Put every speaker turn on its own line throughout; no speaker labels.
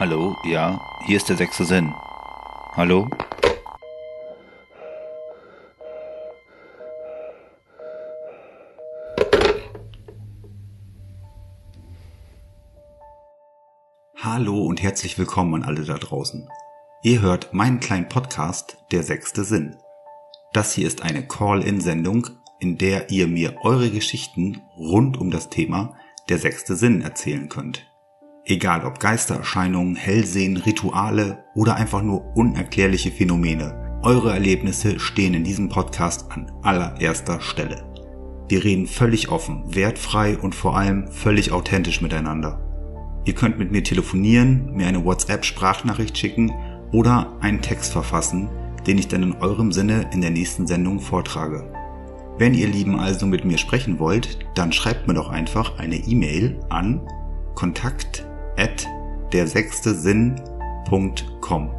Hallo, ja, hier ist der sechste Sinn. Hallo?
Hallo und herzlich willkommen an alle da draußen. Ihr hört meinen kleinen Podcast Der sechste Sinn. Das hier ist eine Call-in-Sendung, in der ihr mir eure Geschichten rund um das Thema Der sechste Sinn erzählen könnt. Egal ob Geistererscheinungen, Hellsehen, Rituale oder einfach nur unerklärliche Phänomene, eure Erlebnisse stehen in diesem Podcast an allererster Stelle. Wir reden völlig offen, wertfrei und vor allem völlig authentisch miteinander. Ihr könnt mit mir telefonieren, mir eine WhatsApp-Sprachnachricht schicken oder einen Text verfassen, den ich dann in eurem Sinne in der nächsten Sendung vortrage. Wenn ihr Lieben also mit mir sprechen wollt, dann schreibt mir doch einfach eine E-Mail an kontakt at der sechste Sinn.com.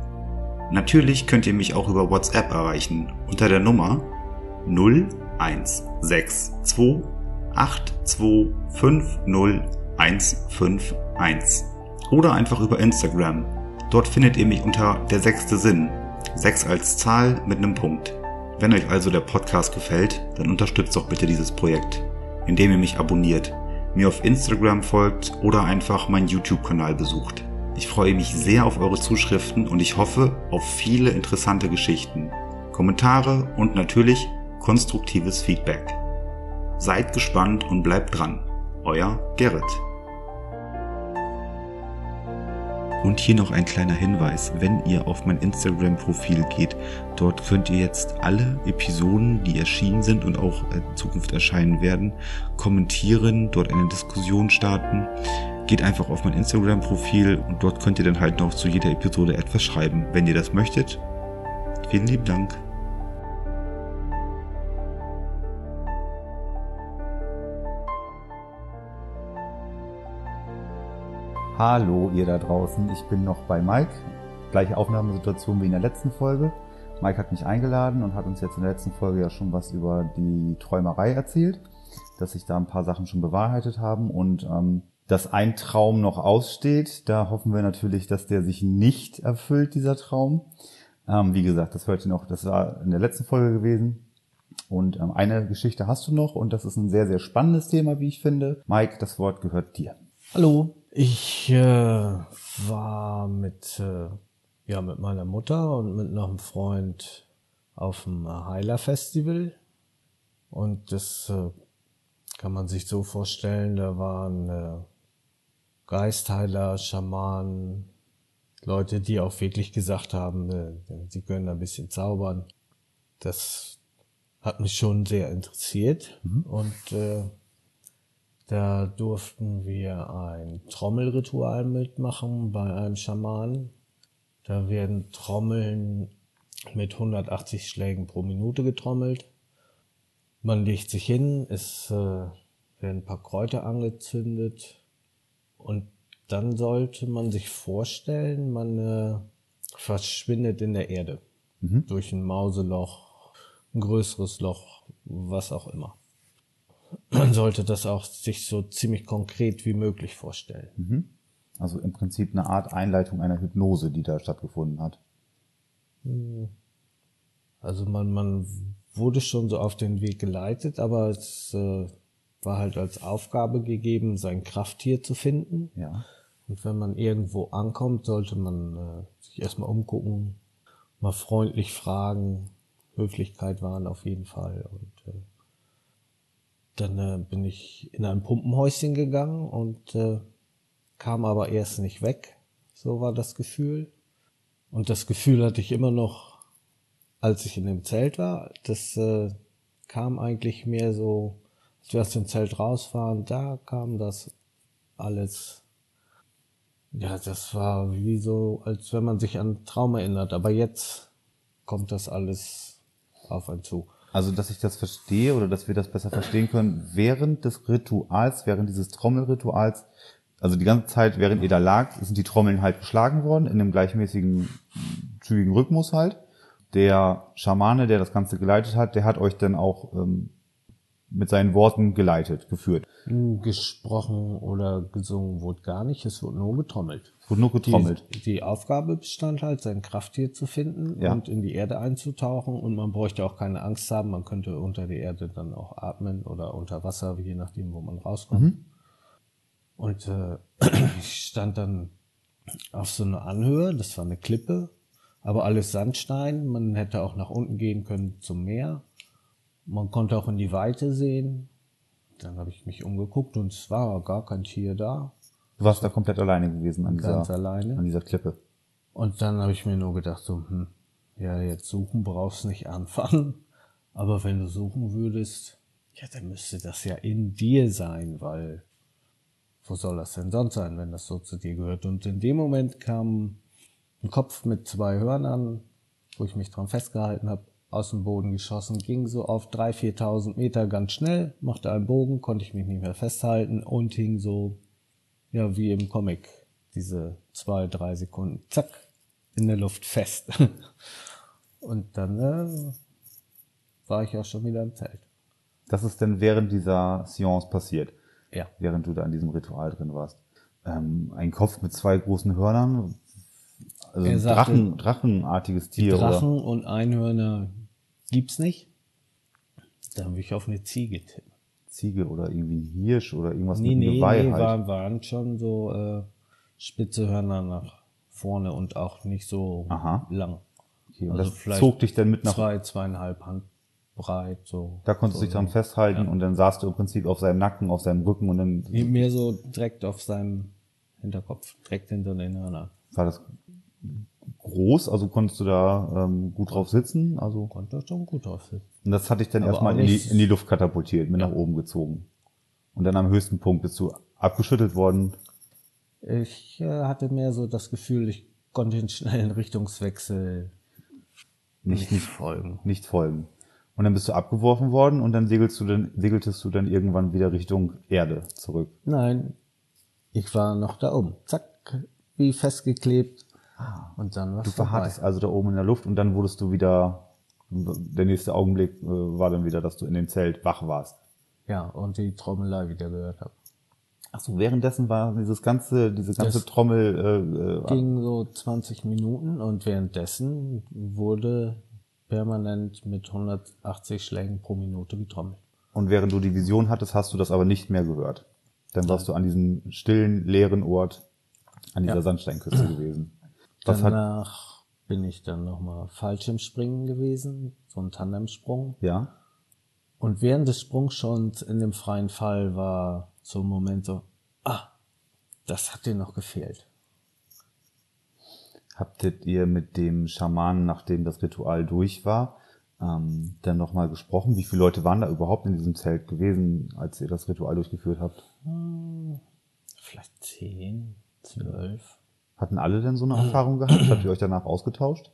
Natürlich könnt ihr mich auch über WhatsApp erreichen unter der Nummer 0162 8250151 oder einfach über Instagram. Dort findet ihr mich unter der sechste Sinn. 6 als Zahl mit einem Punkt. Wenn euch also der Podcast gefällt, dann unterstützt doch bitte dieses Projekt, indem ihr mich abonniert mir auf Instagram folgt oder einfach meinen YouTube-Kanal besucht. Ich freue mich sehr auf eure Zuschriften und ich hoffe auf viele interessante Geschichten, Kommentare und natürlich konstruktives Feedback. Seid gespannt und bleibt dran. Euer Gerrit. Und hier noch ein kleiner Hinweis, wenn ihr auf mein Instagram-Profil geht, dort könnt ihr jetzt alle Episoden, die erschienen sind und auch in Zukunft erscheinen werden, kommentieren, dort eine Diskussion starten. Geht einfach auf mein Instagram-Profil und dort könnt ihr dann halt noch zu jeder Episode etwas schreiben, wenn ihr das möchtet. Vielen lieben Dank.
Hallo, ihr da draußen. Ich bin noch bei Mike. Gleiche Aufnahmesituation wie in der letzten Folge. Mike hat mich eingeladen und hat uns jetzt in der letzten Folge ja schon was über die Träumerei erzählt, dass sich da ein paar Sachen schon bewahrheitet haben und ähm, dass ein Traum noch aussteht. Da hoffen wir natürlich, dass der sich nicht erfüllt, dieser Traum. Ähm, wie gesagt, das hört ihr noch, das war in der letzten Folge gewesen. Und ähm, eine Geschichte hast du noch und das ist ein sehr, sehr spannendes Thema, wie ich finde. Mike, das Wort gehört dir.
Hallo, ich äh, war mit, äh, ja, mit meiner Mutter und mit noch einem Freund auf dem Heiler Festival. Und das äh, kann man sich so vorstellen, da waren äh, Geistheiler, Schamanen, Leute, die auch wirklich gesagt haben, äh, sie können ein bisschen zaubern. Das hat mich schon sehr interessiert. Mhm. Und äh, da durften wir ein Trommelritual mitmachen bei einem Schaman. Da werden Trommeln mit 180 Schlägen pro Minute getrommelt. Man legt sich hin, es äh, werden ein paar Kräuter angezündet und dann sollte man sich vorstellen, man äh, verschwindet in der Erde mhm. durch ein Mauseloch, ein größeres Loch, was auch immer man sollte das auch sich so ziemlich konkret wie möglich vorstellen.
Mhm. Also im Prinzip eine Art Einleitung einer Hypnose, die da stattgefunden hat.
Hm. Also man, man wurde schon so auf den Weg geleitet, aber es äh, war halt als Aufgabe gegeben, sein Krafttier zu finden.
Ja.
Und wenn man irgendwo ankommt, sollte man äh, sich erstmal umgucken, mal freundlich fragen. Höflichkeit waren auf jeden Fall. Und äh, dann äh, bin ich in ein Pumpenhäuschen gegangen und äh, kam aber erst nicht weg. So war das Gefühl. Und das Gefühl hatte ich immer noch, als ich in dem Zelt war. Das äh, kam eigentlich mehr so, als wir aus dem Zelt rausfahren, da kam das alles. Ja, das war wie so, als wenn man sich an Traum erinnert. Aber jetzt kommt das alles auf einen zu.
Also, dass ich das verstehe oder dass wir das besser verstehen können, während des Rituals, während dieses Trommelrituals, also die ganze Zeit, während ihr da lag, sind die Trommeln halt geschlagen worden, in einem gleichmäßigen, zügigen Rhythmus halt. Der Schamane, der das Ganze geleitet hat, der hat euch dann auch ähm,
mit seinen Worten geleitet, geführt.
Gesprochen oder gesungen wurde gar nicht, es wurde nur getrommelt.
Wurde nur getrommelt.
Die, die Aufgabe bestand halt, sein Krafttier zu finden
Ja.
und in die Erde einzutauchen und man bräuchte auch keine Angst haben, man könnte unter der Erde dann auch atmen oder unter Wasser, je nachdem, wo man rauskommt. Und äh, ich stand dann auf so einer Anhöhe, das war eine Klippe, aber alles Sandstein, man hätte auch nach unten gehen können zum Meer. Man konnte auch in die Weite sehen. Dann habe ich mich umgeguckt und es war gar kein Tier da.
Du warst da komplett alleine gewesen an dieser,
Ganz alleine.
an dieser Klippe.
Und dann habe ich mir nur gedacht, so, hm, ja, jetzt suchen brauchst nicht anfangen. Aber wenn du suchen würdest, ja, dann müsste das ja in dir sein, weil wo soll das denn sonst sein, wenn das so zu dir gehört? Und in dem Moment kam ein Kopf mit zwei Hörnern, wo ich mich dran festgehalten habe, aus dem Boden geschossen, ging so auf 3.000, 4.000 Meter ganz schnell, machte einen Bogen, konnte ich mich nicht mehr festhalten und hing so, ja, wie im Comic, diese zwei, drei Sekunden, zack, in der Luft fest. Und dann äh, war ich auch schon wieder im Zelt.
Das ist denn während dieser Seance passiert,
Ja.
während du da in diesem Ritual drin warst. Ähm, ein Kopf mit zwei großen Hörnern, also ein
sagte,
Drachen, drachenartiges Tier.
Drachen und Einhörner gibt's nicht. Da habe ich auf eine Ziege tippen.
Ziege oder irgendwie ein Hirsch oder irgendwas
Nee,
mit
nee,
Geweih
nee,
halt.
waren, waren schon so äh, spitze Hörner nach vorne und auch nicht so
Aha.
lang.
okay, und
also
das
vielleicht
zog dich dann mit nach
Zwei, zweieinhalb Hand breit, so.
Da konntest du dich dran festhalten und dann saßt du im Prinzip auf seinem Nacken, auf seinem Rücken und dann
Mehr so direkt auf seinem Hinterkopf, direkt hinter den Hörnern.
war das groß, also konntest du da ähm, gut drauf sitzen, also
Konnte schon gut aussehen.
und das hat dich dann
Aber
erstmal in die, in die Luft katapultiert, mit nach oben gezogen. Und dann am höchsten Punkt bist du abgeschüttelt worden.
Ich äh, hatte mehr so das Gefühl, ich konnte den schnellen Richtungswechsel
Nicht,
nicht folgen.
nicht folgen. Und dann bist du abgeworfen worden und dann segelst du dann, segeltest du dann irgendwann wieder Richtung Erde zurück.
Nein, ich war noch da oben. Zack, wie festgeklebt. Und dann war
Du
vorbei.
verharrtest also da oben in der Luft und dann wurdest du wieder, der nächste Augenblick äh, war dann wieder, dass du in dem Zelt wach warst.
Ja, und die Trommelei wieder gehört habe.
Ach so, währenddessen war dieses ganze, diese ganze
Das
Trommel, äh, äh,
Ging so 20 Minuten und währenddessen wurde permanent mit 180 Schlägen pro Minute getrommelt.
und während du die Vision hattest, hast du das aber nicht mehr gehört. Dann warst du an diesem stillen, leeren Ort, an dieser
Ja.
Sandsteinküste gewesen. Hat,
Danach bin ich dann nochmal Fallschirmspringen gewesen, so ein Tandemsprung.
ja?
Und während des Sprungs schon in dem freien Fall war so ein Moment so, ah, das hat dir noch gefehlt.
Habtet ihr mit dem Schamanen, nachdem das Ritual durch war, ähm, dann nochmal gesprochen? Wie viele Leute waren da überhaupt in diesem Zelt gewesen, als ihr das Ritual durchgeführt habt?
Vielleicht zehn, zwölf.
Hatten alle denn so eine Erfahrung gehabt? Habt ihr euch danach ausgetauscht?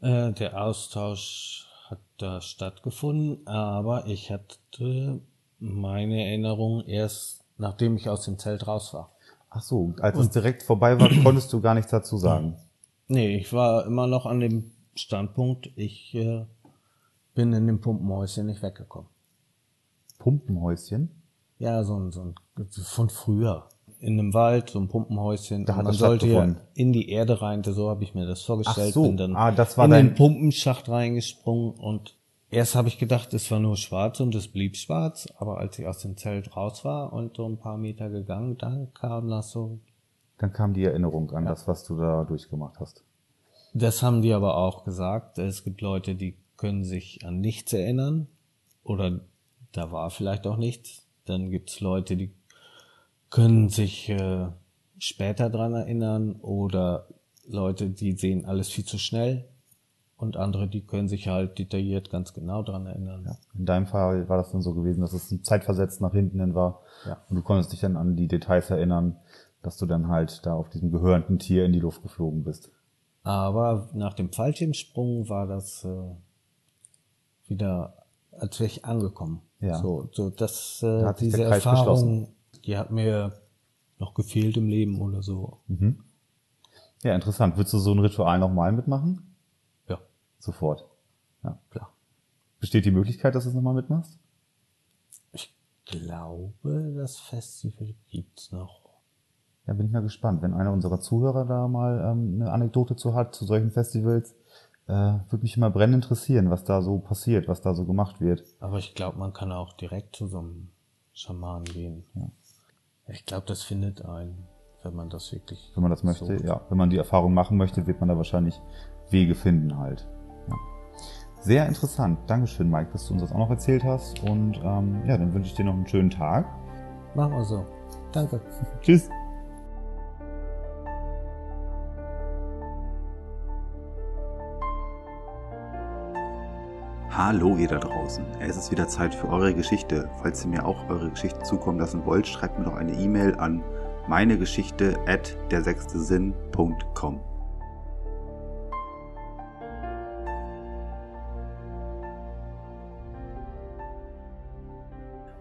Äh, der Austausch hat da stattgefunden, aber ich hatte meine Erinnerung erst, nachdem ich aus dem Zelt raus war.
Ach so, als es direkt vorbei war, konntest du gar nichts dazu sagen.
Nee, ich war immer noch an dem Standpunkt, ich äh, bin in dem Pumpenhäuschen nicht weggekommen.
Pumpenhäuschen?
Ja, so ein, so ein von früher. In einem Wald, so ein Pumpenhäuschen.
Da hat
man sollte ja in die Erde rein, so habe ich mir das vorgestellt.
Ach so,
Bin dann
ah, das war
in
dein-
den Pumpenschacht reingesprungen und erst habe ich gedacht, es war nur schwarz und es blieb schwarz. Aber als ich aus dem Zelt raus war und so ein paar Meter gegangen, dann kam das so.
Dann kam die Erinnerung an das, was du da durchgemacht hast.
Das haben die aber auch gesagt. Es gibt Leute, die können sich an nichts erinnern oder da war vielleicht auch nichts. Dann gibt's Leute, die können sich äh, später dran erinnern oder Leute, die sehen alles viel zu schnell und andere, die können sich halt detailliert ganz genau dran erinnern.
In deinem Fall war das dann so gewesen, dass es ein zeitversetzt nach hinten hin war.
Ja.
Und du konntest dich dann an die Details erinnern, dass du dann halt da auf diesem gehörenden Tier in die Luft geflogen bist.
Aber nach dem Fallschirmsprung war das äh, wieder, als wäre ich angekommen.
Ja.
So, so das,
Da
äh,
hat sich
diese Erfahrung, die hat mir noch gefehlt im Leben oder so.
Ja, interessant. Würdest du so ein Ritual nochmal mitmachen?
Ja,
Sofort. Ja.
klar.
Besteht die Möglichkeit, dass du es nochmal mitmachst?
Ich glaube, das Festival gibt's noch.
Ja, bin ich mal gespannt. Wenn einer unserer Zuhörer da mal ähm, eine Anekdote zu hat, zu solchen Festivals, äh, würde mich immer brennend interessieren, was da so passiert, was da so gemacht wird.
Aber ich glaube, man kann auch direkt zu so einem Schamanen gehen.
Ja.
Ich glaube, das findet einen, wenn man das wirklich.
Wenn man das möchte,
sucht.
ja. Wenn man die Erfahrung machen möchte, wird man da wahrscheinlich Wege finden halt. Ja. Sehr interessant. Dankeschön, Mike, dass du uns das auch noch erzählt hast. Und ähm, ja, dann wünsche ich dir noch einen schönen Tag.
Machen wir so. Danke.
Tschüss.
Hallo ihr da draußen. Es ist wieder Zeit für eure Geschichte. Falls ihr mir auch eure Geschichte zukommen lassen wollt, schreibt mir doch eine E-Mail an meinegeschichte at dersechstesinn.com.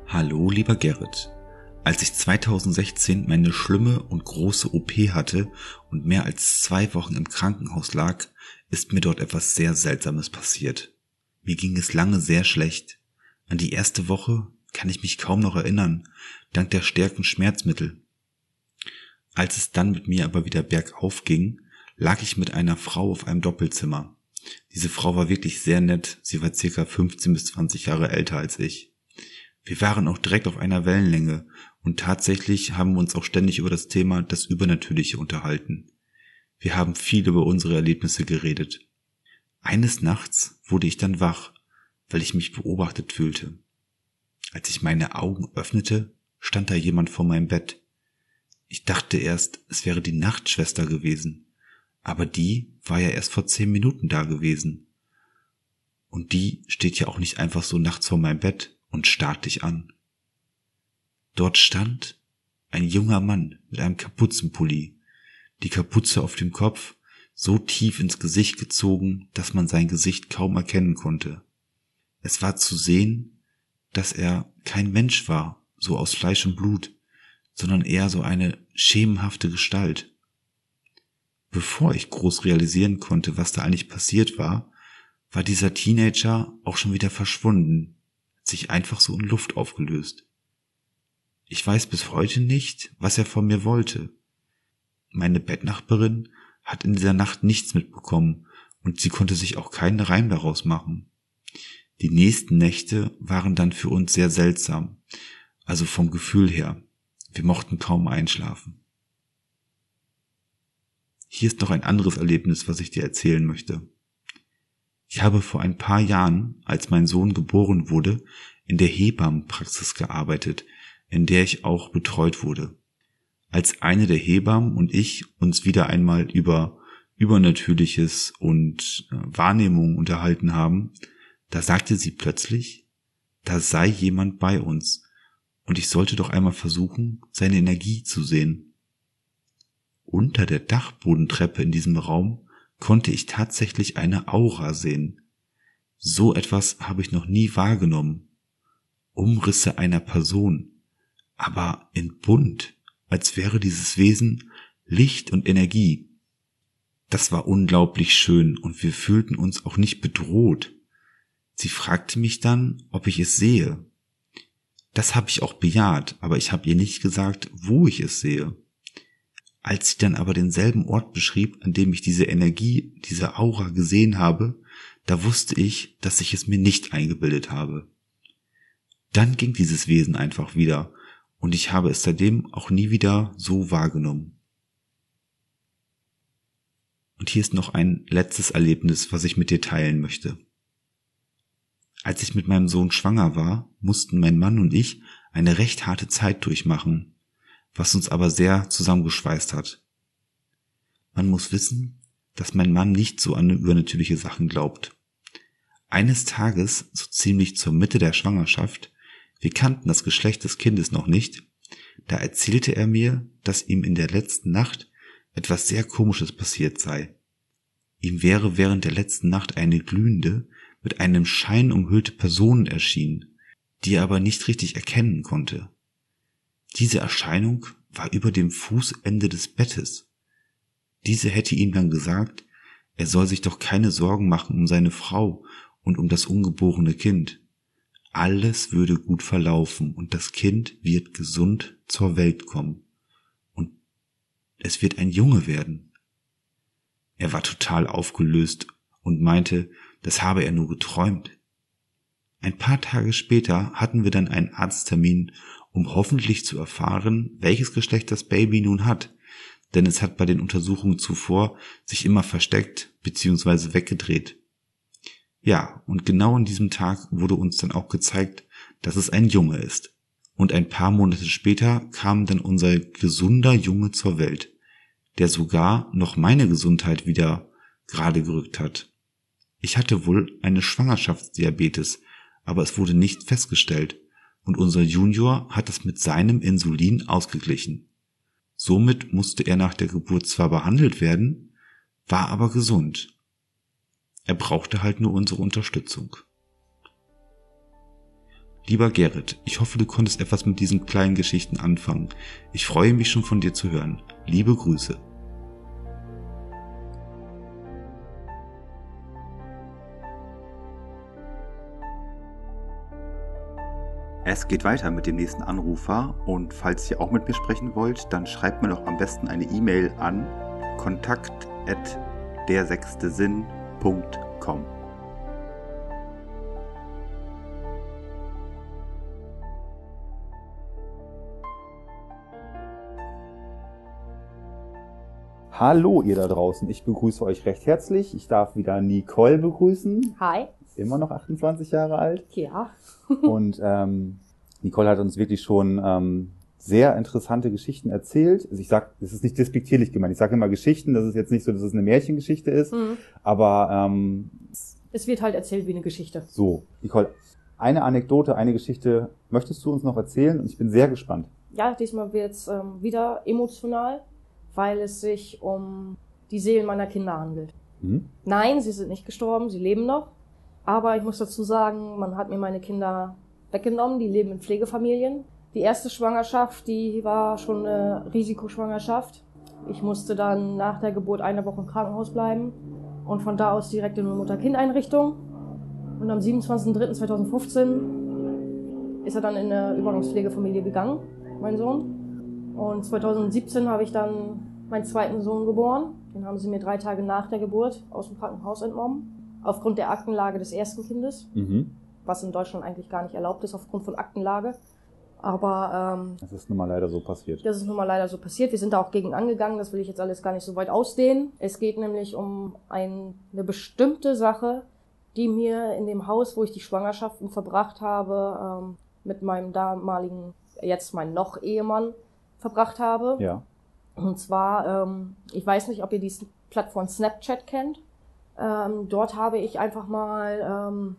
Hallo lieber Gerrit. Als ich 2016 meine schlimme und große OP hatte und mehr als zwei Wochen im Krankenhaus lag, ist mir dort etwas sehr Seltsames passiert. Mir ging es lange sehr schlecht. An die erste Woche kann ich mich kaum noch erinnern, dank der stärkeren Schmerzmittel. Als es dann mit mir aber wieder bergauf ging, lag ich mit einer Frau auf einem Doppelzimmer. Diese Frau war wirklich sehr nett, sie war circa 15 bis 20 Jahre älter als ich. Wir waren auch direkt auf einer Wellenlänge und tatsächlich haben wir uns auch ständig über das Thema das Übernatürliche unterhalten. Wir haben viel über unsere Erlebnisse geredet. Eines Nachts wurde ich dann wach, weil ich mich beobachtet fühlte. Als ich meine Augen öffnete, stand da jemand vor meinem Bett. Ich dachte erst, es wäre die Nachtschwester gewesen, aber die war ja erst vor zehn Minuten da gewesen. Und die steht ja auch nicht einfach so nachts vor meinem Bett und starrt dich an. Dort stand ein junger Mann mit einem Kapuzenpulli, die Kapuze auf dem Kopf so tief ins Gesicht gezogen, dass man sein Gesicht kaum erkennen konnte. Es war zu sehen, dass er kein Mensch war, so aus Fleisch und Blut, sondern eher so eine schemenhafte Gestalt. Bevor ich groß realisieren konnte, was da eigentlich passiert war, war dieser Teenager auch schon wieder verschwunden, sich einfach so in Luft aufgelöst. Ich weiß bis heute nicht, was er von mir wollte. Meine Bettnachbarin hat in dieser Nacht nichts mitbekommen und sie konnte sich auch keinen Reim daraus machen. Die nächsten Nächte waren dann für uns sehr seltsam, also vom Gefühl her. Wir mochten kaum einschlafen. Hier ist noch ein anderes Erlebnis, was ich dir erzählen möchte. Ich habe vor ein paar Jahren, als mein Sohn geboren wurde, in der Hebammenpraxis gearbeitet, in der ich auch betreut wurde. Als eine der Hebammen und ich uns wieder einmal über Übernatürliches und äh, Wahrnehmung unterhalten haben, da sagte sie plötzlich, da sei jemand bei uns und ich sollte doch einmal versuchen, seine Energie zu sehen. Unter der Dachbodentreppe in diesem Raum konnte ich tatsächlich eine Aura sehen. So etwas habe ich noch nie wahrgenommen. Umrisse einer Person, aber in bunt, als wäre dieses Wesen Licht und Energie. Das war unglaublich schön und wir fühlten uns auch nicht bedroht. Sie fragte mich dann, ob ich es sehe. Das habe ich auch bejaht, aber ich habe ihr nicht gesagt, wo ich es sehe. Als sie dann aber denselben Ort beschrieb, an dem ich diese Energie, diese Aura gesehen habe, da wusste ich, dass ich es mir nicht eingebildet habe. Dann ging dieses Wesen einfach wieder, und ich habe es seitdem auch nie wieder so wahrgenommen. Und hier ist noch ein letztes Erlebnis, was ich mit dir teilen möchte. Als ich mit meinem Sohn schwanger war, mussten mein Mann und ich eine recht harte Zeit durchmachen, was uns aber sehr zusammengeschweißt hat. Man muss wissen, dass mein Mann nicht so an übernatürliche Sachen glaubt. Eines Tages, so ziemlich zur Mitte der Schwangerschaft, wir kannten das Geschlecht des Kindes noch nicht, da erzählte er mir, dass ihm in der letzten Nacht etwas sehr Komisches passiert sei. Ihm wäre während der letzten Nacht eine glühende, mit einem Schein umhüllte Person erschienen, die er aber nicht richtig erkennen konnte. Diese Erscheinung war über dem Fußende des Bettes. Diese hätte ihm dann gesagt, er soll sich doch keine Sorgen machen um seine Frau und um das ungeborene Kind. Alles würde gut verlaufen und das Kind wird gesund zur Welt kommen. Und es wird ein Junge werden. Er war total aufgelöst und meinte, das habe er nur geträumt. Ein paar Tage später hatten wir dann einen Arzttermin, um hoffentlich zu erfahren, welches Geschlecht das Baby nun hat, denn es hat bei den Untersuchungen zuvor sich immer versteckt bzw. weggedreht. Ja, und genau an diesem Tag wurde uns dann auch gezeigt, dass es ein Junge ist. Und ein paar Monate später kam dann unser gesunder Junge zur Welt, der sogar noch meine Gesundheit wieder gerade gerückt hat. Ich hatte wohl eine Schwangerschaftsdiabetes, aber es wurde nicht festgestellt und unser Junior hat es mit seinem Insulin ausgeglichen. Somit musste er nach der Geburt zwar behandelt werden, war aber gesund. Er brauchte halt nur unsere Unterstützung. Lieber Gerrit, ich hoffe, du konntest etwas mit diesen kleinen Geschichten anfangen. Ich freue mich schon von dir zu hören. Liebe Grüße. Es geht weiter mit dem nächsten Anrufer und falls ihr auch mit mir sprechen wollt, dann schreibt mir doch am besten eine E-Mail an kontakt at dersechstesinn.com.
Hallo ihr da draußen, ich begrüße euch recht herzlich. Ich darf wieder Nicole begrüßen.
Hi.
Immer noch 28 Jahre alt.
Ja.
Und ähm, Nicole hat uns wirklich schon ähm, sehr interessante Geschichten erzählt. Also ich sag, das ist nicht despektierlich gemeint. Ich sage immer Geschichten, das ist jetzt nicht so, dass es eine Märchengeschichte ist,
Mhm.
aber ähm,
Es wird halt erzählt wie eine Geschichte.
so, Nicole, eine Anekdote, eine Geschichte möchtest du uns noch erzählen? Und ich bin sehr gespannt.
Ja, diesmal wird's ähm, wieder emotional, weil es sich um die Seelen meiner Kinder handelt.
Mhm.
Nein, sie sind nicht gestorben, sie leben noch. Aber ich muss dazu sagen, man hat mir meine Kinder weggenommen, die leben in Pflegefamilien. Die erste Schwangerschaft, die war schon eine Risikoschwangerschaft. Ich musste dann nach der Geburt eine Woche im Krankenhaus bleiben und von da aus direkt in eine Mutter-Kind-Einrichtung. Und am 27.03.2015 ist er dann in eine Übergangspflegefamilie gegangen, mein Sohn. Und 2017 habe ich dann meinen zweiten Sohn geboren. Den haben sie mir drei Tage nach der Geburt aus dem Krankenhaus entnommen. Aufgrund der Aktenlage des ersten Kindes,
Mhm.
was in Deutschland eigentlich gar nicht erlaubt ist aufgrund von Aktenlage. Aber ähm,
Das ist nun mal leider so passiert.
das ist nun mal leider so passiert. Wir sind da auch gegen angegangen. Das will ich jetzt alles gar nicht so weit ausdehnen. Es geht nämlich um ein, eine bestimmte Sache, die mir in dem Haus, wo ich die Schwangerschaften verbracht habe, ähm, mit meinem damaligen, jetzt mein noch Ehemann verbracht habe.
Ja.
Und zwar, ähm, ich weiß nicht, ob ihr die Plattform Snapchat kennt. Ähm, dort habe ich einfach mal ähm,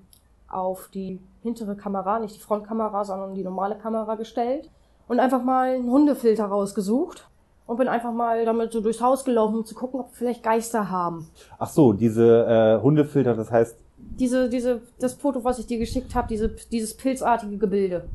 auf die hintere Kamera, nicht die Frontkamera, sondern die normale Kamera gestellt und einfach mal einen Hundefilter rausgesucht und bin einfach mal damit so durchs Haus gelaufen, um zu gucken, ob wir vielleicht Geister haben.
Ach so, diese äh, Hundefilter, das heißt,
Diese, diese, das Foto, was ich dir geschickt habe, diese, dieses pilzartige Gebilde.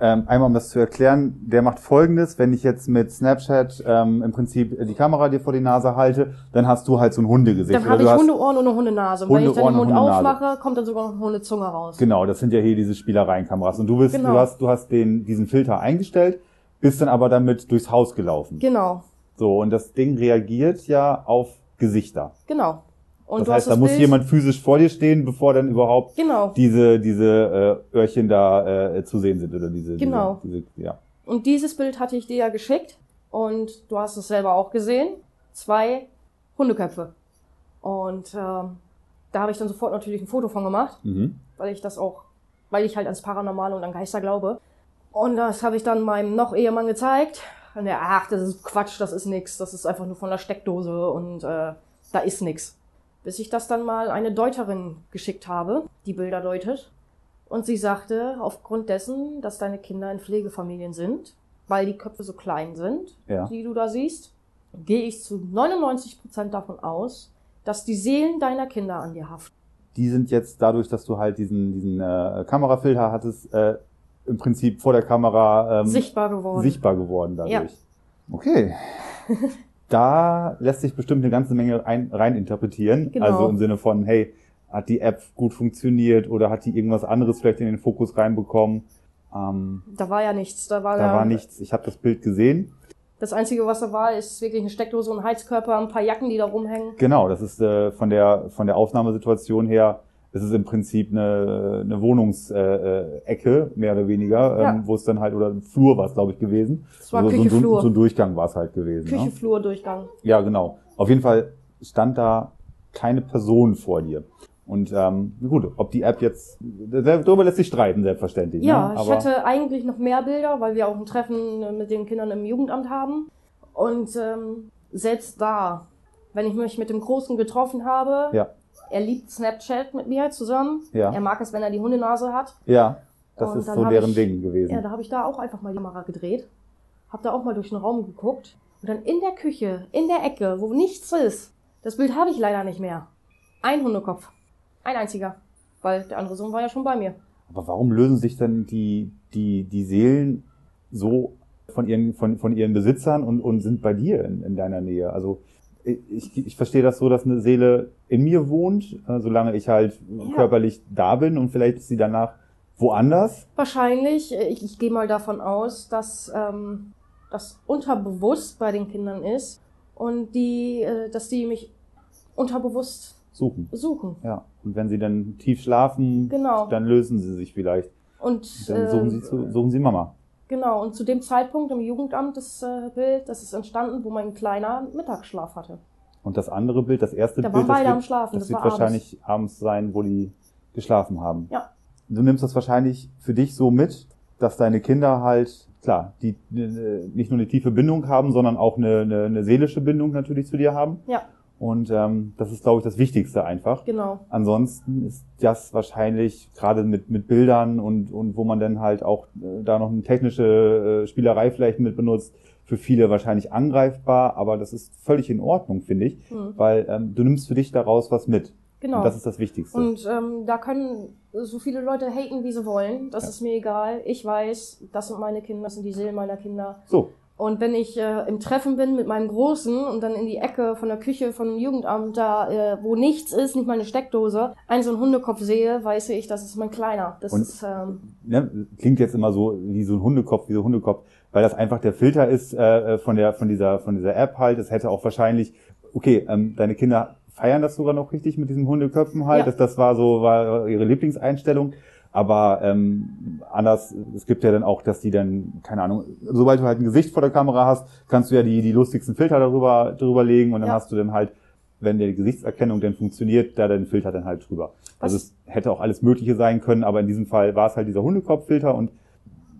Ähm, einmal um das zu erklären, der macht folgendes, wenn ich jetzt mit Snapchat ähm, im Prinzip die Kamera dir vor die Nase halte, dann hast du halt so ein Hundegesicht.
Dann habe ich Hundeohren und eine Hundenase. Und wenn ich dann den Mund aufmache, kommt dann sogar noch eine Hundezunge raus.
Genau, das sind ja hier diese Spielereienkameras. Und du bist,
Genau.
du hast, du hast den, diesen Filter eingestellt, bist dann aber damit durchs Haus gelaufen.
Genau,
So, und das Ding reagiert ja auf Gesichter.
genau. Und
das heißt, da
das
muss
Bild,
jemand physisch vor dir stehen, bevor dann überhaupt
Genau.
diese, diese äh, Öhrchen da äh, zu sehen sind oder diese,
Genau.
diese, diese ja.
Und dieses Bild hatte ich dir ja geschickt und du hast es selber auch gesehen. Zwei Hundeköpfe. Und ähm, da habe ich dann sofort natürlich ein Foto von gemacht,
Mhm.
weil ich das auch, weil ich halt ans Paranormale und an Geister glaube. Und das habe ich dann meinem noch Ehemann gezeigt. Und er, ach, das ist Quatsch, das ist nix, das ist einfach nur von der Steckdose und äh, da ist nix. Bis ich das dann mal eine Deuterin geschickt habe, die Bilder deutet. Und sie sagte, aufgrund dessen, dass deine Kinder in Pflegefamilien sind, weil die Köpfe so klein sind,
Ja.
die du da siehst, gehe ich zu 99 Prozent davon aus, dass die Seelen deiner Kinder an dir haften.
Die sind jetzt dadurch, dass du halt diesen, diesen äh, Kamerafilter hattest, äh, im Prinzip vor der Kamera ähm,
Sichtbar geworden.
sichtbar geworden dadurch.
Ja.
Okay. da lässt sich bestimmt eine ganze Menge ein, rein interpretieren.
Genau.
Also im Sinne von, hey,
hat die App gut funktioniert oder hat die irgendwas anderes vielleicht in den Fokus reinbekommen? Ähm,
Da war ja nichts. Da war,
da
ja,
war nichts. Ich habe das Bild gesehen.
Das Einzige, was da war, ist wirklich eine Steckdose und ein Heizkörper, ein paar Jacken, die da rumhängen.
Genau, das ist äh, von der von der Aufnahmesituation her, es ist im Prinzip eine, eine Wohnungsecke, äh, Ecke, mehr oder weniger, ähm,
Ja.
wo es dann halt, oder ein Flur war es, glaube ich, gewesen.
Es war
so,
Küche,
so, so,
Flur.
so ein Durchgang war es halt gewesen.
Küche,
Ne?
Flur, Durchgang.
Ja, genau. Auf jeden Fall stand da keine Person vor dir. Und ähm, gut, ob die App jetzt, darüber lässt sich streiten, selbstverständlich.
Ja,
ne?
ich hatte eigentlich noch mehr Bilder, weil wir auch ein Treffen äh, mit den Kindern im Jugendamt haben. Und ähm, selbst da, wenn ich mich mit dem Großen getroffen habe,
ja,
er liebt Snapchat mit mir zusammen.
Ja.
Er mag es, wenn er die Hundenase hat.
ja, das
Und
ist so deren
ich-
Ding gewesen.
Ja, da habe ich da auch einfach mal die Kamera gedreht. Hab da auch mal durch den Raum geguckt. Und dann in der Küche, in der Ecke, wo nichts ist, das Bild habe ich leider nicht mehr. Ein Hundekopf. Ein einziger. Weil der andere Sohn war ja schon bei mir.
Aber warum lösen sich denn die, die, die Seelen so von ihren, von, von ihren Besitzern und, und sind bei dir in, in deiner Nähe? Also ich, ich verstehe das so, dass eine Seele in mir wohnt, äh, solange ich halt
Ja.
körperlich da bin und vielleicht ist sie danach woanders.
Wahrscheinlich, äh, ich, ich gehe mal davon aus, dass ähm, das unterbewusst bei den Kindern ist und die, äh, dass die mich unterbewusst
Suchen.
suchen.
Ja. Und wenn sie dann tief schlafen,
Genau.
dann lösen sie sich vielleicht.
Und
Dann suchen
ähm,
sie, zu, suchen sie Mama.
Genau, und zu dem Zeitpunkt im Jugendamt das äh, Bild, das ist entstanden, wo mein Kleiner Mittagsschlaf hatte.
Und das andere Bild, das erste
Da
Bild,
waren
das
beide
wird,
am Schlafen,
das
das
wird wahrscheinlich abends. sein, wo die geschlafen haben.
Ja.
Du nimmst das wahrscheinlich für dich so mit, dass deine Kinder halt, klar, die äh, nicht nur eine tiefe Bindung haben, sondern auch eine, eine, eine seelische Bindung natürlich zu dir haben.
Ja,
Und ähm, das ist, glaube ich, das Wichtigste einfach.
genau.
Ansonsten ist das wahrscheinlich gerade mit, mit Bildern und, und wo man dann halt auch äh, da noch eine technische äh, Spielerei vielleicht mit benutzt, für viele wahrscheinlich angreifbar, aber das ist völlig in Ordnung, finde ich,
Hm.
weil ähm, du nimmst für dich daraus was mit.
Genau.
Und das ist das Wichtigste.
Und ähm, da können so viele Leute haten, wie sie wollen. Das
Ja.
ist mir egal. Ich weiß, das sind meine Kinder, das sind die Seelen meiner Kinder.
so,
Und wenn ich äh, im Treffen bin mit meinem Großen und dann in die Ecke von der Küche von dem Jugendamt, da äh, wo nichts ist, nicht mal eine Steckdose, einen so einen Hundekopf sehe, weiß ich, das ist mein Kleiner. Das
Und-
ist ähm,
ne, klingt jetzt immer so wie so ein Hundekopf, wie so ein Hundekopf, weil das einfach der Filter ist äh, von der von dieser von dieser App halt. Es hätte auch wahrscheinlich, okay, ähm, deine Kinder feiern das sogar noch richtig mit diesen Hundeköpfen halt.
Ja.
Das, das war so war ihre Lieblingseinstellung. Aber ähm, anders, es gibt ja dann auch, dass die dann, keine Ahnung, sobald du halt ein Gesicht vor der Kamera hast, kannst du ja die, die lustigsten Filter darüber, drüber legen und dann
Ja.
hast du dann halt, wenn die Gesichtserkennung dann funktioniert, da den Filter dann halt drüber. Also
Was-
es hätte auch alles Mögliche sein können, aber in diesem Fall war es halt dieser Hundekopffilter und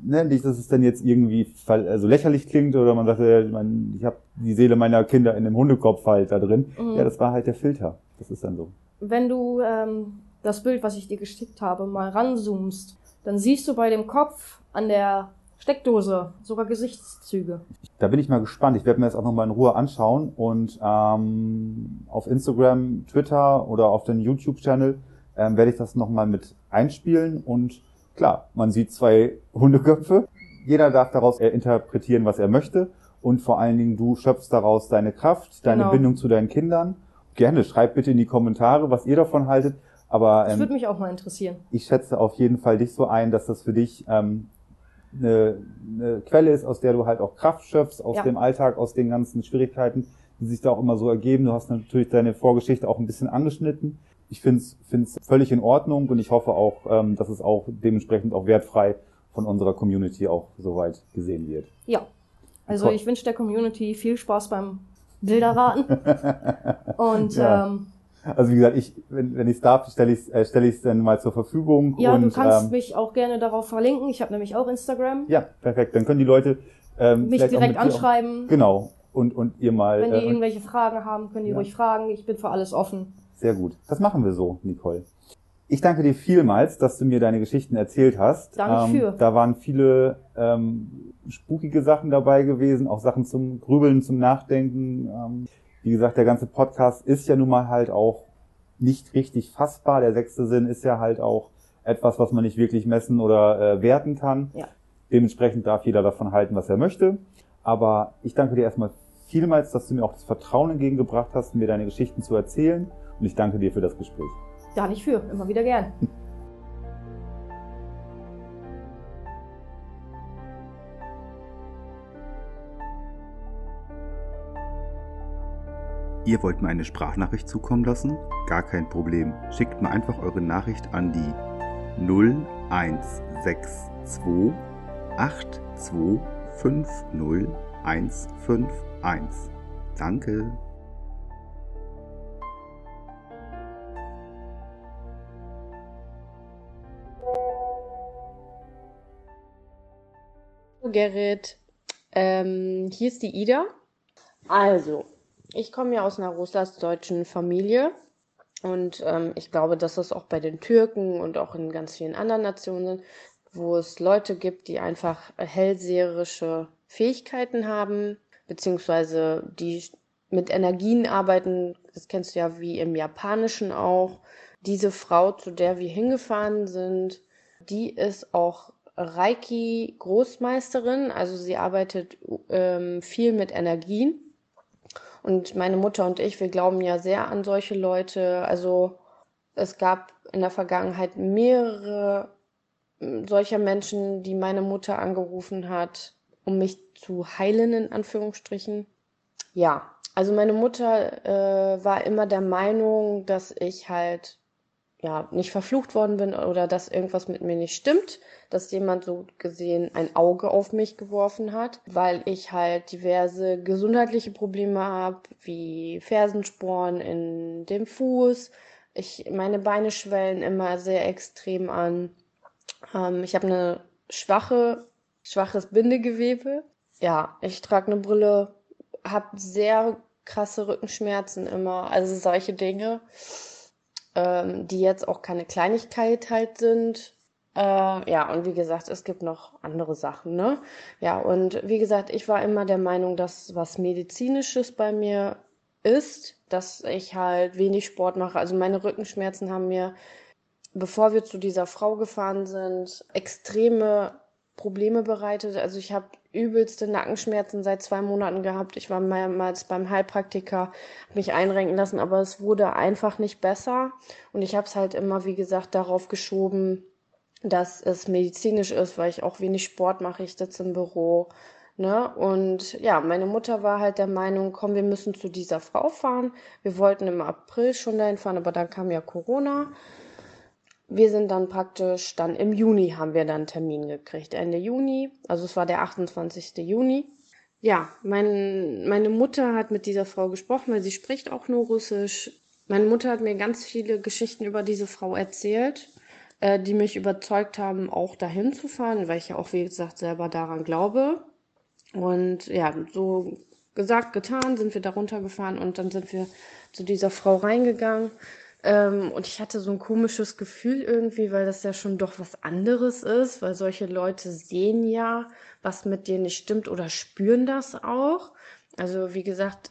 ne, nicht, dass es dann jetzt irgendwie also lächerlich klingt oder man sagt, äh, man, ich habe die Seele meiner Kinder in einem Hundekopf halt da drin.
Mhm.
Ja, das war halt der Filter. Das ist dann so.
wenn du ähm, das Bild, was ich dir geschickt habe, mal ranzoomst, dann siehst du bei dem Kopf an der Steckdose sogar Gesichtszüge.
Da bin ich mal gespannt. Ich werde mir das auch nochmal in Ruhe anschauen und ähm, auf Instagram, Twitter oder auf den YouTube-Channel ähm, werde ich das nochmal mit einspielen und klar, man sieht zwei Hundeköpfe. Jeder darf daraus äh, interpretieren, was er möchte und vor allen Dingen du schöpfst daraus deine Kraft, deine
Genau.
Bindung zu deinen Kindern. Gerne, schreibt bitte in die Kommentare, was ihr davon haltet. Aber
Das
ähm,
würde mich auch mal interessieren.
ich schätze auf jeden Fall dich so ein, dass das für dich ähm, eine, eine Quelle ist, aus der du halt auch Kraft schöpfst, aus
Ja.
dem Alltag, aus den ganzen Schwierigkeiten, die sich da auch immer so ergeben. Du hast natürlich deine Vorgeschichte auch ein bisschen angeschnitten. Ich finde es völlig in Ordnung und ich hoffe auch, ähm, dass es auch dementsprechend auch wertfrei von unserer Community auch soweit gesehen wird.
Ja. Also ich wünsche der Community viel Spaß beim Bilderraten. Und
Ja.
ähm,
Also wie gesagt, ich, wenn, wenn ich es darf, stelle ich es äh, stell ich's dann mal zur Verfügung.
ja,
und,
du kannst
ähm,
mich auch gerne darauf verlinken. Ich habe nämlich auch Instagram.
Ja, perfekt. Dann können die Leute ähm,
mich direkt
dir auch-
anschreiben.
Genau. Und, und ihr mal.
Wenn die
äh,
irgendwelche Fragen haben, können die
Ja.
ruhig fragen. Ich bin für alles offen.
sehr gut. Das machen wir so, Nicole. Ich danke dir vielmals, dass du mir deine Geschichten erzählt hast.
Danke
ähm,
für.
Da waren viele ähm, spukige Sachen dabei gewesen, auch Sachen zum Grübeln, zum Nachdenken. Ähm, wie gesagt, der ganze Podcast ist ja nun mal halt auch nicht richtig fassbar. Der sechste Sinn ist ja halt auch etwas, was man nicht wirklich messen oder äh, werten kann.
Ja.
Dementsprechend darf jeder davon halten, was er möchte. Aber ich danke dir erstmal vielmals, dass du mir auch das Vertrauen entgegengebracht hast, mir deine Geschichten zu erzählen. Und ich danke dir für das Gespräch.
Ja, nicht für, immer wieder gern.
Ihr wollt mir eine Sprachnachricht zukommen lassen? Gar kein Problem. Schickt mir einfach eure Nachricht an die 0162 8250151. Danke.
Gerrit, ähm, hier ist die Ida. Also, ich komme ja aus einer russlandsdeutschen Familie und ähm, ich glaube, dass das auch bei den Türken und auch in ganz vielen anderen Nationen sind, wo es Leute gibt, die einfach hellseherische Fähigkeiten haben, beziehungsweise die mit Energien arbeiten. Das kennst du ja wie im Japanischen auch. Diese Frau, zu der wir hingefahren sind, die ist auch Reiki-Großmeisterin. Also sie arbeitet ähm, viel mit Energien. Und meine Mutter und ich, wir glauben ja sehr an solche Leute. Also es gab in der Vergangenheit mehrere hm, solcher Menschen, die meine Mutter angerufen hat, um mich zu heilen, in Anführungsstrichen. Ja, also meine Mutter äh, war immer der Meinung, dass ich halt ja nicht verflucht worden bin oder dass irgendwas mit mir nicht stimmt dass jemand so gesehen ein Auge auf mich geworfen hat, weil ich halt diverse gesundheitliche Probleme habe, wie Fersensporen in dem Fuß. Ich, meine Beine schwellen immer sehr extrem an. Ähm, ich habe eine schwache, schwaches Bindegewebe. Ja, ich trage eine Brille, habe sehr krasse Rückenschmerzen immer, also solche Dinge, ähm, die jetzt auch keine Kleinigkeit halt sind. Äh, ja, und wie gesagt, es gibt noch andere Sachen, ne? Ja, und wie gesagt, ich war immer der Meinung, dass was Medizinisches bei mir ist, dass ich halt wenig Sport mache. Also meine Rückenschmerzen haben mir, bevor wir zu dieser Frau gefahren sind, extreme Probleme bereitet. Also ich habe übelste Nackenschmerzen seit zwei Monaten gehabt. Ich war mehrmals beim Heilpraktiker, mich einrenken lassen, aber es wurde einfach nicht besser. Und ich habe es halt immer, wie gesagt, darauf geschoben, dass es medizinisch ist, weil ich auch wenig Sport mache. Ich sitze im Büro. Ne? Und ja, meine Mutter war halt der Meinung, komm, wir müssen zu dieser Frau fahren. Wir wollten im April schon dahin fahren, aber dann kam ja Corona. Wir sind dann praktisch, dann im Juni haben wir dann einen Termin gekriegt, Ende Juni. Also es war der 28. Juni. Ja, mein, meine Mutter hat mit dieser Frau gesprochen, weil sie spricht auch nur Russisch. Meine Mutter hat mir ganz viele Geschichten über diese Frau erzählt äh, die mich überzeugt haben, auch dahin zu fahren, weil ich ja auch, wie gesagt, selber daran glaube. Und ja, so gesagt, getan, sind wir da runtergefahren und dann sind wir zu dieser Frau reingegangen. Ähm, und ich hatte so ein komisches Gefühl irgendwie, weil das ja schon doch was anderes ist, weil solche Leute sehen ja, was mit dir nicht stimmt oder spüren das auch. Also wie gesagt,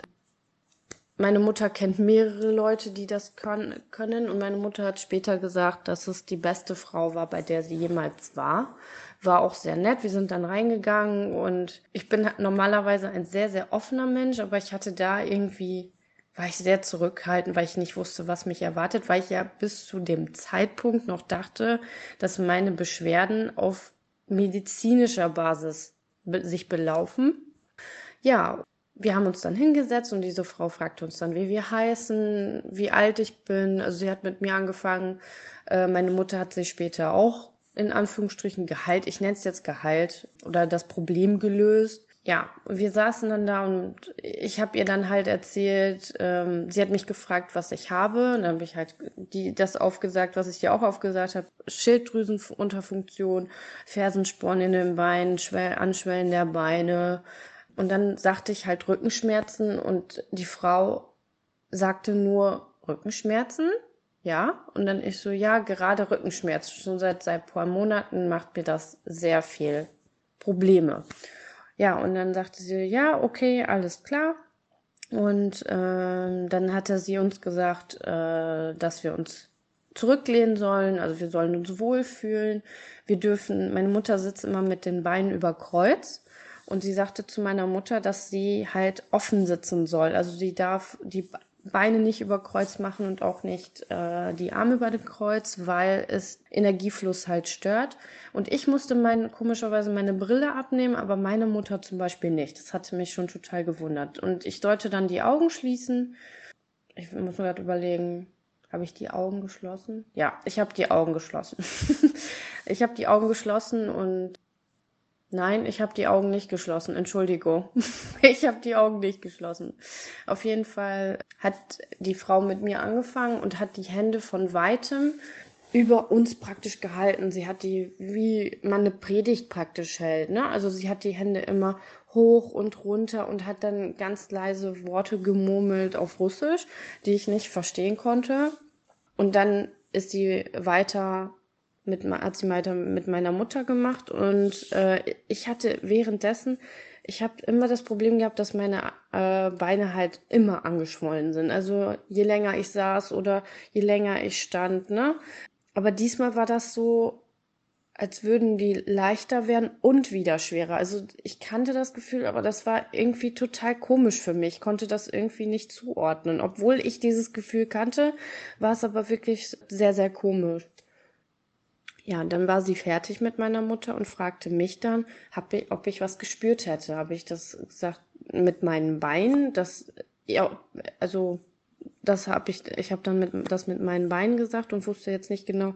meine Mutter kennt mehrere Leute, die das können. Und meine Mutter hat später gesagt, dass es die beste Frau war, bei der sie jemals war. War auch sehr nett. Wir sind dann reingegangen und ich bin normalerweise ein sehr, sehr offener Mensch, aber ich hatte da irgendwie, war ich sehr zurückhaltend, weil ich nicht wusste, was mich erwartet, weil ich ja bis zu dem Zeitpunkt noch dachte, dass meine Beschwerden auf medizinischer Basis sich belaufen. Ja, wir haben uns dann hingesetzt und diese Frau fragte uns dann, wie wir heißen, wie alt ich bin. Also sie hat mit mir angefangen. Äh, meine Mutter hat sich später auch in Anführungsstrichen Gehalt, ich nenne es jetzt Gehalt oder das Problem gelöst. Ja, wir saßen dann da und ich habe ihr dann halt erzählt, ähm, sie hat mich gefragt, was ich habe. Und dann habe ich halt die, das aufgesagt, was ich dir auch aufgesagt habe. Schilddrüsenunterfunktion, Fersensporn in den Beinen, Schwell, Anschwellen der Beine, und dann sagte ich halt Rückenschmerzen und die Frau sagte nur Rückenschmerzen. Ja, und dann ich so, ja, gerade Rückenschmerzen. Schon seit, seit paar Monaten macht mir das sehr viel Probleme. Ja, und dann sagte sie, ja, okay, alles klar. Und ähm, dann hatte sie uns gesagt, äh, dass wir uns zurücklehnen sollen, also wir sollen uns wohlfühlen. Wir dürfen, meine Mutter sitzt immer mit den Beinen über Kreuz und sie sagte zu meiner Mutter, dass sie halt offen sitzen soll. Also sie darf die Beine nicht über Kreuz machen und auch nicht äh, die Arme über den Kreuz, weil es Energiefluss halt stört. Und ich musste mein, komischerweise meine Brille abnehmen, aber meine Mutter zum Beispiel nicht. Das hatte mich schon total gewundert. Und ich sollte dann die Augen schließen. Ich muss mir gerade überlegen, habe ich die Augen geschlossen? Ja, ich habe die Augen geschlossen. ich habe die Augen geschlossen und Nein, ich habe die Augen nicht geschlossen. Entschuldigung. ich habe die Augen nicht geschlossen. Auf jeden Fall hat die Frau mit mir angefangen und hat die Hände von weitem über uns praktisch gehalten. Sie hat die, wie man eine Predigt praktisch hält. Ne? Also sie hat die Hände immer hoch und runter und hat dann ganz leise Worte gemurmelt auf Russisch, die ich nicht verstehen konnte. Und dann ist sie weiter mit, hat sie weiter mit meiner Mutter gemacht und äh, ich hatte währenddessen, ich habe immer das Problem gehabt, dass meine äh, Beine halt immer angeschwollen sind. Also je länger ich saß oder je länger ich stand, ne? Aber diesmal war das so, als würden die leichter werden und wieder schwerer. Also ich kannte das Gefühl, aber das war irgendwie total komisch für mich. Ich konnte das irgendwie nicht zuordnen. Obwohl ich dieses Gefühl kannte, war es aber wirklich sehr, sehr komisch. Ja, und dann war sie fertig mit meiner Mutter und fragte mich dann, ich, ob ich was gespürt hätte. Habe ich das gesagt mit meinen Beinen? Das, ja, also das habe ich, ich habe dann mit, das mit meinen Beinen gesagt und wusste jetzt nicht genau,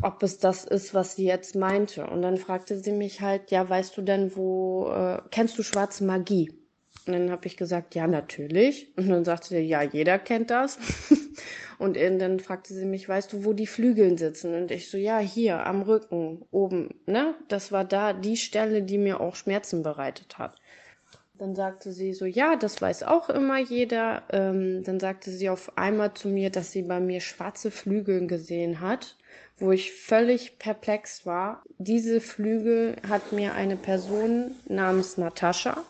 ob es das ist, was sie jetzt meinte. Und dann fragte sie mich halt, ja, weißt du denn, wo, äh, kennst du schwarze Magie? Und dann habe ich gesagt, ja, natürlich. Und dann sagte sie, ja, jeder kennt das. Und dann fragte sie mich, weißt du, wo die Flügeln sitzen? Und ich so, ja, hier am Rücken, oben, ne? Das war da die Stelle, die mir auch Schmerzen bereitet hat. Dann sagte sie so, ja, das weiß auch immer jeder. Ähm, dann sagte sie auf einmal zu mir, dass sie bei mir schwarze Flügel gesehen hat, wo ich völlig perplex war. Diese Flügel hat mir eine Person namens Natascha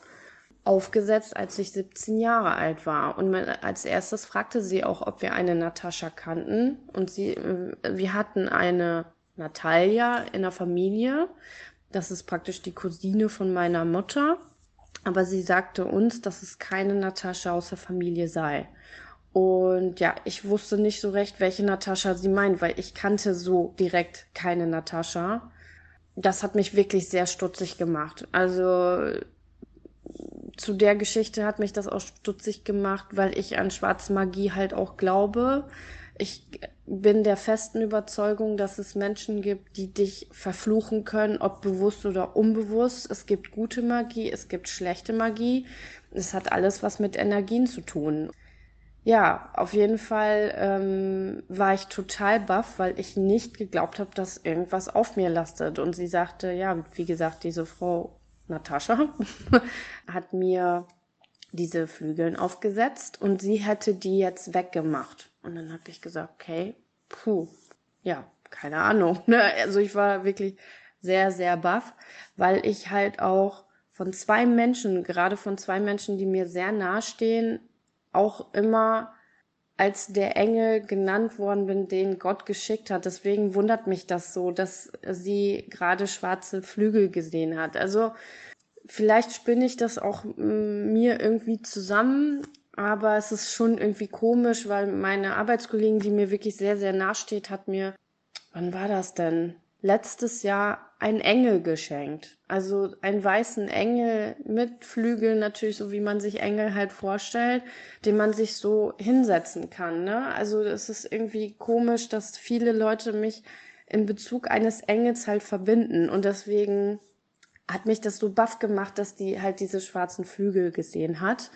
aufgesetzt, als ich 17 Jahre alt war. Und als erstes fragte sie auch, ob wir eine Natascha kannten. Und sie, äh, wir hatten eine Natalia in der Familie. Das ist praktisch die Cousine von meiner Mutter. Aber sie sagte uns, dass es keine Natascha aus der Familie sei. Und ja, ich wusste nicht so recht, welche Natascha sie meint, weil ich kannte so direkt keine Natascha. Das hat mich wirklich sehr stutzig gemacht. Also zu der Geschichte hat mich das auch stutzig gemacht, weil ich an schwarze Magie halt auch glaube. Ich bin der festen Überzeugung, dass es Menschen gibt, die dich verfluchen können, ob bewusst oder unbewusst. Es gibt gute Magie, es gibt schlechte Magie. Es hat alles was mit Energien zu tun. Ja, auf jeden Fall ähm, war ich total baff, weil ich nicht geglaubt habe, dass irgendwas auf mir lastet. Und sie sagte, ja, wie gesagt, diese Frau Natascha, hat mir diese Flügeln aufgesetzt und sie hätte die jetzt weggemacht. Und dann habe ich gesagt, okay, puh, ja, keine Ahnung. Ne? Also ich war wirklich sehr, sehr baff, weil ich halt auch von zwei Menschen, gerade von zwei Menschen, die mir sehr nahe stehen, auch immer als der Engel genannt worden bin, den Gott geschickt hat. Deswegen wundert mich das so, dass sie gerade schwarze Flügel gesehen hat. Also vielleicht spinne ich das auch mm, mir irgendwie zusammen, aber es ist schon irgendwie komisch, weil meine Arbeitskollegin, die mir wirklich sehr, sehr nahe steht, hat mir, wann war das denn? Letztes Jahr einen Engel geschenkt. Also einen weißen Engel mit Flügeln, natürlich so wie man sich Engel halt vorstellt, den man sich so hinsetzen kann. Ne? Also es ist irgendwie komisch, dass viele Leute mich in Bezug eines Engels halt verbinden und deswegen hat mich das so baff gemacht, dass die halt diese schwarzen Flügel gesehen hat.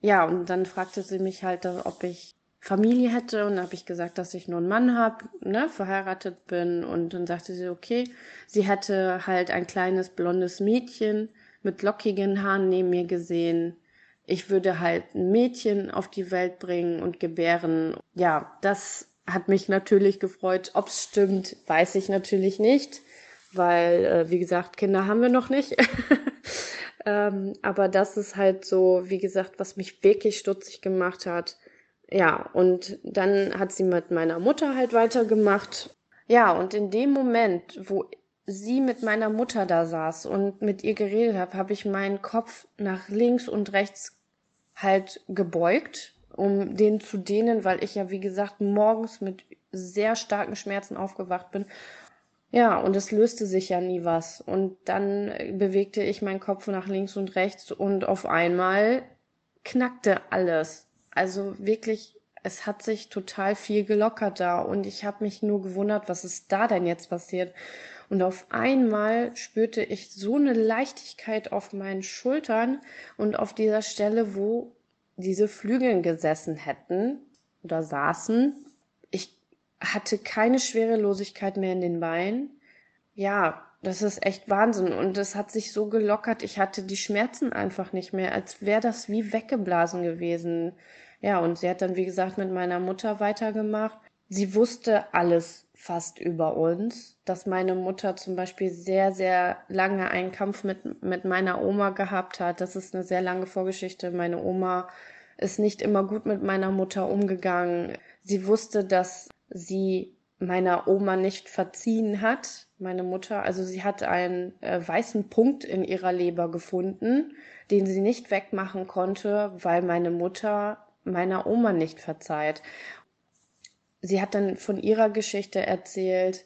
Ja, und dann fragte sie mich halt, ob ich Familie hätte und habe ich gesagt, dass ich nur einen Mann habe, ne, verheiratet bin und dann sagte sie, okay, sie hätte halt ein kleines blondes Mädchen mit lockigen Haaren neben mir gesehen. Ich würde halt ein Mädchen auf die Welt bringen und gebären. Ja, das hat mich natürlich gefreut. Ob's stimmt, weiß ich natürlich nicht, weil, äh, wie gesagt, Kinder haben wir noch nicht. ähm, aber das ist halt so, wie gesagt, was mich wirklich stutzig gemacht hat ja, und dann hat sie mit meiner Mutter halt weitergemacht. Ja, und in dem Moment, wo sie mit meiner Mutter da saß und mit ihr geredet habe, habe ich meinen Kopf nach links und rechts halt gebeugt um den zu dehnen, weil ich ja, wie gesagt, morgens mit sehr starken Schmerzen aufgewacht bin. Ja, und es löste sich ja nie was. Und dann bewegte ich meinen Kopf nach links und rechts und auf einmal knackte alles. Also wirklich, es hat sich total viel gelockert da und ich habe mich nur gewundert, was ist da denn jetzt passiert? Und auf einmal spürte ich so eine Leichtigkeit auf meinen Schultern und auf dieser Stelle, wo diese Flügeln gesessen hätten oder saßen. Ich hatte keine Schwerelosigkeit mehr in den Beinen. Ja, das ist echt Wahnsinn. Und es hat sich so gelockert. Ich hatte die Schmerzen einfach nicht mehr, als wäre das wie weggeblasen gewesen. Ja, und sie hat dann, wie gesagt, mit meiner Mutter weitergemacht. Sie wusste alles fast über uns, dass meine Mutter zum Beispiel sehr, sehr lange einen Kampf mit, mit meiner Oma gehabt hat. Das ist eine sehr lange Vorgeschichte. Meine Oma ist nicht immer gut mit meiner Mutter umgegangen. Sie wusste, dass sie meiner Oma nicht verziehen hat, meine Mutter. Also sie hat einen äh, weißen Punkt in ihrer Leber gefunden, den sie nicht wegmachen konnte, weil meine Mutter meiner Oma nicht verzeiht. Sie hat dann von ihrer Geschichte erzählt,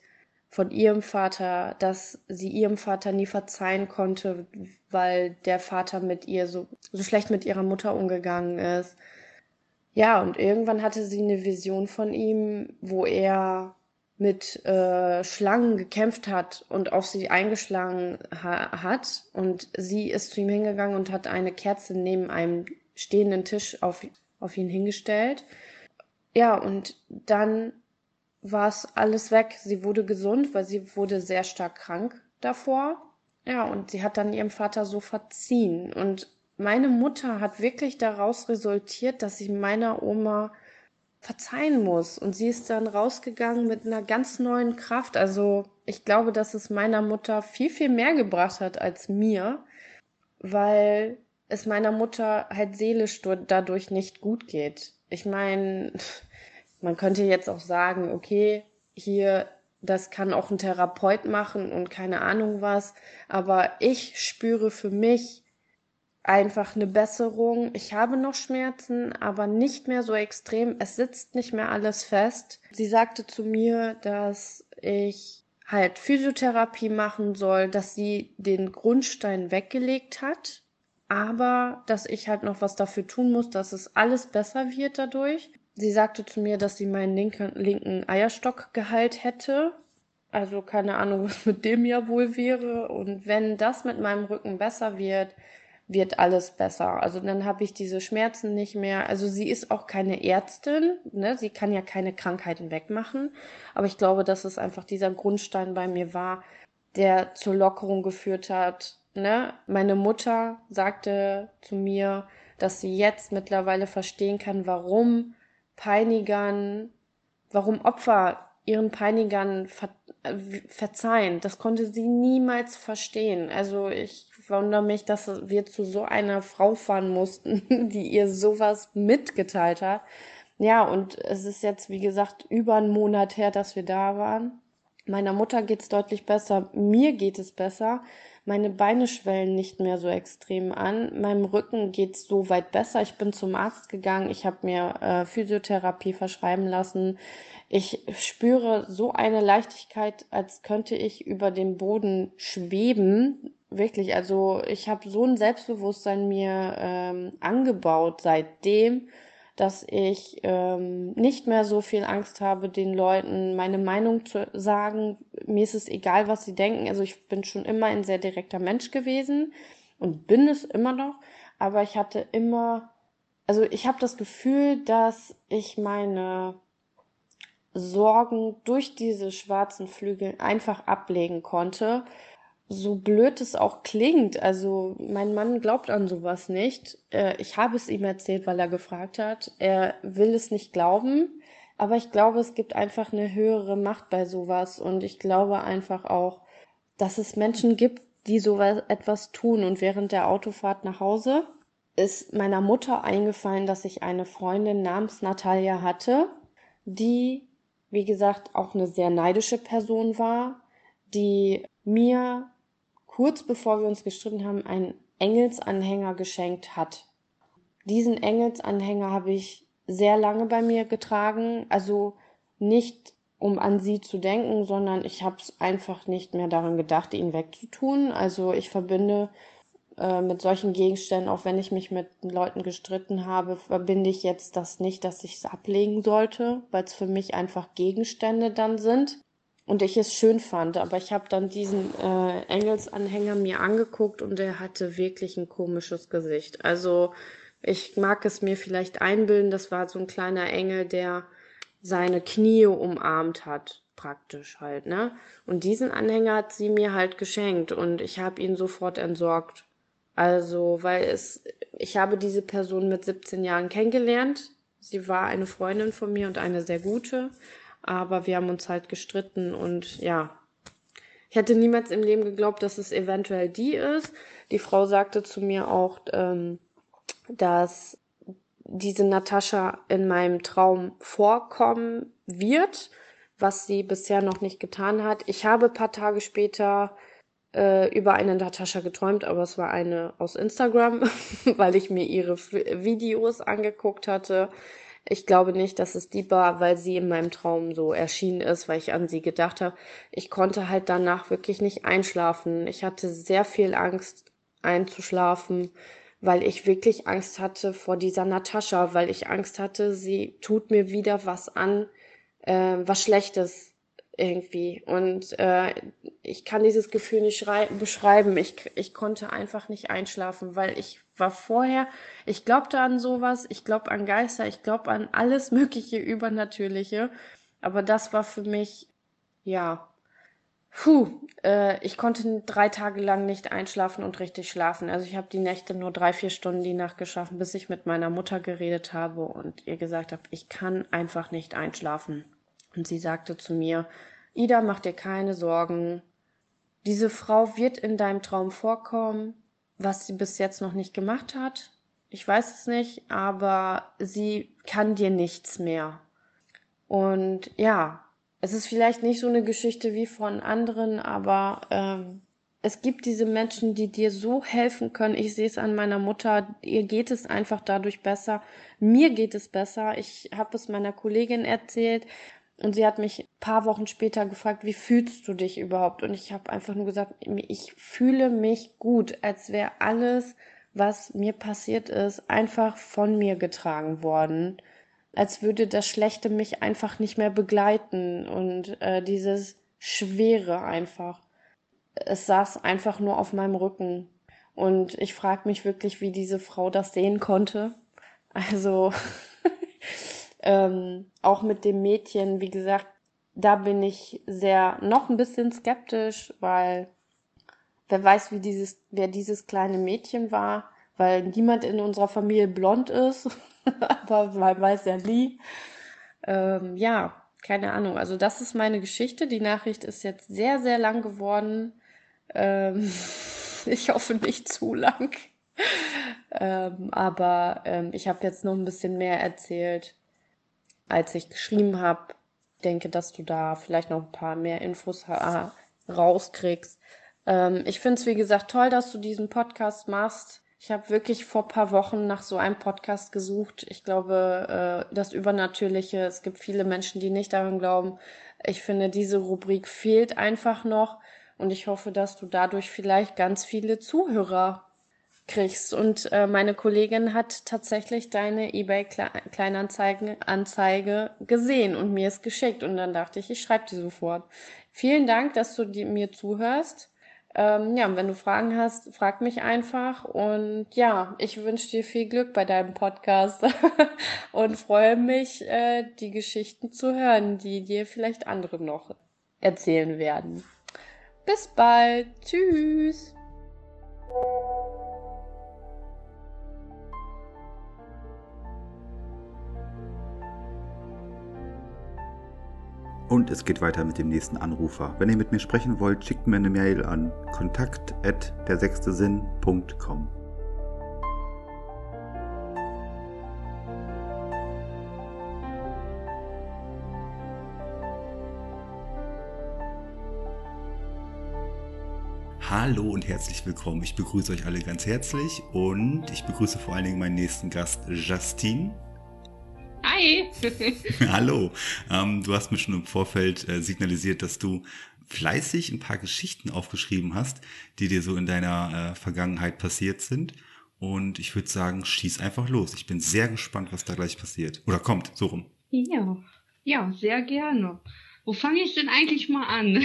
von ihrem Vater, dass sie ihrem Vater nie verzeihen konnte, weil der Vater mit ihr so, so schlecht mit ihrer Mutter umgegangen ist. Ja, und irgendwann hatte sie eine Vision von ihm, wo er mit äh, Schlangen gekämpft hat und auf sie eingeschlagen ha hat. Und sie ist zu ihm hingegangen und hat eine Kerze neben einem stehenden Tisch auf, auf ihn hingestellt. Ja, und dann war es alles weg. Sie wurde gesund, weil sie wurde sehr stark krank davor. Ja, und sie hat dann ihrem Vater so verziehen. Und meine Mutter hat wirklich daraus resultiert, dass sie meiner Oma verzeihen muss. Und sie ist dann rausgegangen mit einer ganz neuen Kraft. Also ich glaube, dass es meiner Mutter viel, viel mehr gebracht hat als mir, weil es meiner Mutter halt seelisch dadurch nicht gut geht. Ich meine, man könnte jetzt auch sagen, okay, hier, das kann auch ein Therapeut machen und keine Ahnung was, aber ich spüre für mich, einfach eine Besserung. Ich habe noch Schmerzen, aber nicht mehr so extrem. Es sitzt nicht mehr alles fest. Sie sagte zu mir, dass ich halt Physiotherapie machen soll, dass sie den Grundstein weggelegt hat, aber dass ich halt noch was dafür tun muss, dass es alles besser wird dadurch. Sie sagte zu mir, dass sie meinen linken, linken Eierstock geheilt hätte. Also keine Ahnung, was mit dem ja wohl wäre. Und wenn das mit meinem Rücken besser wird, wird alles besser. Also dann habe ich diese Schmerzen nicht mehr. Also sie ist auch keine Ärztin, ne? sie kann ja keine Krankheiten wegmachen. Aber ich glaube, dass es einfach dieser Grundstein bei mir war, der zur Lockerung geführt hat. Ne? Meine Mutter sagte zu mir, dass sie jetzt mittlerweile verstehen kann, warum Peinigern, warum Opfer ihren Peinigern ver äh, verzeihen. Das konnte sie niemals verstehen. Also ich wundere mich, dass wir zu so einer Frau fahren mussten, die ihr sowas mitgeteilt hat. Ja, und es ist jetzt, wie gesagt, über einen Monat her, dass wir da waren. Meiner Mutter geht's deutlich besser. Mir geht es besser. Meine Beine schwellen nicht mehr so extrem an. Meinem Rücken geht's so weit besser. Ich bin zum Arzt gegangen. Ich habe mir äh, Physiotherapie verschreiben lassen. Ich spüre so eine Leichtigkeit, als könnte ich über dem Boden schweben. Wirklich, also ich habe so ein Selbstbewusstsein mir ähm, angebaut seitdem, dass ich ähm, nicht mehr so viel Angst habe, den Leuten meine Meinung zu sagen. Mir ist es egal, was sie denken. Also ich bin schon immer ein sehr direkter Mensch gewesen und bin es immer noch. Aber ich hatte immer, also ich habe das Gefühl, dass ich meine Sorgen durch diese schwarzen Flügel einfach ablegen konnte so blöd es auch klingt, also mein Mann glaubt an sowas nicht. Äh, ich habe es ihm erzählt, weil er gefragt hat. Er will es nicht glauben, aber ich glaube, es gibt einfach eine höhere Macht bei sowas und ich glaube einfach auch, dass es Menschen gibt, die so etwas tun und während der Autofahrt nach Hause ist meiner Mutter eingefallen, dass ich eine Freundin namens Natalia hatte, die, wie gesagt, auch eine sehr neidische Person war, die mir kurz bevor wir uns gestritten haben, einen Engelsanhänger geschenkt hat. Diesen Engelsanhänger habe ich sehr lange bei mir getragen. Also nicht um an sie zu denken, sondern ich habe es einfach nicht mehr daran gedacht, ihn wegzutun. Also ich verbinde äh, mit solchen Gegenständen, auch wenn ich mich mit Leuten gestritten habe, verbinde ich jetzt das nicht, dass ich es ablegen sollte, weil es für mich einfach Gegenstände dann sind und ich es schön fand. Aber ich habe dann diesen äh, Engelsanhänger mir angeguckt und der hatte wirklich ein komisches Gesicht. Also ich mag es mir vielleicht einbilden, das war so ein kleiner Engel, der seine Knie umarmt hat, praktisch halt, ne? Und diesen Anhänger hat sie mir halt geschenkt und ich habe ihn sofort entsorgt. Also, weil es, ich habe diese Person mit 17 Jahren kennengelernt. Sie war eine Freundin von mir und eine sehr gute, aber wir haben uns halt gestritten und ja, ich hätte niemals im Leben geglaubt, dass es eventuell die ist. Die Frau sagte zu mir auch, ähm, dass diese Natascha in meinem Traum vorkommen wird, was sie bisher noch nicht getan hat. Ich habe ein paar Tage später äh, über eine Natascha geträumt, aber es war eine aus Instagram, weil ich mir ihre Videos angeguckt hatte. Ich glaube nicht, dass es die war, weil sie in meinem Traum so erschienen ist, weil ich an sie gedacht habe. Ich konnte halt danach wirklich nicht einschlafen. Ich hatte sehr viel Angst einzuschlafen weil ich wirklich Angst hatte vor dieser Natascha, weil ich Angst hatte, sie tut mir wieder was an, äh, was Schlechtes irgendwie. Und äh, ich kann dieses Gefühl nicht beschreiben. Ich, ich konnte einfach nicht einschlafen, weil ich war vorher, ich glaubte an sowas, ich glaube an Geister, ich glaube an alles mögliche Übernatürliche. Aber das war für mich, ja, Puh, äh, ich konnte drei Tage lang nicht einschlafen und richtig schlafen. Also ich habe die Nächte nur drei, vier Stunden die Nacht geschaffen, bis ich mit meiner Mutter geredet habe und ihr gesagt habe, ich kann einfach nicht einschlafen. Und sie sagte zu mir, Ida, mach dir keine Sorgen. Diese Frau wird in deinem Traum vorkommen, was sie bis jetzt noch nicht gemacht hat. Ich weiß es nicht, aber sie kann dir nichts mehr. Und ja, es ist vielleicht nicht so eine Geschichte wie von anderen, aber ähm, es gibt diese Menschen, die dir so helfen können. Ich sehe es an meiner Mutter. Ihr geht es einfach dadurch besser. Mir geht es besser. Ich habe es meiner Kollegin erzählt und sie hat mich paar Wochen später gefragt, wie fühlst du dich überhaupt? Und ich habe einfach nur gesagt, ich fühle mich gut, als wäre alles, was mir passiert ist, einfach von mir getragen worden als würde das Schlechte mich einfach nicht mehr begleiten und äh, dieses Schwere einfach. Es saß einfach nur auf meinem Rücken. Und ich frage mich wirklich, wie diese Frau das sehen konnte. Also ähm, auch mit dem Mädchen, wie gesagt, da bin ich sehr noch ein bisschen skeptisch, weil wer weiß, wie dieses, wer dieses kleine Mädchen war, weil niemand in unserer Familie blond ist. aber man weiß ja nie. Ähm, ja, keine Ahnung. Also das ist meine Geschichte. Die Nachricht ist jetzt sehr, sehr lang geworden. Ähm, ich hoffe nicht zu lang. ähm, aber ähm, ich habe jetzt noch ein bisschen mehr erzählt, als ich geschrieben habe. Denke, dass du da vielleicht noch ein paar mehr Infos rauskriegst. Ähm, ich finde es, wie gesagt, toll, dass du diesen Podcast machst. Ich habe wirklich vor paar Wochen nach so einem Podcast gesucht. Ich glaube, äh, das Übernatürliche, es gibt viele Menschen, die nicht daran glauben. Ich finde, diese Rubrik fehlt einfach noch und ich hoffe, dass du dadurch vielleicht ganz viele Zuhörer kriegst. Und äh, meine Kollegin hat tatsächlich deine eBay Kleinanzeige gesehen und mir es geschickt. Und dann dachte ich, ich schreibe die sofort. Vielen Dank, dass du die, mir zuhörst. Ähm, ja, wenn du Fragen hast, frag mich einfach. Und ja, ich wünsche dir viel Glück bei deinem Podcast und freue mich, äh, die Geschichten zu hören, die dir vielleicht andere noch erzählen werden. Bis bald. Tschüss.
Und es geht weiter mit dem nächsten Anrufer. Wenn ihr mit mir sprechen wollt, schickt mir eine Mail an kontakt at dersechstesinn.com. Hallo und herzlich willkommen. Ich begrüße euch alle ganz herzlich und ich begrüße vor allen Dingen meinen nächsten Gast, Justine.
Hi.
Hallo. Ähm, du hast mir schon im Vorfeld äh, signalisiert, dass du fleißig ein paar Geschichten aufgeschrieben hast, die dir so in deiner äh, Vergangenheit passiert sind. Und ich würde sagen, schieß einfach los. Ich bin sehr gespannt, was da gleich passiert. Oder kommt, so rum.
Ja, ja, sehr gerne. Wo fange ich denn eigentlich mal an?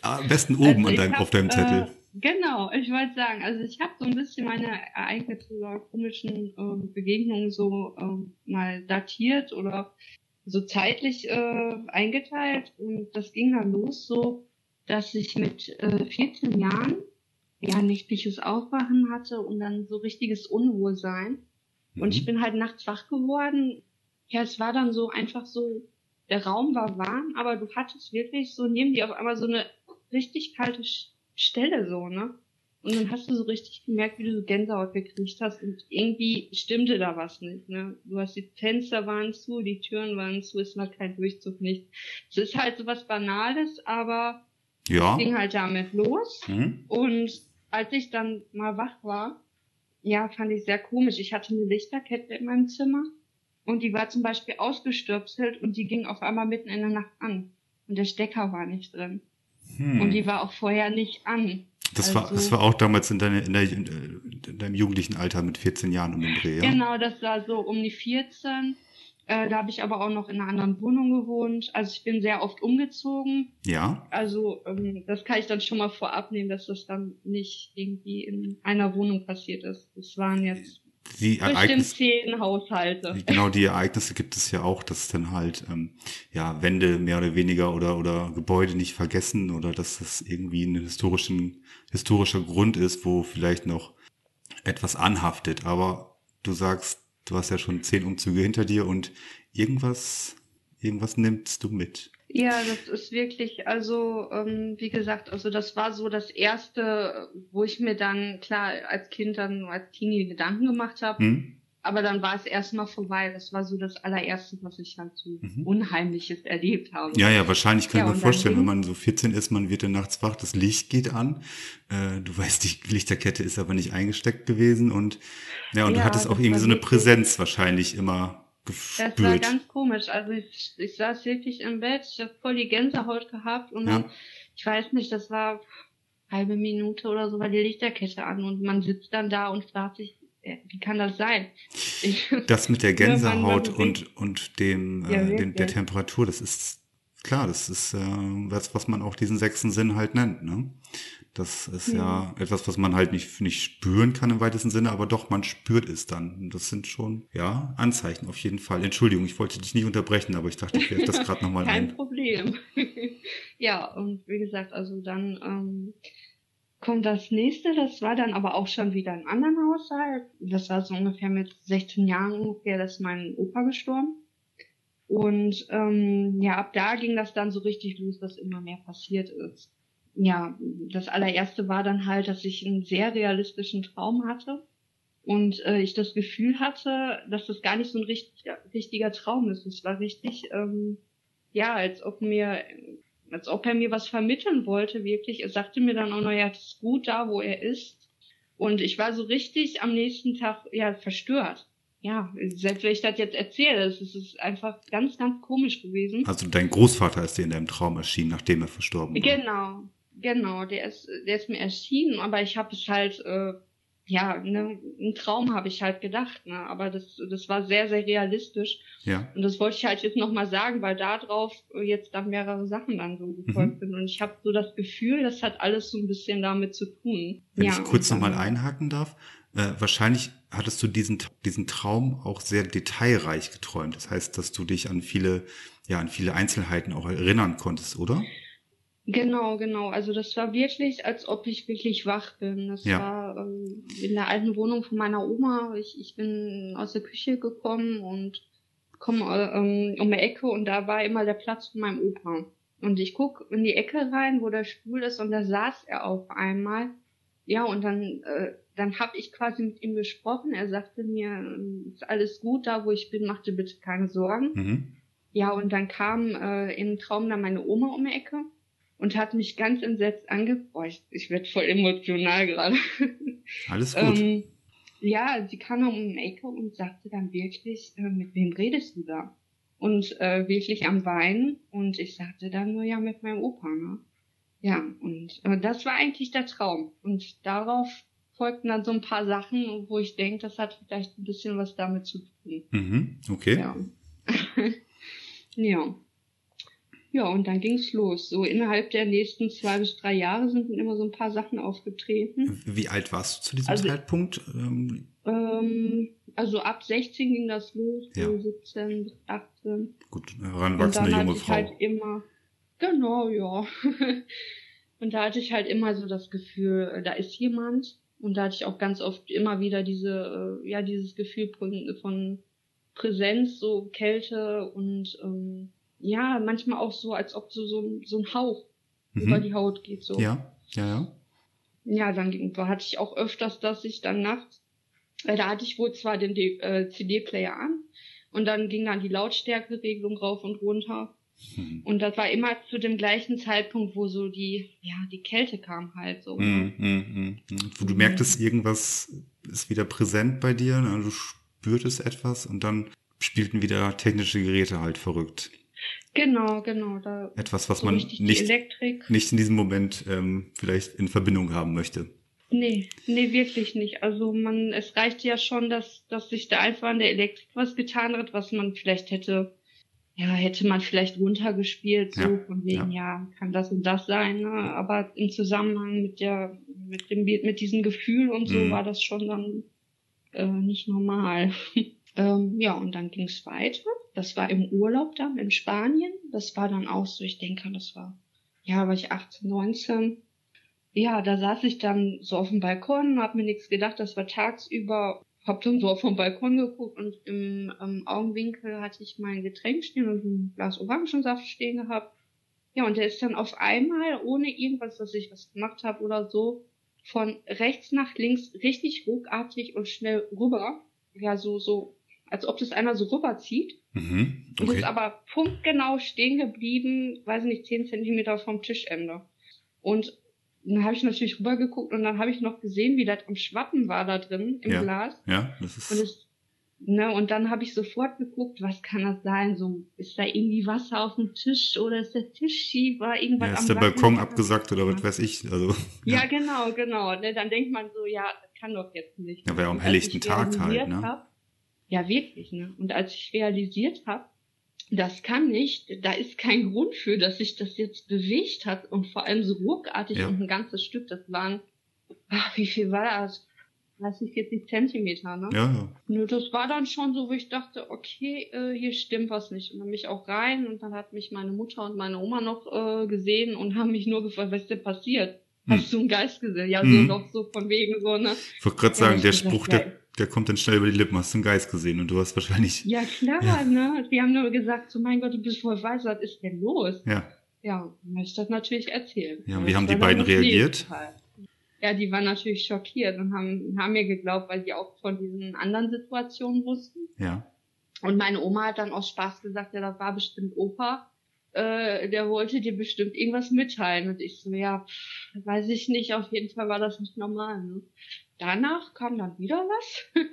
Ah, am besten oben also an deinem, hab, auf deinem Zettel. Äh,
genau, ich wollte sagen, also ich habe so ein bisschen meine Ereignisse oder komischen äh, Begegnungen so äh, mal datiert oder so zeitlich äh, eingeteilt und das ging dann los so, dass ich mit äh, 14 Jahren ja nächtliches Aufwachen hatte und dann so richtiges Unwohlsein mhm. und ich mhm. bin halt nachts wach geworden. Ja, es war dann so einfach so, der Raum war warm, aber du hattest wirklich so neben dir auf einmal so eine richtig kalte Stelle so, ne? Und dann hast du so richtig gemerkt, wie du so Gänsehaut gekriegt hast und irgendwie stimmte da was nicht. Ne? Du hast die Fenster waren zu, die Türen waren zu, es war kein Durchzug nicht. Es ist halt so was Banales, aber ja. es ging halt damit los. Mhm. Und als ich dann mal wach war, ja, fand ich sehr komisch. Ich hatte eine Lichterkette in meinem Zimmer und die war zum Beispiel ausgestöpselt und die ging auf einmal mitten in der Nacht an. Und der Stecker war nicht drin. Hm. Und die war auch vorher nicht an.
Das, also, war, das war auch damals in, deine, in, der, in deinem jugendlichen Alter mit 14 Jahren um den Dreh,
ja? Genau, das war so um die 14. Äh, da habe ich aber auch noch in einer anderen Wohnung gewohnt. Also ich bin sehr oft umgezogen.
Ja.
Also ähm, das kann ich dann schon mal vorab nehmen, dass das dann nicht irgendwie in einer Wohnung passiert ist. Das waren jetzt
die Ereignisse,
zehn Haushalte.
Genau, die Ereignisse gibt es ja auch, dass dann halt ähm, ja Wände mehr oder weniger oder oder Gebäude nicht vergessen oder dass das irgendwie ein historischen historischer Grund ist, wo vielleicht noch etwas anhaftet. Aber du sagst, du hast ja schon zehn Umzüge hinter dir und irgendwas irgendwas nimmst du mit.
Ja, das ist wirklich, also ähm, wie gesagt, also das war so das erste, wo ich mir dann klar als Kind dann als Teenie Gedanken gemacht habe. Hm. Aber dann war es erstmal vorbei. Das war so das allererste, was ich halt so mhm. Unheimliches erlebt habe.
Ja, ja, wahrscheinlich kann ja, ich mir vorstellen, wenn man so 14 ist, man wird dann nachts wach, das Licht geht an. Äh, du weißt, die Lichterkette ist aber nicht eingesteckt gewesen und ja, und ja, du hattest auch irgendwie so eine Präsenz wahrscheinlich immer gespürt.
Das war ganz komisch. Also ich, ich saß wirklich im Bett, ich habe voll die Gänsehaut gehabt und ja. ich weiß nicht, das war halbe Minute oder so war die Lichterkette an und man sitzt dann da und fragt sich, äh, wie kann das sein?
Ich, das mit der Gänsehaut und, und dem, ja, äh, dem, der Temperatur, das ist klar, das ist äh, was, was man auch diesen sechsten Sinn halt nennt. Ne? Das ist ja. ja etwas, was man halt nicht, nicht spüren kann im weitesten Sinne, aber doch, man spürt es dann. Das sind schon, ja, Anzeichen auf jeden Fall. Entschuldigung, ich wollte dich nicht unterbrechen, aber ich dachte, ich werfe das gerade nochmal
ein. Kein Problem. ja, und wie gesagt, also dann ähm, kommt das nächste, das war dann aber auch schon wieder im anderen Haushalt. Das war so ungefähr mit 16 Jahren ungefähr, da ist mein Opa gestorben. Und ähm, ja, ab da ging das dann so richtig los, dass immer mehr passiert ist ja, das allererste war dann halt, dass ich einen sehr realistischen Traum hatte und äh, ich das Gefühl hatte, dass das gar nicht so ein richtig, richtiger Traum ist. Es war richtig, ähm, ja, als ob mir, als ob er mir was vermitteln wollte, wirklich. Er sagte mir dann auch noch, ja, es ist gut da, wo er ist. Und ich war so richtig am nächsten Tag, ja, verstört. Ja, selbst wenn ich das jetzt erzähle, es ist einfach ganz, ganz komisch gewesen.
Also dein Großvater ist dir in deinem Traum erschienen, nachdem er verstorben war.
Genau, Genau, der ist, der ist mir erschienen, aber ich habe es halt, äh, ja, ne, ein Traum habe ich halt gedacht, ne, aber das, das war sehr, sehr realistisch.
Ja.
Und das wollte ich halt jetzt nochmal sagen, weil da drauf jetzt dann mehrere Sachen dann so gefolgt mhm. sind. Und ich habe so das Gefühl, das hat alles so ein bisschen damit zu tun.
Wenn ja, ich kurz nochmal einhaken darf, äh, wahrscheinlich hattest du diesen, diesen Traum auch sehr detailreich geträumt. Das heißt, dass du dich an viele, ja, an viele Einzelheiten auch erinnern konntest, oder?
Genau, genau. Also das war wirklich, als ob ich wirklich wach bin. Das ja. war ähm, in der alten Wohnung von meiner Oma. Ich, ich bin aus der Küche gekommen und komme ähm, um die Ecke und da war immer der Platz von meinem Opa. Und ich guck in die Ecke rein, wo der Stuhl ist, und da saß er auf einmal. Ja, und dann, äh, dann habe ich quasi mit ihm gesprochen. Er sagte mir, ist alles gut da, wo ich bin, mach dir bitte keine Sorgen. Mhm. Ja, und dann kam äh, im Traum dann meine Oma um die Ecke und hat mich ganz entsetzt angeguckt. Ich werde voll emotional gerade.
Alles gut. ähm,
ja, sie kam um die Ecke und sagte dann wirklich, äh, mit wem redest du da? Und äh, wirklich am Weinen. Und ich sagte dann nur, ja, mit meinem Opa, ne? Ja, und äh, das war eigentlich der Traum. Und darauf folgten dann so ein paar Sachen, wo ich denke, das hat vielleicht ein bisschen was damit zu tun.
Mhm, okay.
Ja. ja. Ja, und dann ging's los. So innerhalb der nächsten zwei bis drei Jahre sind dann immer so ein paar Sachen aufgetreten.
Wie alt warst du zu diesem
Also-
Zeitpunkt? Ähm,
Ähm, also ab 16 ging das los,
Ja.
so 17 bis 18.
gut,
Und
heranwachsende
dann hatte
junge
ich
Frau.
halt immer, genau, ja. und da hatte ich halt immer so das Gefühl, äh, da ist jemand. Und da hatte ich auch ganz oft immer wieder diese, äh, ja, dieses Gefühl von, von Präsenz, so Kälte und ähm, ja, manchmal auch so, als ob so, so, ein- so ein Hauch über
Mhm.
die Haut geht. So.
Ja, ja, ja.
Ja, dann hatte ich auch öfters, dass ich dann nachts, äh, da hatte ich wohl zwar den D- äh, CD-Player an und dann ging dann die Lautstärkeregelung rauf und runter.
Mhm.
Und das war immer zu dem gleichen Zeitpunkt, wo so die, ja, die Kälte kam halt so.
Mhm, mhm, mhm. Wo du merktest, irgendwas ist wieder präsent bei dir, ne? du spürtest etwas und dann spielten wieder technische Geräte halt verrückt.
Genau, genau. Da
Etwas, was
so
man nicht,
Elektrik.
nicht in diesem Moment ähm, vielleicht in Verbindung haben möchte.
Nee, nee, wirklich nicht. Also man, es reicht ja schon, dass, dass sich da einfach an der Elektrik was getan hat, was man vielleicht hätte, ja, hätte man vielleicht runtergespielt, so
Ja,
von wegen, ja. kann das und das sein, ne? Aber im Zusammenhang mit der, mit dem, mit diesem Gefühl und so
Mhm.
war das schon dann äh, nicht normal. ähm, ja, und dann ging es weiter. Das war im Urlaub dann in Spanien. Das war dann auch so, ich denke, das war, ja, war ich 18, 19 ja, da saß ich dann so auf dem Balkon, hab mir nichts gedacht, das war tagsüber, hab dann so auf dem Balkon geguckt und im ähm, Augenwinkel hatte ich mein Getränk stehen und ein Glas Orangensaft stehen gehabt. Ja, und der ist dann auf einmal, ohne irgendwas, dass ich was gemacht habe oder so, von rechts nach links richtig ruckartig und schnell rüber. Ja, so, so, als ob das einer so rüberzieht.
Mhm.
Und
Okay.
ist aber punktgenau stehen geblieben, weiß nicht, 10 Zentimeter vom Tischende. Und dann habe ich natürlich rübergeguckt und dann habe ich noch gesehen, wie das am Schwappen war da drin im
Ja.
Glas.
Ja, das
Und
ist.
es, ne, und dann habe ich sofort geguckt, was kann das sein? So, ist da irgendwie Wasser auf dem Tisch oder ist der Tisch schief? War irgendwas
Ja,
am
ist der
Wackeln?
Balkon abgesackt oder was weiß ich? Also,
Ja, genau, genau. Ne, dann denkt man so, ja, das kann doch jetzt nicht.
Ja, ja am
Und
helllichten
ich
Tag halt, ne?
Hab, ja, wirklich, ne? Und als ich realisiert habe, das kann nicht, da ist kein Grund für, dass sich das jetzt bewegt hat und vor allem so ruckartig
Ja.
und ein ganzes Stück, das waren, ach, wie viel war das? 30, 40 Zentimeter, ne?
ja, ja.
Nö, das war dann schon so, wo ich dachte, okay, äh, hier stimmt was nicht. Und dann bin ich auch rein und dann hat mich meine Mutter und meine Oma noch äh, gesehen und haben mich nur gefragt, was ist denn passiert?
Hm.
Hast du einen Geist gesehen? Ja,
Mhm.
so noch so von wegen so, ne?
Ich wollte gerade sagen, der
gesagt,
Spruch,
ja.
der, der kommt dann schnell über die Lippen. Hast du einen Geist gesehen und du hast wahrscheinlich.
Ja, klar,
Ja.
ne? Die haben nur gesagt, so mein Gott, du bist voll weiß, was ist denn los?
Ja.
Ja, ich das natürlich erzählt.
Ja,
Das
wie haben die beiden reagiert?
Ja, die waren natürlich schockiert und haben, haben mir geglaubt, weil die auch von diesen anderen Situationen wussten.
Ja.
Und meine Oma hat dann aus Spaß gesagt, ja, das war bestimmt Opa. Äh, der wollte dir bestimmt irgendwas mitteilen. Und ich so, ja, pff, weiß ich nicht, auf jeden Fall war das nicht normal. Ne? Danach kam dann wieder was.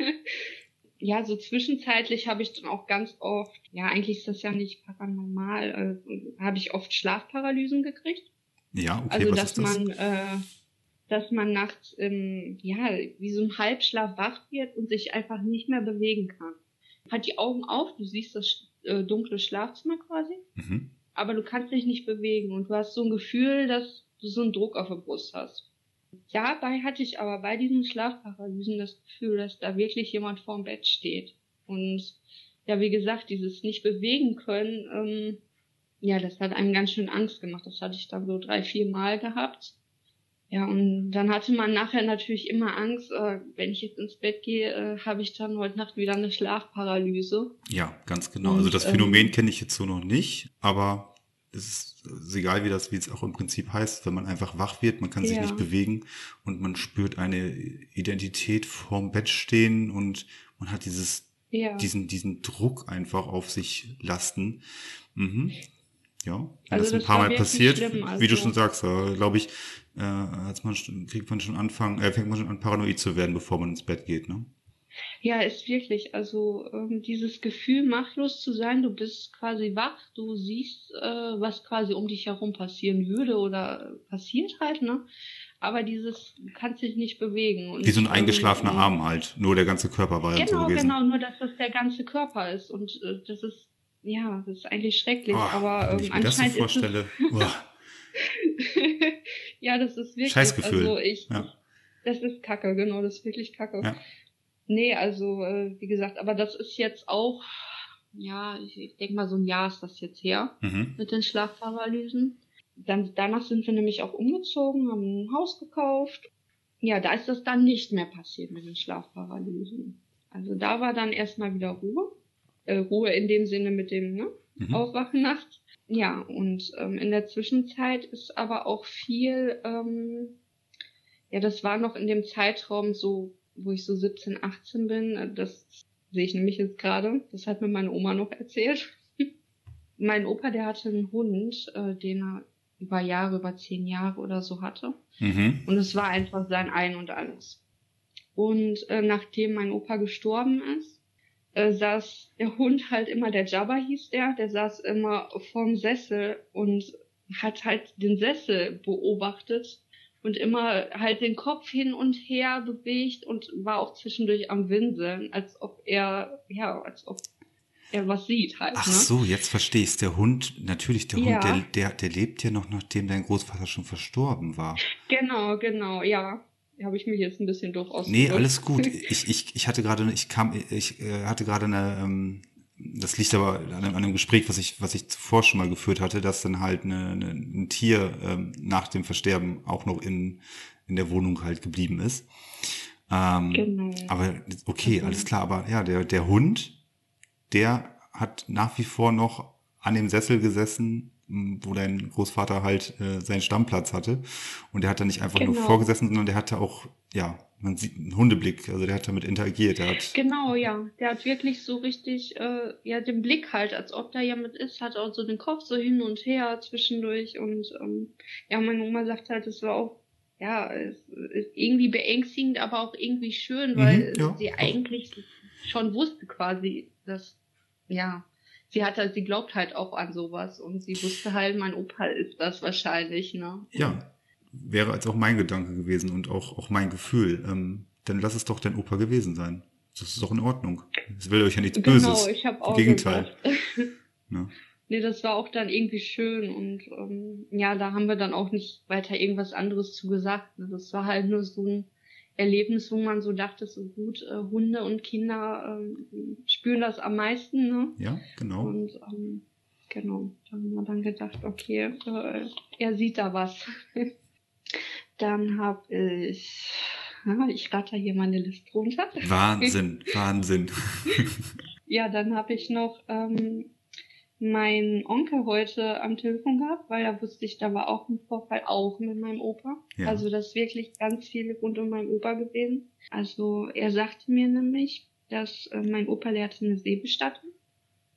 ja, so zwischenzeitlich habe ich dann auch ganz oft, ja, eigentlich ist das ja nicht paranormal, äh, habe ich oft Schlafparalysen gekriegt.
Ja, okay,
Also,
was
dass
ist das?
man, äh, dass man nachts, ähm, ja, wie so im Halbschlaf wach wird und sich einfach nicht mehr bewegen kann. Hat die Augen auf, du siehst das äh, dunkle Schlafzimmer quasi,
Mhm.
aber du kannst dich nicht bewegen und du hast so ein Gefühl, dass du so einen Druck auf der Brust hast. Dabei hatte ich aber bei diesen Schlafparalysen das Gefühl, dass da wirklich jemand vorm Bett steht. Und ja, wie gesagt, dieses nicht bewegen können, ähm, ja, das hat einem ganz schön Angst gemacht. Das hatte ich dann so drei, vier Mal gehabt. Ja, und dann hatte man nachher natürlich immer Angst, äh, wenn ich jetzt ins Bett gehe, äh, habe ich dann heute Nacht wieder eine Schlafparalyse.
Ja, ganz genau.
Und,
Also das
ähm,
Phänomen kenne ich jetzt so noch nicht, aber ist, es ist egal, wie das, wie es auch im Prinzip heißt, wenn man einfach wach wird, man kann sich
Ja.
nicht bewegen und man spürt eine Identität vorm Bett stehen und man hat dieses,
Ja.
diesen, diesen Druck einfach auf sich lasten. Mhm. Ja, wenn
Also
das ein
das
paar Mal passiert,
schlimm,
wie du
also-
schon sagst, glaube ich, äh, als man kriegt man schon anfangen, äh, fängt man schon an paranoid zu werden, bevor man ins Bett geht, ne?
Ja, ist wirklich. Also ähm, dieses Gefühl, machtlos zu sein, du bist quasi wach, du siehst, äh, was quasi um dich herum passieren würde oder passiert halt, ne? Aber dieses, du kannst dich nicht bewegen. Und,
Wie so ein eingeschlafener
ähm,
Arm halt. Nur der ganze Körper war dann so
Genau,
gewesen.
genau, nur dass das der ganze Körper ist. Und äh, das ist, ja, das ist eigentlich schrecklich.
Oh,
aber
wenn ich
ähm,
mir das so
anscheinend ist es
vorstelle.
Ja, das ist wirklich.
Scheißgefühl.
Also ich,
Ja.
das ist Kacke, genau, das ist wirklich Kacke.
Ja.
Nee, also äh, wie gesagt, aber das ist jetzt auch, ja, ich, ich denke mal so ein Jahr ist das jetzt her
Mhm.
mit den Schlafparalysen. Dann danach sind wir nämlich auch umgezogen, haben ein Haus gekauft. Ja, da ist das dann nicht mehr passiert mit den Schlafparalysen. Also da war dann erstmal wieder Ruhe. Äh, Ruhe in dem Sinne mit dem ne?
Mhm.
Aufwachen nachts. Ja, und ähm, in der Zwischenzeit ist aber auch viel, ähm, ja, das war noch in dem Zeitraum so, wo ich so 17, 18 bin, äh, das sehe ich nämlich jetzt gerade, das hat mir meine Oma noch erzählt. mein Opa, der hatte einen Hund, äh, den er über Jahre, über zehn Jahre oder so hatte.
Mhm.
Und es war einfach sein Ein und Alles. Und äh, nachdem mein Opa gestorben ist, äh, saß der Hund halt immer, der Jabba hieß der, der saß immer vorm Sessel und hat halt den Sessel beobachtet und immer halt den Kopf hin und her bewegt und war auch zwischendurch am Winseln, als ob er, ja, als ob er was sieht halt.
Ach
ne?
so, jetzt verstehe ich's. Der Hund, natürlich, der
Ja.
Hund, der, der, der lebt ja noch, nachdem dein Großvater schon verstorben war.
Genau, genau, ja. Habe ich mich jetzt ein bisschen doof ausgedrückt.
Nee, alles gut. Ich, ich, ich hatte gerade, ich kam, ich äh, hatte gerade eine, ähm, das liegt aber an einem, Gespräch, was ich, was ich zuvor schon mal geführt hatte, dass dann halt eine, eine, ein Tier ähm, nach dem Versterben auch noch in, in der Wohnung halt geblieben ist. Ähm,
Genau.
Aber okay,
Also-
alles klar. Aber ja, der, der Hund, der hat nach wie vor noch an dem Sessel gesessen, wo dein Großvater halt äh, seinen Stammplatz hatte. Und der hat da nicht einfach nur
Genau.
vorgesessen, sondern der hatte auch, ja, man sieht einen Hundeblick. Also der hat damit interagiert. Der hat,
Genau, ja. Der hat wirklich so richtig, äh, ja, den Blick halt, als ob da jemand ist, hat auch so den Kopf so hin und her zwischendurch und ähm, ja, meine Oma sagt halt, es war auch, ja, es ist irgendwie beängstigend, aber auch irgendwie schön, weil
Mhm, ja.
sie eigentlich schon wusste quasi, dass, ja, sie hat halt, sie glaubt halt auch an sowas und sie wusste halt, mein Opa ist das wahrscheinlich, ne?
ja, wäre als auch mein Gedanke gewesen und auch, auch mein Gefühl. Ähm, dann lass es doch dein Opa gewesen sein. Das ist doch in Ordnung. Es will euch ja nichts
Genau,
Böses.
ich habe
Im
auch
Gegenteil.
gedacht.
Ne?
Nee, das war auch dann irgendwie schön und ähm, ja, da haben wir dann auch nicht weiter irgendwas anderes zu gesagt. Das war halt nur so ein Erlebnis, wo man so dachte, so gut, äh, Hunde und Kinder ähm, spüren das am meisten, ne?
Ja, genau.
Und ähm, genau, da haben wir dann gedacht, okay, äh, er sieht da was. dann habe ich, ja, ich ratter hier meine Liste runter.
Wahnsinn, Wahnsinn.
Ja, dann habe ich noch ähm, meinen Onkel heute am Telefon gehabt, weil da wusste ich, da war auch ein Vorfall auch mit meinem Opa.
Ja.
Also das ist wirklich ganz viel rund um meinen Opa gewesen. Also er sagte mir nämlich, dass äh, mein Opa der hatte eine Seebestattung.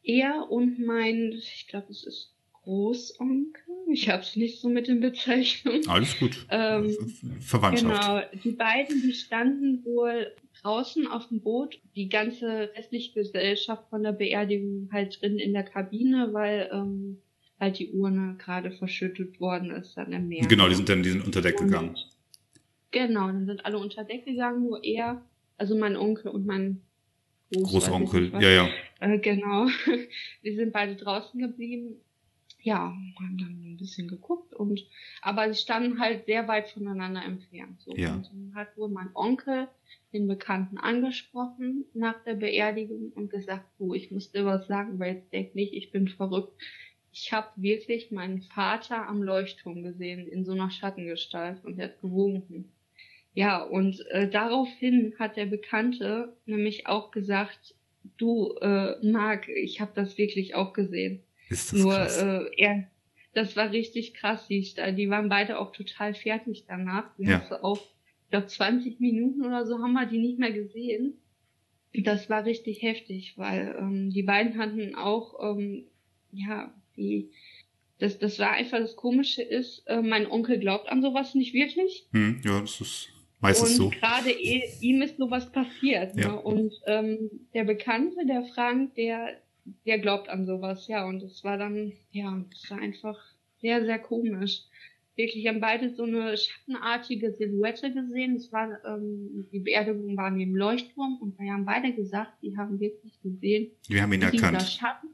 Er und mein, ich glaube, es ist Großonkel. Ich habe es nicht so mit den Bezeichnungen.
Alles gut.
Ähm,
Ver- Verwandtschaft.
Genau, die beiden, die standen wohl draußen auf dem Boot, die ganze restliche Gesellschaft von der Beerdigung halt drin in der Kabine, weil ähm, halt die Urne gerade verschüttet worden ist an dem Meer.
Genau, die sind dann die sind unter Deck gegangen.
Und, genau, dann sind alle unter Deck gegangen, nur er, also mein Onkel und mein Groß,
Großonkel, ja, ja.
Äh, genau. Die sind beide draußen geblieben. Ja, haben dann ein bisschen geguckt und aber sie standen halt sehr weit voneinander entfernt. So.
Ja.
Und dann hat wohl mein Onkel den Bekannten angesprochen nach der Beerdigung und gesagt, du, ich muss dir was sagen, weil jetzt denk nicht, ich bin verrückt. Ich habe wirklich meinen Vater am Leuchtturm gesehen, in so einer Schattengestalt und er hat gewunken. Ja, und äh, daraufhin hat der Bekannte nämlich auch gesagt, du, äh, Marc, ich habe das wirklich auch gesehen.
Ist das
Nur
krass.
äh, er, das war richtig krass. Die, die waren beide auch total fertig danach. Wir
Ja.
haben so auf, ich glaube, 20 Minuten oder so haben wir die nicht mehr gesehen. Das war richtig heftig, weil ähm, die beiden hatten auch, ähm, ja, die, das, das war einfach das Komische ist, äh, mein Onkel glaubt an sowas nicht wirklich.
Hm, ja, das ist Meistens
und
so.
gerade eh- ihm ist sowas passiert.
Ja.
Ne? Und ähm, der Bekannte, der Frank, der, der glaubt an sowas, ja. Und es war dann, ja, es war einfach sehr, sehr komisch. Wirklich, wir haben beide so eine schattenartige Silhouette gesehen. Es war, ähm, die Beerdigung war neben Leuchtturm und wir haben beide gesagt, die haben wirklich gesehen,
Wir haben ihn erkannt.
Schatten.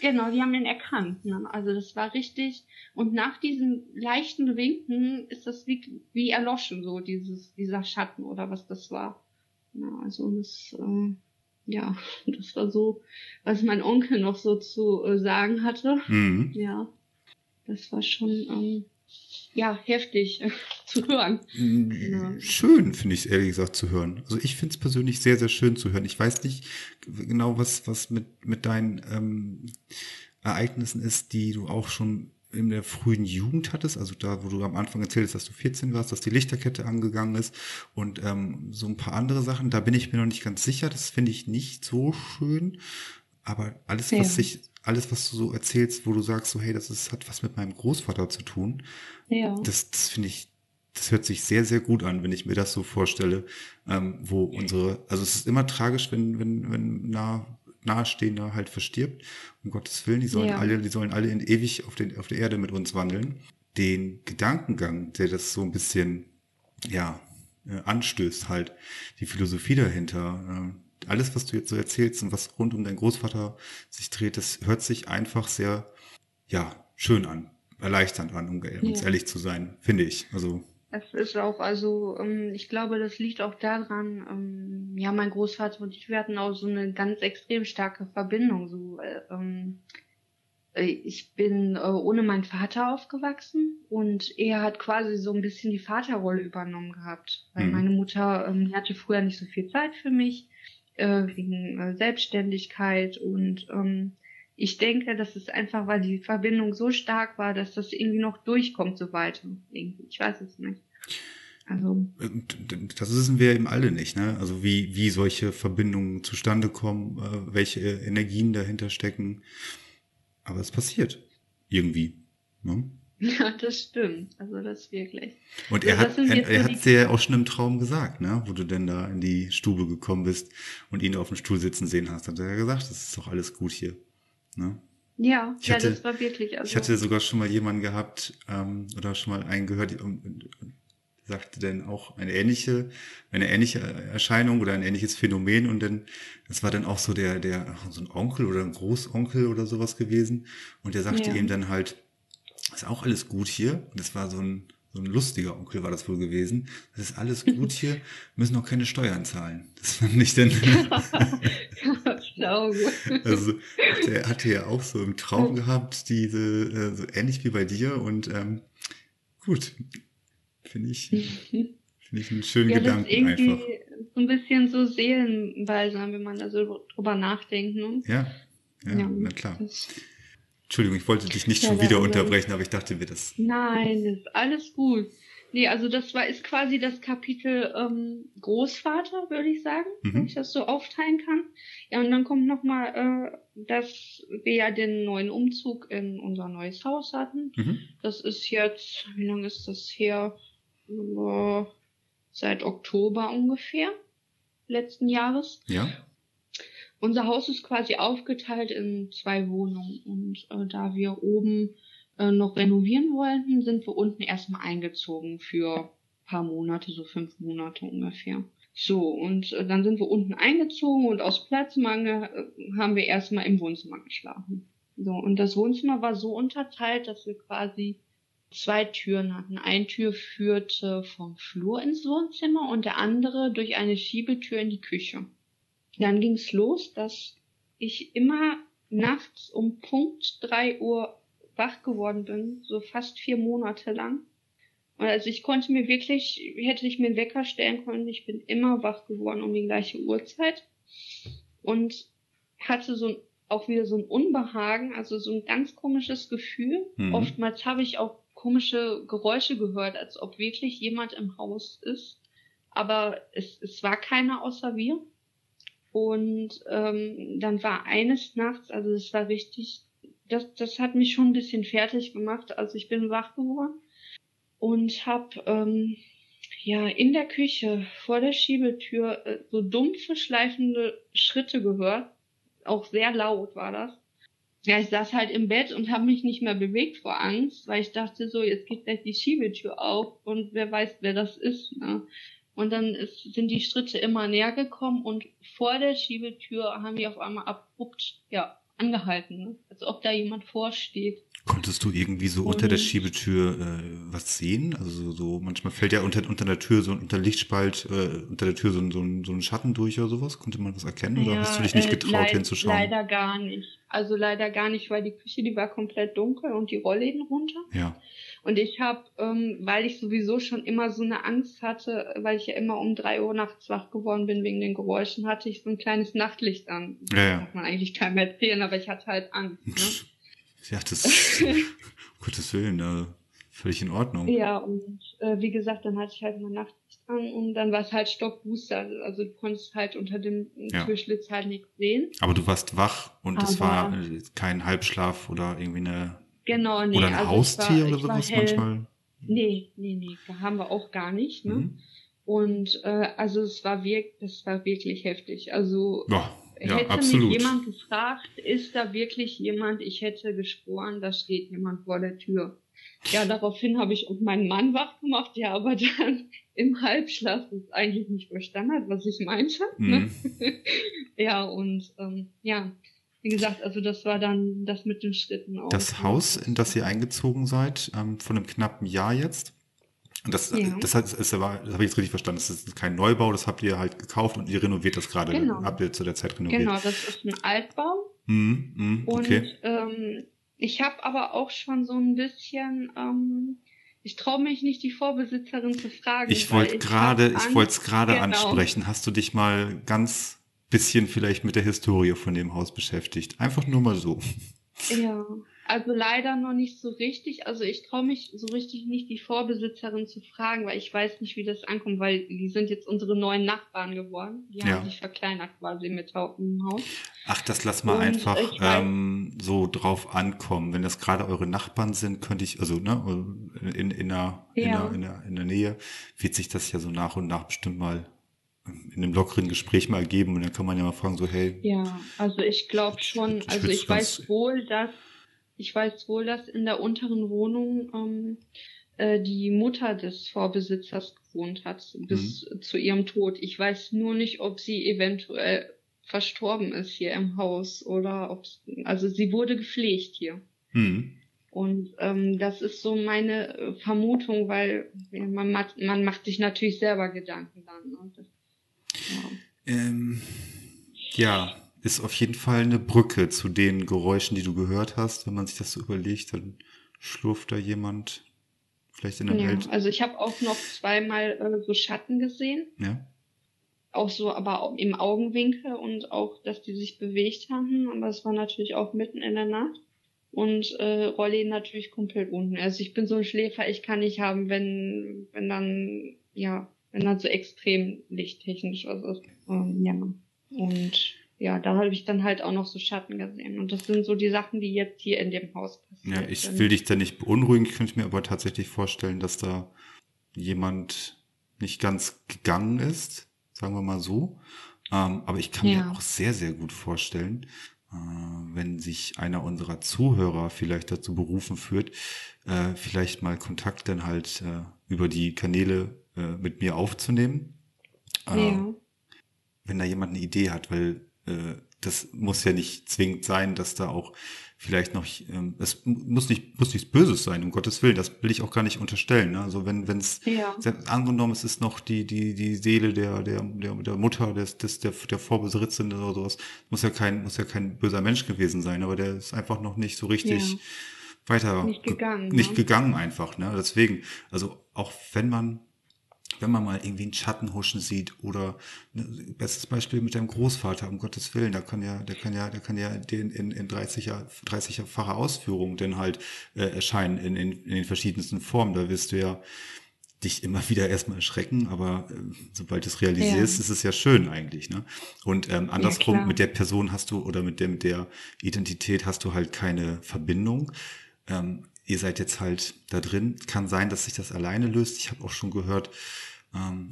Genau, die haben ihn erkannt. Ne? Also das war richtig. Und nach diesem leichten Winken ist das wie, wie erloschen, so dieses, dieser Schatten oder was das war. Ja, also das, äh, ja, das war so, was mein Onkel noch so zu äh, sagen hatte.
Mhm.
Ja, das war schon, ähm, ja, heftig zu hören. Ja.
Schön, finde ich ehrlich gesagt zu hören. Also ich finde es persönlich sehr, sehr schön zu hören. Ich weiß nicht genau, was, was mit, mit deinen ähm, Ereignissen ist, die du auch schon in der frühen Jugend hattest, also da, wo du am Anfang erzählt hast, dass du 14 warst, dass die Lichterkette angegangen ist und ähm, so ein paar andere Sachen, da bin ich mir noch nicht ganz sicher, das finde ich nicht so schön, aber alles,
Ja.
was sich, alles, was du so erzählst, wo du sagst, so hey, das ist, hat was mit meinem Großvater zu tun,
Ja.
das, das finde ich, das hört sich sehr, sehr gut an, wenn ich mir das so vorstelle, ähm, wo unsere, also es ist immer tragisch, wenn, wenn, wenn nah, Nahestehender halt verstirbt. Um Gottes Willen, die sollen
Ja.
alle, die sollen alle in ewig auf, den, auf der Erde mit uns wandeln. Den Gedankengang, der das so ein bisschen, ja, äh, anstößt halt, die Philosophie dahinter, äh, alles, was du jetzt so erzählst und was rund um deinen Großvater sich dreht, das hört sich einfach sehr, ja, schön an, erleichternd an, um
Ja.
ehrlich zu sein, finde ich. Also,
Es ist auch, also ähm, ich glaube, das liegt auch daran, ähm, ja, mein Großvater und ich, wir hatten auch so eine ganz extrem starke Verbindung. So, äh, ähm, äh, ich bin äh, ohne meinen Vater aufgewachsen und er hat quasi so ein bisschen die Vaterrolle übernommen gehabt. Weil
Mhm.
meine Mutter ähm, hatte früher nicht so viel Zeit für mich, äh, wegen äh, Selbstständigkeit und ähm, ich denke, das ist einfach, weil die Verbindung so stark war, dass das irgendwie noch durchkommt, so weiter. Ich weiß es nicht. Also,
das wissen wir eben alle nicht, ne? Also wie, wie solche Verbindungen zustande kommen, äh, welche Energien dahinter stecken. Aber es passiert. Irgendwie. Ne?
ja, das stimmt. Also, das wirklich.
Und er
das
hat, er, er hat dir ja auch schon im Traum gesagt, ne? Wo du denn da in die Stube gekommen bist und ihn auf dem Stuhl sitzen sehen hast, hat er ja gesagt, das ist doch alles gut hier. Ne?
Ja,
Ich
ja,
hatte-
das war wirklich. Also,
Ich hatte sogar schon mal jemanden gehabt ähm, oder schon mal einen gehört, die und, und, und sagte dann auch eine ähnliche, eine ähnliche Erscheinung oder ein ähnliches Phänomen und dann, das war dann auch so der, der, so ein Onkel oder ein Großonkel oder sowas gewesen und der sagte
Ja.
ihm dann halt, ist auch alles gut hier und das war so ein, so ein lustiger Onkel war das wohl gewesen. Das ist alles gut hier, müssen auch keine Steuern zahlen. Das fand ich dann,
Schlau.
also der hatte ja auch so im Traum gehabt, diese, äh, so ähnlich wie bei dir und ähm, gut, finde ich, finde ich einen schönen
ja, das ist
Gedanken
irgendwie
einfach.
so ein bisschen so Seelenbalsam, wenn man da so drüber nachdenkt. Ne?
Ja, ja,
Ja.
na klar. Entschuldigung, ich wollte dich nicht
Ja,
schon wieder unterbrechen, aber ich dachte mir das.
nein, ist alles gut. Nee, also das war ist quasi das Kapitel ähm, Großvater, würde ich sagen,
Mhm.
wenn ich das so aufteilen kann. Ja, und dann kommt nochmal, äh, dass wir ja den neuen Umzug in unser neues Haus hatten.
Mhm.
Das ist jetzt, wie lange ist das her? Äh, Seit Oktober ungefähr letzten Jahres.
Ja,
Unser Haus ist quasi aufgeteilt in zwei Wohnungen und äh, da wir oben noch renovieren wollten, sind wir unten erstmal eingezogen für paar Monate, so fünf Monate ungefähr. So, und äh, dann sind wir unten eingezogen und aus Platzmangel äh, haben wir erstmal im Wohnzimmer geschlafen. So, und das Wohnzimmer war so unterteilt, dass wir quasi zwei Türen hatten. Eine Tür führte vom Flur ins Wohnzimmer und der andere durch eine Schiebetür in die Küche. Dann ging's los, dass ich immer nachts um Punkt drei Uhr wach geworden bin, so fast vier Monate lang. Und also ich konnte mir wirklich, hätte ich mir einen Wecker stellen können, ich bin immer wach geworden um die gleiche Uhrzeit und hatte so ein, auch wieder so ein Unbehagen, also so ein ganz komisches Gefühl.
Mhm.
Oftmals habe ich auch komische Geräusche gehört, als ob wirklich jemand im Haus ist. Aber es, es war keiner außer wir. Und ähm, dann war eines nachts, also es war richtig, das, das hat mich schon ein bisschen fertig gemacht. Also ich bin wach geworden und habe ähm, ja, in der Küche vor der Schiebetür äh, so dumpfe, schleifende Schritte gehört. Auch sehr laut war das. Ja, ich saß halt im Bett und habe mich nicht mehr bewegt vor Angst, weil ich dachte so, jetzt geht gleich die Schiebetür auf und wer weiß, wer das ist. Ne? Und dann ist, sind die Schritte immer näher gekommen und vor der Schiebetür haben die auf einmal abrupt ja, angehalten, ne? als ob da jemand vorsteht.
Konntest du irgendwie so unter der Schiebetür äh, was sehen? Also so, manchmal fällt ja unter, unter der Tür so unter Lichtspalt äh, unter der Tür so, ein so, ein so ein Schatten durch oder sowas. Konnte man was erkennen oder
ja,
hast du dich nicht
äh,
getraut
leid,
hinzuschauen?
Leider gar nicht. Also leider gar nicht, weil die Küche die war komplett dunkel und die Rollläden runter.
Ja.
Und ich habe, ähm, weil ich sowieso schon immer so eine Angst hatte, weil ich ja immer um drei Uhr nachts wach geworden bin wegen den Geräuschen, hatte ich so ein kleines Nachtlicht an. Das
Ja, ja.
darf man eigentlich keinem erzählen, aber ich hatte halt Angst. Ne?
Ja, das um Gottes Willen, äh, völlig in Ordnung.
Ja, und äh, wie gesagt, dann hatte ich halt mein Nachtlicht an und dann war es halt stockduster. Also du konntest halt unter dem
Ja.
Türschlitz halt nichts sehen.
Aber du warst wach und es war äh, kein Halbschlaf oder irgendwie eine
Genau, nee.
oder ein
also
Haustier
war,
oder sowas manchmal.
Nee, nee, nee, da haben wir auch gar nicht, ne?
Mhm.
Und äh, also es war wirklich, das war wirklich heftig. Also
Ja, ja,
hätte
absolut.
mich jemand gefragt, ist da wirklich jemand? Ich hätte geschworen, da steht jemand vor der Tür. Ja, daraufhin habe ich auch meinen Mann wach gemacht, der aber dann im Halbschlaf das eigentlich nicht verstanden hat, was ich meinte. Ne?
Mhm.
Ja, und ähm, ja, wie gesagt, also das war dann das mit den Schritten auch.
Das Haus, in das ihr eingezogen seid, ähm, von einem knappen Jahr jetzt. Und das,
Ja.
das, ist aber, das habe ich jetzt richtig verstanden. Das ist kein Neubau, das habt ihr halt gekauft und ihr renoviert das gerade.
Genau.
Habt ihr zu der Zeit renoviert.
Genau, das ist ein Altbau.
Mhm, mhm,
Und
okay.
ähm, ich habe aber auch schon so ein bisschen, ähm, ich traue mich nicht, die Vorbesitzerin zu fragen.
Ich wollte gerade, ich wollte es gerade
Genau.
ansprechen. Hast du dich mal ganz bisschen vielleicht mit der Historie von dem Haus beschäftigt? Einfach nur mal so.
Ja, also leider noch nicht so richtig. Also ich traue mich so richtig nicht, die Vorbesitzerin zu fragen, weil ich weiß nicht, wie das ankommt, weil die sind jetzt unsere neuen Nachbarn geworden. Die
Ja.
haben sich verkleinert quasi mit im Haus.
Ach, das lass mal
Und
einfach ähm, so drauf ankommen. Wenn das gerade eure Nachbarn sind, könnte ich, also ne, in, in, der, in,
Ja.
der, in, der, in der Nähe, wird sich das ja so nach und nach bestimmt mal in einem lockeren Gespräch mal ergeben und dann kann man ja mal fragen, so, hey,
Ja, also ich glaube schon,
Ich
also
würd's
ich
ganz-
weiß wohl, dass ich weiß wohl, dass in der unteren Wohnung ähm, äh, die Mutter des Vorbesitzers gewohnt hat bis
Mhm.
zu ihrem Tod. Ich weiß nur nicht, ob sie eventuell verstorben ist hier im Haus oder ob also sie wurde gepflegt hier.
hm,
Und ähm, das ist so meine äh, Vermutung, weil man, macht, man macht sich natürlich selber Gedanken dann. Ne?
Ähm, ja, ist auf jeden Fall eine Brücke zu den Geräuschen, die du gehört hast. Wenn man sich das so überlegt, dann schlurft da jemand vielleicht in der
Ja,
Welt.
also ich habe auch noch zweimal äh, so Schatten gesehen,
Ja.
auch so, aber auch im Augenwinkel und auch, dass die sich bewegt haben, aber es war natürlich auch mitten in der Nacht und äh, Rolli natürlich komplett unten. Also ich bin so ein Schläfer, ich kann nicht haben, wenn wenn dann ja, wenn dann so extrem lichttechnisch was ist. Ähm, ja und ja, da habe ich dann halt auch noch so Schatten gesehen und das sind so die Sachen, die jetzt hier in dem Haus passieren.
Ja, ich will dich da nicht beunruhigen. Ich könnte mir aber tatsächlich vorstellen, dass da jemand nicht ganz gegangen ist, sagen wir mal so. Ähm, aber ich kann
Ja.
mir auch sehr, sehr gut vorstellen, äh, wenn sich einer unserer Zuhörer vielleicht dazu berufen führt, äh, vielleicht mal Kontakt dann halt äh, über die Kanäle äh, mit mir aufzunehmen. Äh,
Ja.
wenn da jemand eine Idee hat, weil äh, das muss ja nicht zwingend sein, dass da auch vielleicht noch, ähm, es muss nicht, muss nichts Böses sein, um Gottes Willen, das will ich auch gar nicht unterstellen. Ne? Also wenn, wenn es,
Ja.
angenommen, es ist noch die, die, die Seele der, der, der, der Mutter, des, des, der, der Vorbesitzerin oder sowas, muss ja kein, muss ja kein böser Mensch gewesen sein, aber der ist einfach noch nicht so richtig
Ja.
weiter,
Nicht gegangen,
nicht
ne?
gegangen einfach, ne? Deswegen, also auch wenn man wenn man mal irgendwie einen Schatten huschen sieht oder ne, bestes Beispiel mit deinem Großvater, um Gottes Willen, da kann ja, der kann ja, der kann ja den in, in 30er, 30-facher Ausführung dann halt äh, erscheinen in, in, in den verschiedensten Formen. Da wirst du ja dich immer wieder erstmal erschrecken, aber äh, sobald du es realisierst,
Ja.
ist es ja schön eigentlich, ne? Und ähm, andersrum,
klar.
mit der Person hast du oder mit der, mit der Identität hast du halt keine Verbindung. Ähm, ihr seid jetzt halt da drin. Kann sein, dass sich das alleine löst. Ich habe auch schon gehört, ähm,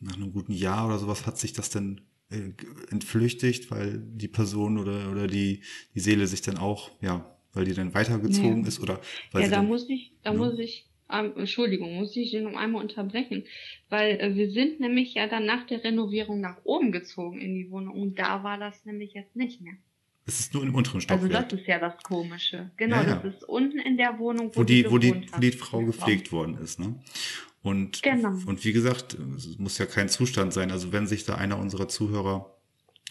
nach einem guten Jahr oder sowas hat sich das dann äh, entflüchtigt, weil die Person oder, oder die, die Seele sich dann auch, ja, weil die dann weitergezogen
Ja.
ist oder weil
Ja, da
dann,
muss ich, da
Ja.
muss ich, ähm, Entschuldigung, muss ich den um einmal unterbrechen, weil äh, wir sind nämlich ja dann nach der Renovierung nach oben gezogen in die Wohnung und da war das nämlich jetzt nicht mehr.
es ist nur im unteren
Also
Stockwerk,
das ist ja das Komische. Genau,
Ja, ja.
das ist unten in der Wohnung, wo,
wo die, wo die, wo die. Frau gepflegt worden ist, ne? Und,
Genau.
und wie gesagt, es muss ja kein Zustand sein. Also wenn sich da einer unserer Zuhörer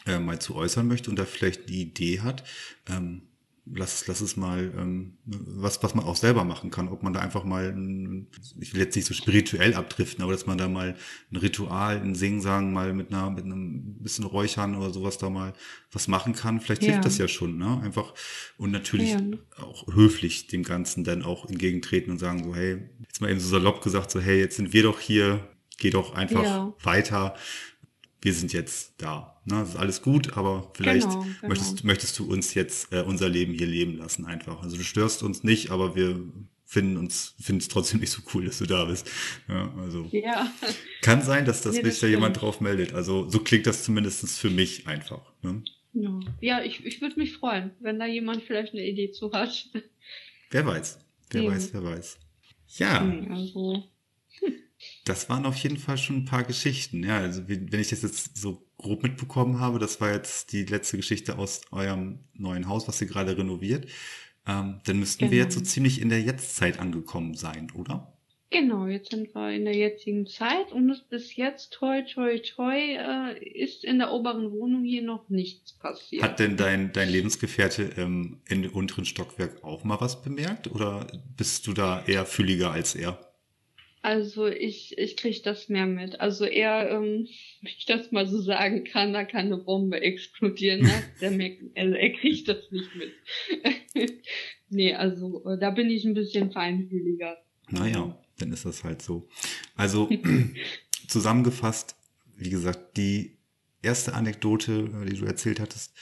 äh, mal zu äußern möchte und da vielleicht die Idee hat, ähm, lass, lass es mal ähm, was, was man auch selber machen kann. Ob man da einfach mal, ein, ich will jetzt nicht so spirituell abdriften, aber dass man da mal ein Ritual, ein Singsang mal mit einer, mit einem bisschen Räuchern oder sowas da mal was machen kann. Vielleicht
Ja.
hilft das ja schon, ne? Einfach und natürlich
Ja.
auch höflich dem Ganzen dann auch entgegentreten und sagen so, hey, jetzt mal eben so salopp gesagt, so, hey, jetzt sind wir doch hier, geh doch einfach
Ja.
weiter. Wir sind jetzt da. Ne? Das ist alles gut, aber vielleicht
Genau, genau.
Möchtest, möchtest du uns jetzt äh, unser Leben hier leben lassen einfach. Also du störst uns nicht, aber wir finden uns, finden es trotzdem nicht so cool, dass du da bist. Ja, also
Ja,
kann sein, dass das sich
das
da jemand drauf meldet. Also so klingt das zumindest für mich einfach. Ne?
ja. ja ich, ich würde mich freuen, wenn da jemand vielleicht eine Idee zu hat.
Wer weiß. Wer
Ja.
weiß, wer weiß. Ja,
Also,
das waren auf jeden Fall schon ein paar Geschichten. Ja, also wenn ich das jetzt so grob mitbekommen habe, das war jetzt die letzte Geschichte aus eurem neuen Haus, was ihr gerade renoviert. Ähm, dann müssten wir
Genau.
jetzt so ziemlich in der Jetztzeit angekommen sein, oder?
Genau, jetzt sind wir in der jetzigen Zeit und es bis jetzt, toi, toi, toi, äh, ist in der oberen Wohnung hier noch nichts passiert.
Hat denn dein, dein Lebensgefährte ähm, in dem unteren Stockwerk auch mal was bemerkt? Oder bist du da eher fühliger als er?
Also ich, ich krieg das mehr mit. Also er, ähm, wenn ich das mal so sagen kann, da kann eine Bombe explodieren. Ne? Der merkt, also er kriegt das nicht mit. nee, also äh, da bin ich ein bisschen feinfühliger.
Naja, dann ist das halt so. Also zusammengefasst, wie gesagt, die erste Anekdote, äh, die du erzählt hattest,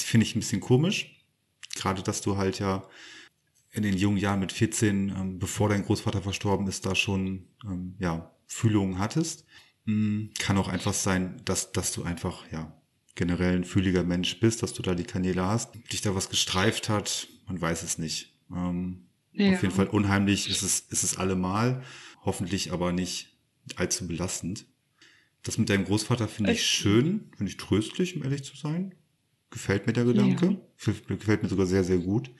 die finde ich ein bisschen komisch. Gerade, dass du halt ja in den jungen Jahren mit 14, ähm, bevor dein Großvater verstorben ist, da schon ähm, ja, Fühlungen hattest. Hm, kann auch einfach sein, dass, dass du einfach, ja, generell ein fühliger Mensch bist, dass du da die Kanäle hast, dich da was gestreift hat, man weiß es nicht. Ähm,
Ja.
Auf jeden Fall unheimlich ist es, ist es allemal, hoffentlich aber nicht allzu belastend. Das mit deinem Großvater finde ich
Ich-
schön, finde ich tröstlich, um ehrlich zu sein. Gefällt mir der Gedanke. Gefällt, gefällt mir sogar sehr, sehr gut.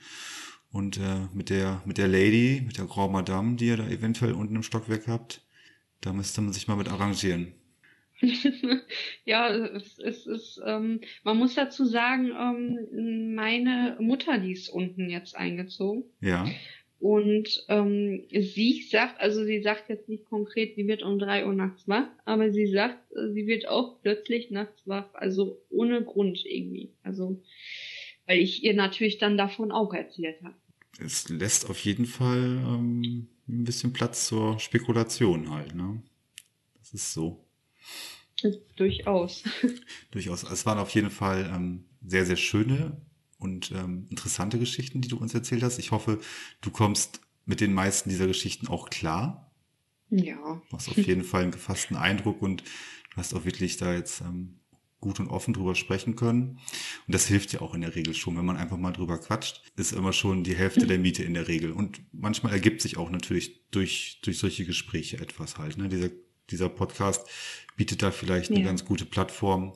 Und äh, mit der mit der Lady, mit der Grand Madame, die ihr da eventuell unten im Stockwerk habt, da müsste man sich mal mit arrangieren.
ja, es, es ist, ähm, man muss dazu sagen, ähm, meine Mutter, die ist unten jetzt eingezogen.
Ja,
Und ähm, sie sagt, also sie sagt jetzt nicht konkret, sie wird um drei Uhr nachts wach, aber sie sagt, sie wird auch plötzlich nachts wach, also ohne Grund irgendwie. Also, weil ich ihr natürlich dann davon auch erzählt habe.
es lässt auf jeden Fall ähm, ein bisschen Platz zur Spekulation halt, ne? Das ist so.
Durchaus.
Durchaus. Es waren auf jeden Fall ähm, sehr, sehr schöne und ähm, interessante Geschichten, die du uns erzählt hast. Ich hoffe, du kommst mit den meisten dieser Geschichten auch klar.
Ja.
Du hast auf jeden Fall einen gefassten Eindruck und du hast auch wirklich da jetzt ähm, gut und offen drüber sprechen können. Und das hilft ja auch in der Regel schon, wenn man einfach mal drüber quatscht, ist immer schon die Hälfte der Miete in der Regel. Und manchmal ergibt sich auch natürlich durch, durch solche Gespräche etwas halt. Ne? Dieser, dieser Podcast bietet da vielleicht eine
Ja.
ganz gute Plattform.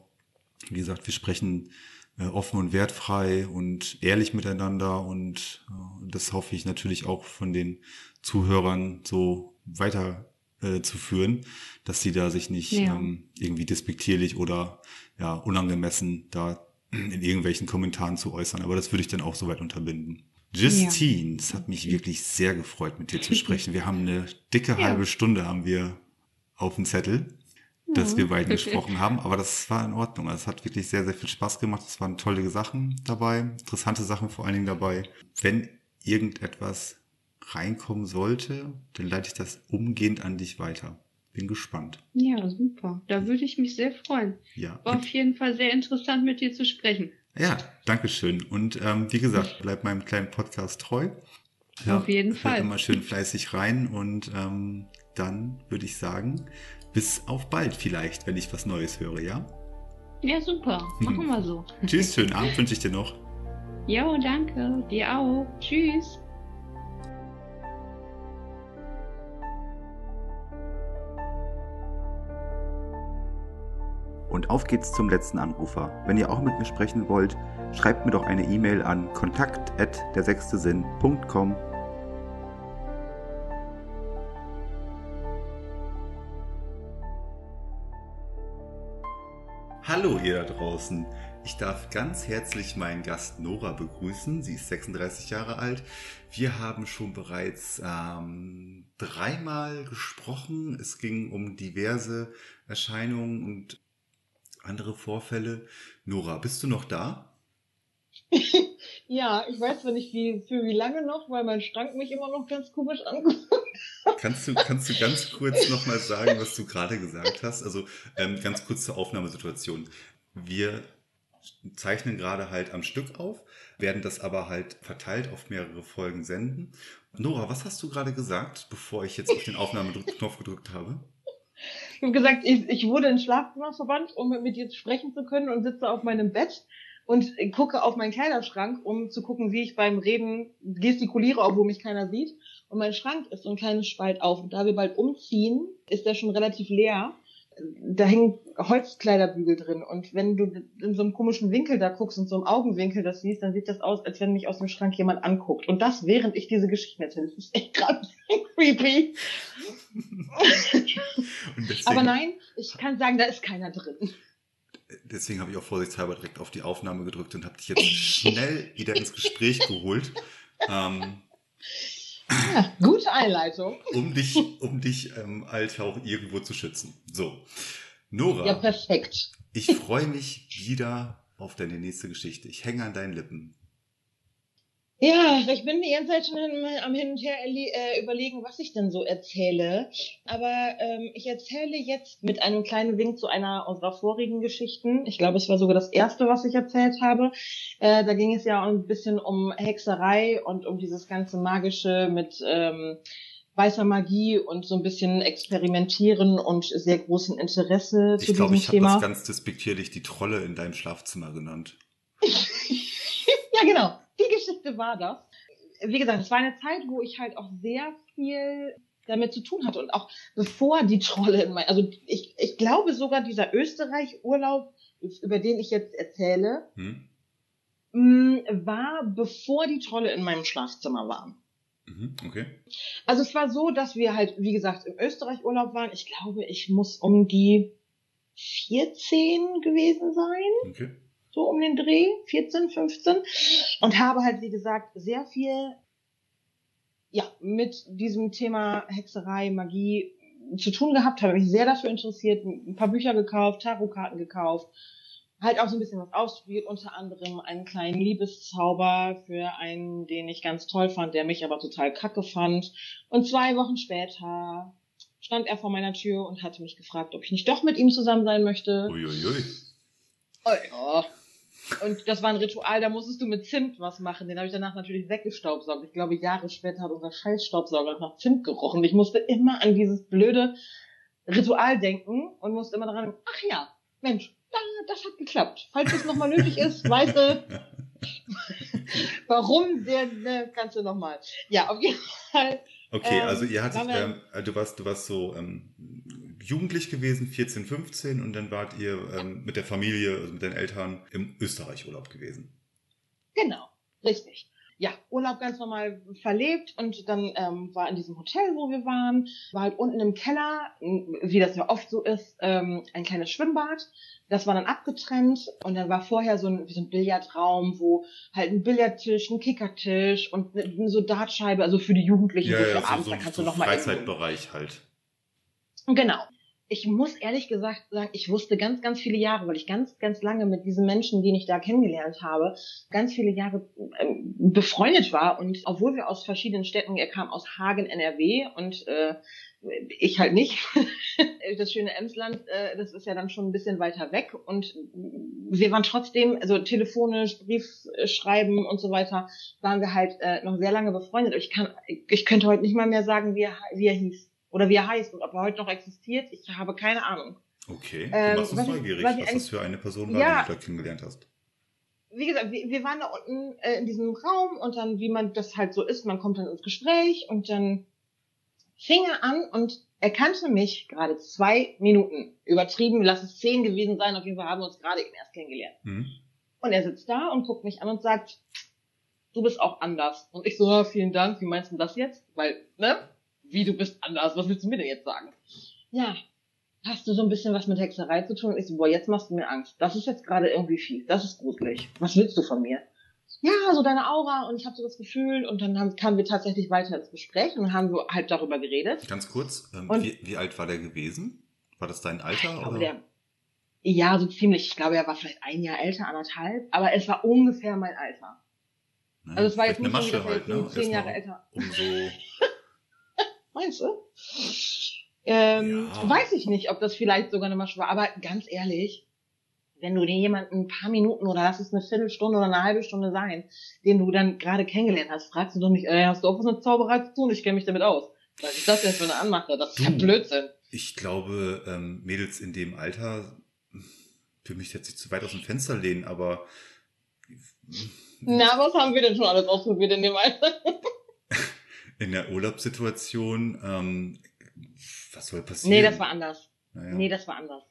Wie gesagt, wir sprechen äh, offen und wertfrei und ehrlich miteinander und äh, das hoffe ich natürlich auch von den Zuhörern so weiter äh, zu führen, dass sie da sich nicht
Ja.
ähm, irgendwie despektierlich oder ja unangemessen da in irgendwelchen Kommentaren zu äußern. Aber das würde ich dann auch soweit unterbinden. Justine, es hat mich wirklich sehr gefreut, mit dir zu sprechen. Wir haben eine dicke
Ja.
halbe Stunde haben wir auf dem Zettel, dass
Ja.
wir beiden gesprochen haben, aber das war in Ordnung. Also Es hat wirklich sehr, sehr viel Spaß gemacht. Es waren tolle Sachen dabei, interessante Sachen vor allen Dingen dabei. Wenn irgendetwas reinkommen sollte, dann leite ich das umgehend an dich weiter. Bin gespannt.
Ja, super. Da würde ich mich sehr freuen.
Ja.
War auf jeden Fall sehr interessant, mit dir zu sprechen.
ja, Dankeschön. Und ähm, wie gesagt, bleib meinem kleinen Podcast treu.
Auf jeden Fall.
immer schön fleißig rein und ähm, dann würde ich sagen, bis auf bald vielleicht, wenn ich was Neues höre, ja?
Ja, super. Machen wir so.
Tschüss, schönen Abend wünsche ich dir noch.
Jo, danke. Dir auch. Tschüss.
Und auf geht's zum letzten Anrufer. Wenn ihr auch mit mir sprechen wollt, schreibt mir doch eine E-Mail an kontakt@dersechstesinn.com. Hallo ihr da draußen. Ich darf ganz herzlich meinen Gast Nora begrüßen. Sie ist 36 Jahre alt. Wir haben schon bereits ähm, dreimal gesprochen. Es ging um diverse Erscheinungen und andere Vorfälle. Nora, bist du noch da?
ja, ich weiß zwar nicht wie, für wie lange noch, weil mein Schrank mich immer noch ganz komisch anguckt.
Kannst du, kannst du ganz kurz nochmal sagen, was du gerade gesagt hast? Also ähm, ganz kurz zur Aufnahmesituation. Wir zeichnen gerade halt am Stück auf, werden das aber halt verteilt auf mehrere Folgen senden. Nora, was hast du gerade gesagt, bevor ich jetzt auf den Aufnahmeknopf gedrückt habe?
Ich habe gesagt, ich, ich wurde ins Schlafzimmer verbannt, um mit dir sprechen zu können und sitze auf meinem Bett und gucke auf meinen Kleiderschrank, um zu gucken, wie ich beim Reden gestikuliere, obwohl mich keiner sieht. Und mein Schrank ist so ein kleines Spalt auf. Und da wir bald umziehen, ist der schon relativ leer. Da hängen Holzkleiderbügel drin. Und wenn du in so einem komischen Winkel da guckst und so einem Augenwinkel das siehst, dann sieht das aus, als wenn mich aus dem Schrank jemand anguckt. Und das, während ich diese Geschichte erzähle. Das ist echt gerade creepy. Aber nein, ich kann sagen, da ist keiner drin.
Deswegen habe ich auch vorsichtshalber direkt auf die Aufnahme gedrückt und habe dich jetzt schnell wieder ins Gespräch geholt. Ähm,
ja, gute Einleitung.
Um dich, um dich ähm, halt auch irgendwo zu schützen. So. Nora.
Ja, perfekt.
Ich freue mich wieder auf deine nächste Geschichte. Ich hänge an deinen Lippen.
Ja, ich bin die ganze Zeit schon am Hin und Her äh, überlegen, was ich denn so erzähle. Aber ähm, ich erzähle jetzt mit einem kleinen Wink zu einer unserer vorigen Geschichten. Ich glaube, es war sogar das erste, was ich erzählt habe. Äh, da ging es ja ein bisschen um Hexerei und um dieses ganze Magische mit ähm, weißer Magie und so ein bisschen Experimentieren und sehr großen Interesse
ich
zu
glaub,
diesem
ich
Thema.
Ich glaube, ich habe das ganz despektierlich die Trolle in deinem Schlafzimmer genannt.
Ja, genau die Geschichte war das. Wie gesagt, es war eine Zeit, wo ich halt auch sehr viel damit zu tun hatte und auch bevor die Trolle in mein, also ich, ich glaube sogar dieser Österreich-Urlaub, über den ich jetzt erzähle, hm. war bevor die Trolle in meinem Schlafzimmer waren.
Mhm, okay.
Also es war so, dass wir halt, wie gesagt, im Österreich-Urlaub waren. Ich glaube, ich muss um die 14 gewesen sein.
Okay
so um den Dreh, 14, 15, und habe halt, wie gesagt, sehr viel ja, mit diesem Thema Hexerei, Magie zu tun gehabt, habe mich sehr dafür interessiert, ein paar Bücher gekauft, Tarotkarten gekauft, halt auch so ein bisschen was ausprobiert, unter anderem einen kleinen Liebeszauber für einen, den ich ganz toll fand, der mich aber total kacke fand. Und zwei Wochen später stand er vor meiner Tür und hatte mich gefragt, ob ich nicht doch mit ihm zusammen sein möchte.
Uiuiui.
Oh ja. Und das war ein Ritual, da musstest du mit Zimt was machen. Den habe ich danach natürlich weggestaubsaugt. Ich glaube, Jahre später hat unser Scheißstaubsauger nach Zimt gerochen. Ich musste immer an dieses blöde Ritual denken und musste immer daran, ach ja, Mensch, das hat geklappt. Falls es nochmal nötig ist, weißt du, warum, der, der kannst du nochmal. Ja, auf jeden Fall.
Okay, ähm, also ihr hattet, ähm, du warst, du warst so ähm, jugendlich gewesen, 14, 15, und dann wart ihr ähm, mit der Familie, also mit deinen Eltern im Österreich-Urlaub gewesen.
Genau, richtig. Ja, Urlaub ganz normal verlebt und dann ähm, war in diesem Hotel, wo wir waren, war halt unten im Keller, wie das ja oft so ist, ähm, ein kleines Schwimmbad. Das war dann abgetrennt und dann war vorher so ein, wie so ein Billardraum, wo halt ein Billardtisch, ein Kickertisch und eine, so Dartscheibe, also für die Jugendlichen,
ja,
so für
ja,
abends,
so,
da kannst
so
du noch mal
Freizeitbereich halt.
Genau ich muss ehrlich gesagt sagen, ich wusste ganz, ganz viele Jahre, weil ich ganz, ganz lange mit diesen Menschen, die ich da kennengelernt habe, ganz viele Jahre ähm, befreundet war. Und obwohl wir aus verschiedenen Städten, er kam aus Hagen, NRW und äh, ich halt nicht. das schöne Emsland, äh, das ist ja dann schon ein bisschen weiter weg. Und wir waren trotzdem, also telefonisch, Brief schreiben und so weiter, waren wir halt äh, noch sehr lange befreundet. Ich kann, ich könnte heute nicht mal mehr sagen, wie er, wie er hieß Oder wie er heißt und ob er heute noch existiert, ich habe keine Ahnung.
Okay,
Ähm,
du machst uns neugierig,
was
was das für eine Person war,
Ja.
die du da kennengelernt hast.
wie gesagt, wir, wir waren da unten äh, in diesem Raum und dann, wie man das halt so ist, man kommt dann ins Gespräch und dann fing er an und er kannte mich gerade zwei Minuten. Übertrieben, lass es zehn gewesen sein, auf jeden Fall haben wir uns gerade eben erst kennengelernt.
Mhm.
Und er sitzt da und guckt mich an und sagt, du bist auch anders. Und ich so, ja, vielen Dank, wie meinst du das jetzt? Weil, ne? Wie du bist anders, was willst du mir denn jetzt sagen? Ja, hast du so ein bisschen was mit Hexerei zu tun? Ich so, boah, jetzt machst du mir Angst. Das ist jetzt gerade irgendwie fies. Das ist gruselig. Was willst du von mir? Ja, so deine Aura und ich habe so das Gefühl und dann haben, kamen wir tatsächlich weiter ins Gespräch und haben wir halt darüber geredet.
Ganz kurz, ähm,
Und-
wie, wie alt war der gewesen? War das dein Alter?
Ich glaube,
oder?
der, ja, so ziemlich. Ich glaube, er war vielleicht ein Jahr älter, anderthalb, aber es war ungefähr mein Alter.
Ja,
Also es war jetzt nicht so,
eine
dass
Masche
jetzt
halt,
so
ne?
zehn Jahre älter.
Umso,
Meinst du? Ähm,
Ja.
Weiß ich nicht, ob das vielleicht sogar eine Masche war, aber ganz ehrlich, wenn du dir jemanden ein paar Minuten oder lass es eine Viertelstunde oder eine halbe Stunde sein, den du dann gerade kennengelernt hast, fragst du doch nicht, ey, hast du auch was mit Zauberei zu tun? Ich kenne mich damit aus. Was ist das denn für eine Anmache? Das ist ja
Du.
Blödsinn.
ich glaube, ähm, Mädels in dem Alter, für mich jetzt nicht zu weit aus dem Fenster lehnen, aber
Na, was haben wir denn schon alles ausprobiert in dem Alter?
in der Urlaubssituation, ähm, was soll passieren?
Nee, das war anders.
Naja.
Nee, das war anders.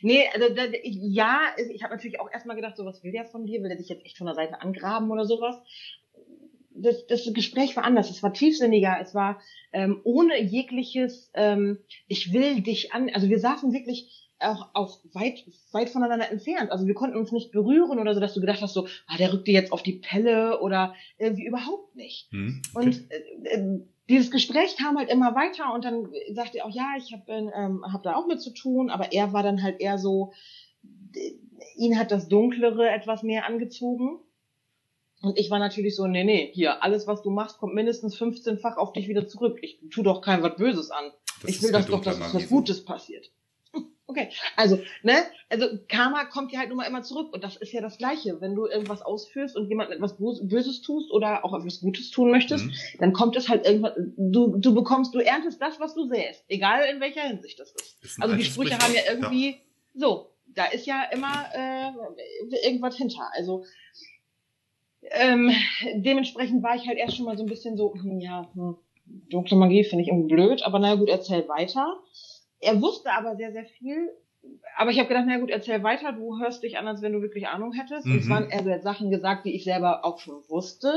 Nee, also da, ich, ja, ich habe natürlich auch erstmal gedacht, so was will der von dir? Will der dich jetzt echt von der Seite angraben oder sowas? Das, das Gespräch war anders, es war tiefsinniger, es war ähm, ohne jegliches, ähm, ich will dich an, also wir saßen wirklich auch, auch weit, weit voneinander entfernt. Also wir konnten uns nicht berühren oder so, dass du gedacht hast, so, ah, der rückt dir jetzt auf die Pelle oder irgendwie überhaupt nicht.
Hm? Okay.
Und äh, äh, dieses Gespräch kam halt immer weiter und dann sagte er auch, ja, ich habe ähm, hab da auch mit zu tun, aber er war dann halt eher so, äh, ihn hat das Dunklere etwas mehr angezogen. Und ich war natürlich so, nee, nee, hier, alles, was du machst, kommt mindestens 15-fach auf dich wieder zurück. Ich tu doch keinem was Böses an.
Das
ich will das doch, dass was. Gutes passiert. Okay, also, ne, also Karma kommt ja halt nun mal immer zurück und das ist ja das Gleiche. Wenn du irgendwas ausführst und jemandem etwas Bös- Böses tust oder auch etwas Gutes tun möchtest,
Mhm.
dann kommt es halt irgendwann, du, du bekommst, du erntest das, was du säst, egal in welcher Hinsicht das ist.
Ist
Also die Sprüche haben ja irgendwie, so, da ist ja immer äh, irgendwas hinter. Also ähm, dementsprechend war ich halt erst schon mal so ein bisschen so, hm, ja, hm, dunkle Magie finde ich irgendwie blöd, aber na gut, erzähl weiter. Er wusste aber sehr, sehr viel. Aber ich habe gedacht, na gut, erzähl weiter, du hörst dich an, als wenn du wirklich Ahnung hättest. Und es
Mhm.
waren er hat Sachen gesagt, die ich selber auch schon wusste.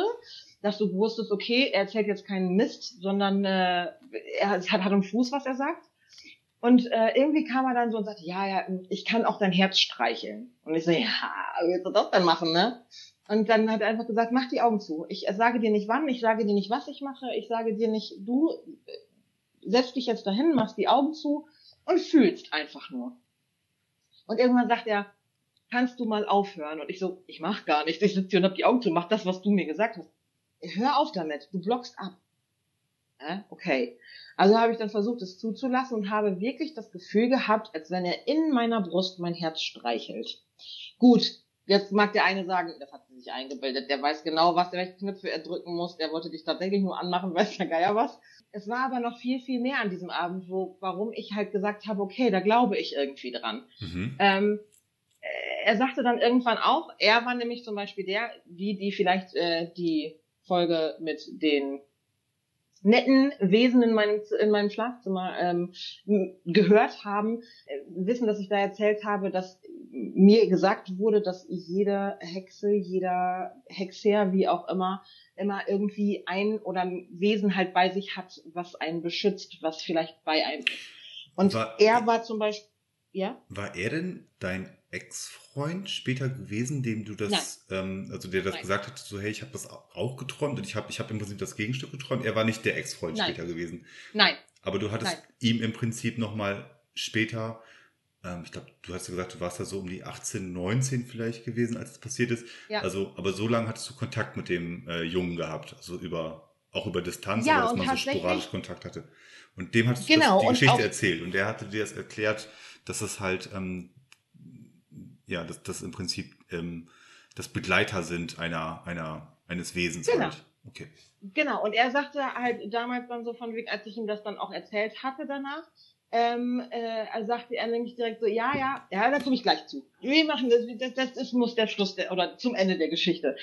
Dass du wusstest, okay, er erzählt jetzt keinen Mist, sondern äh, er hat, hat einen Fuß, was er sagt. Und äh, irgendwie kam er dann so und sagte, ja, ja, ich kann auch dein Herz streicheln. Und ich so, ja, wie willst du das denn machen, ne? Und dann hat er einfach gesagt, mach die Augen zu. Ich sage dir nicht wann, ich sage dir nicht, was ich mache, ich sage dir nicht, du äh, setz dich jetzt dahin, machst die Augen zu und fühlst einfach nur. Und irgendwann sagt er, kannst du mal aufhören? Und ich so, ich mach gar nichts, ich sitze hier und hab die Augen zu, mach das, was du mir gesagt hast. Hör auf damit, du blockst ab. Äh, okay. Also habe ich dann versucht, es zuzulassen und habe wirklich das Gefühl gehabt, als wenn er in meiner Brust mein Herz streichelt. Gut, jetzt mag der eine sagen, das hat sie sich eingebildet, der weiß genau, was, welche Knöpfe er drücken muss, der wollte dich tatsächlich nur anmachen, weiß der Geier was. Es war aber noch viel, viel mehr an diesem Abend, wo, warum ich halt gesagt habe, okay, da glaube ich irgendwie dran.
Mhm.
Ähm, äh, er sagte dann irgendwann auch, er war nämlich zum Beispiel der, die, die vielleicht äh, die Folge mit den netten Wesen in meinem, in meinem Schlafzimmer ähm, gehört haben, äh, wissen, dass ich da erzählt habe, dass mir gesagt wurde, dass jede Hexe, jeder Hexer, wie auch immer, immer irgendwie ein oder ein Wesen halt bei sich hat, was einen beschützt, was vielleicht bei einem ist. Und
War-
er war zum Beispiel, ja?
War er denn dein Ex-Freund später gewesen, dem du das, ähm, also der das
Nein.
gesagt hat, so hey, ich habe das auch geträumt und ich habe ich hab im Prinzip das Gegenstück geträumt. Er war nicht der Ex-Freund später gewesen.
Nein,
Aber du hattest
Nein.
ihm im Prinzip nochmal später, ähm, ich glaube, du hast ja gesagt, du warst da so um die 18, 19 vielleicht gewesen, als es passiert ist.
Ja.
Also, aber so lange hattest du Kontakt mit dem äh, Jungen gehabt, also über, auch über Distanz,
Ja,
aber dass man so sporadisch Kontakt hatte. Und dem hattest du
Genau,
das, die
und
Geschichte erzählt und der hatte dir das erklärt, dass es halt, ähm, ja, dass das im Prinzip ähm, das Begleiter sind einer, einer, eines Wesens
Genau.
halt. Okay.
Genau, und er sagte halt damals dann so von wegen, als ich ihm das dann auch erzählt hatte danach, ähm, äh, sagte er nämlich direkt so, ja, ja, ja, da komme ich gleich zu. Wir machen das, das, das ist, muss der Schluss der, oder zum Ende der Geschichte.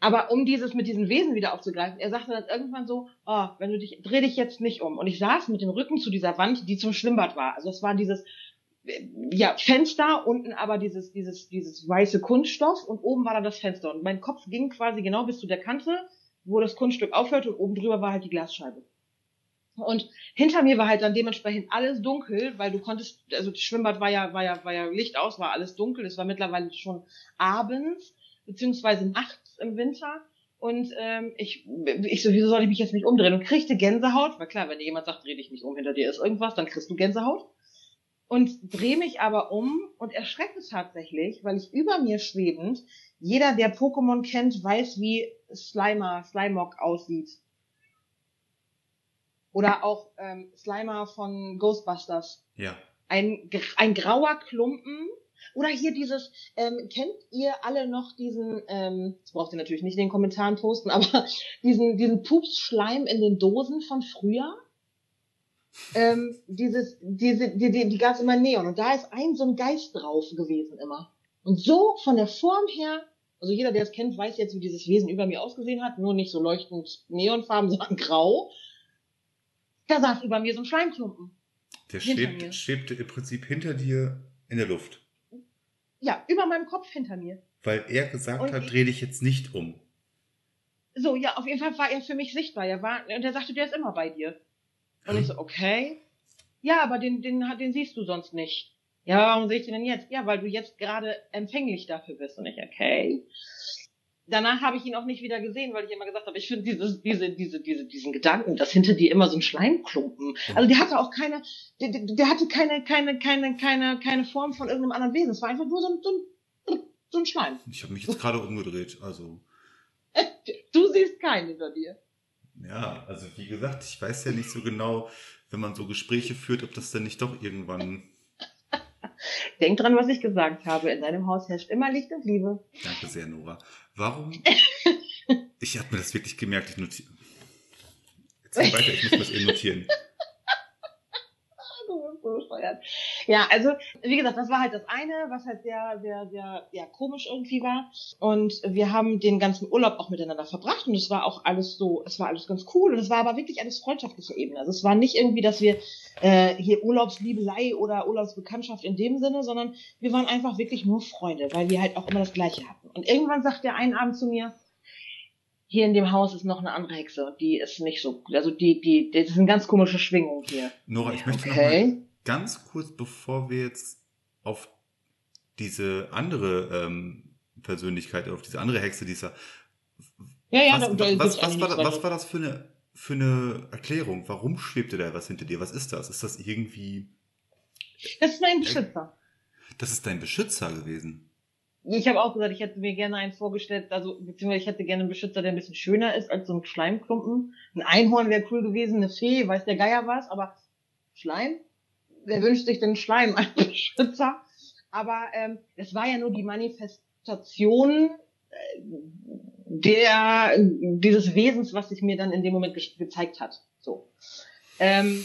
Aber um dieses mit diesen Wesen wieder aufzugreifen, er sagte dann irgendwann so, oh, wenn du dich, dreh dich jetzt nicht um. Und ich saß mit dem Rücken zu dieser Wand, die zum Schwimmbad war. Also es war dieses, äh, ja, Fenster, unten aber dieses, dieses, dieses weiße Kunststoff und oben war da das Fenster. Und mein Kopf ging quasi genau bis zu der Kante, wo das Kunststück aufhörte und oben drüber war halt die Glasscheibe. Und hinter mir war halt dann dementsprechend alles dunkel, weil du konntest, also das Schwimmbad war ja, war ja, war ja Licht aus, war alles dunkel. Es war mittlerweile schon abends, beziehungsweise nachts im Winter. Und ähm, ich, ich so, wieso soll ich mich jetzt nicht umdrehen? Und kriegte Gänsehaut, weil klar, wenn dir jemand sagt, dreh dich nicht um, hinter dir ist irgendwas, dann kriegst du Gänsehaut. Und dreh mich aber um und erschrecke tatsächlich, weil ich über mir schwebend, jeder, der Pokémon kennt, weiß, wie Slimer, Slimog aussieht. Oder auch ähm, Slimer von Ghostbusters.
Ja.
Ein, ein grauer Klumpen. Oder hier dieses, ähm, kennt ihr alle noch diesen, ähm, das braucht ihr natürlich nicht in den Kommentaren posten, aber diesen, diesen Pupsschleim in den Dosen von früher? Ähm, dieses, diese, die, die, die gab's immer Neon. Und da ist ein so ein Geist drauf gewesen immer. Und so von der Form her, also jeder, der es kennt, weiß jetzt, wie dieses Wesen über mir ausgesehen hat, nur nicht so leuchtend Neonfarben, sondern grau. Da saß über mir so ein Schleimklumpen.
Der schwebt, schwebte im Prinzip hinter dir in der Luft.
Ja, über meinem Kopf hinter mir.
Weil er gesagt
Und
hat,
ich-
dreh dich jetzt nicht um.
So, ja, auf jeden Fall war er für mich sichtbar. Er war, und er sagte, der ist immer bei dir. Und ich so, okay. Ja, aber den, den, den siehst du sonst nicht. Ja, warum sehe ich den denn jetzt? Ja, weil du jetzt gerade empfänglich dafür bist. Und ich, okay. Danach habe ich ihn auch nicht wieder gesehen, weil ich immer gesagt habe, ich finde dieses, diese, diese, diese, diesen Gedanken, dass hinter dir immer so ein Schleimklumpen. Also der hatte auch keine, der, der hatte keine, keine, keine, keine, keine Form von irgendeinem anderen Wesen. Es war einfach nur so ein, so ein, so ein Schleim.
Ich habe mich jetzt gerade umgedreht. Also,
Du siehst keinen hinter dir.
ja, also wie gesagt, ich weiß ja nicht so genau, wenn man so Gespräche führt, ob das denn nicht doch irgendwann.
Denk dran, was ich gesagt habe. In deinem Haus herrscht immer Licht und Liebe.
Danke sehr, Nora. Warum? Ich habe mir das wirklich gemerkt. Ich notiere. Erzähl weiter, ich muss mir das eben notieren.
Bescheuert. Ja, also, wie gesagt, das war halt das eine, was halt sehr, sehr, sehr, ja, komisch irgendwie war. Und wir haben den ganzen Urlaub auch miteinander verbracht und es war auch alles so, es war alles ganz cool und es war aber wirklich alles freundschaftliche Ebene. Also es war nicht irgendwie, dass wir äh, hier Urlaubsliebelei oder Urlaubsbekanntschaft in dem Sinne, sondern wir waren einfach wirklich nur Freunde, weil wir halt auch immer das Gleiche hatten. Und irgendwann sagt der einen Abend zu mir, hier in dem Haus ist noch eine andere Hexe und die ist nicht so, also die, die, das ist eine ganz komische Schwingung hier.
Nora, ich möchte
Okay.
mal ganz kurz, bevor wir jetzt auf diese andere ähm, Persönlichkeit, auf diese andere Hexe, dieser.
Ja, ja,
was,
da-
was, was, war, was war das für eine, für eine Erklärung? Warum schwebte da was hinter dir? Was ist das? Ist das irgendwie.
Das ist mein Beschützer.
Das ist dein Beschützer gewesen.
Ich habe auch gesagt, ich hätte mir gerne einen vorgestellt, also beziehungsweise ich hätte gerne einen Beschützer, der ein bisschen schöner ist als so ein Schleimklumpen. Ein Einhorn wäre cool gewesen, eine Fee, weiß der Geier was, aber Schleim? Wer wünscht sich denn Schleim als Beschützer? Aber ähm, es war ja nur die Manifestation äh, der dieses Wesens, was sich mir dann in dem Moment ge gezeigt hat. So. Ähm,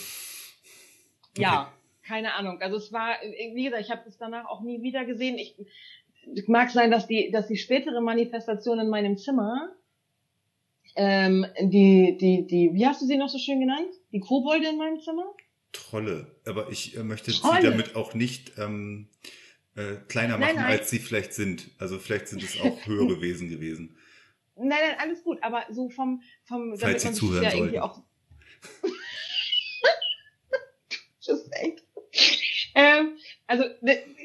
ja, keine Ahnung. Also es war, wie gesagt, ich habe es danach auch nie wieder gesehen. Ich mag sein, dass die, dass die spätere Manifestation in meinem Zimmer, ähm, die, die, die, wie hast du sie noch so schön genannt? Die Kobolde in meinem Zimmer?
Trolle. Aber ich äh, möchte
Trolle.
sie damit auch nicht ähm, äh, kleiner
Nein,
machen,
nein.
als sie vielleicht sind. Also vielleicht sind es auch höhere Wesen gewesen.
Nein, nein, alles gut, aber so vom, vom,
Falls Sie
man sich
zuhören
ja irgendwie
sollten.
auch. Just echt. Ähm, also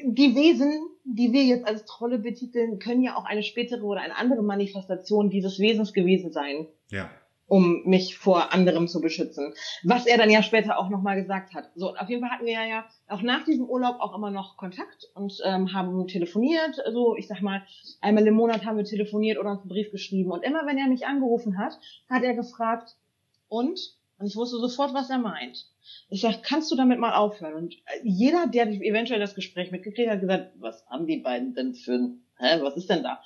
die Wesen, die wir jetzt als Trolle betiteln, können ja auch eine spätere oder eine andere Manifestation dieses Wesens gewesen sein,
Ja.
Um mich vor anderem zu beschützen. Was er dann ja später auch nochmal gesagt hat. So, auf jeden Fall hatten wir ja, ja auch nach diesem Urlaub auch immer noch Kontakt und ähm, haben telefoniert. Also ich sag mal, einmal im Monat haben wir telefoniert oder uns einen Brief geschrieben. Und immer wenn er mich angerufen hat, hat er gefragt, und? Und ich wusste sofort, was er meint. Ich sag, kannst du damit mal aufhören? Und jeder, der eventuell das Gespräch mitgekriegt hat, hat gesagt, was haben die beiden denn für ein, hä, was ist denn da?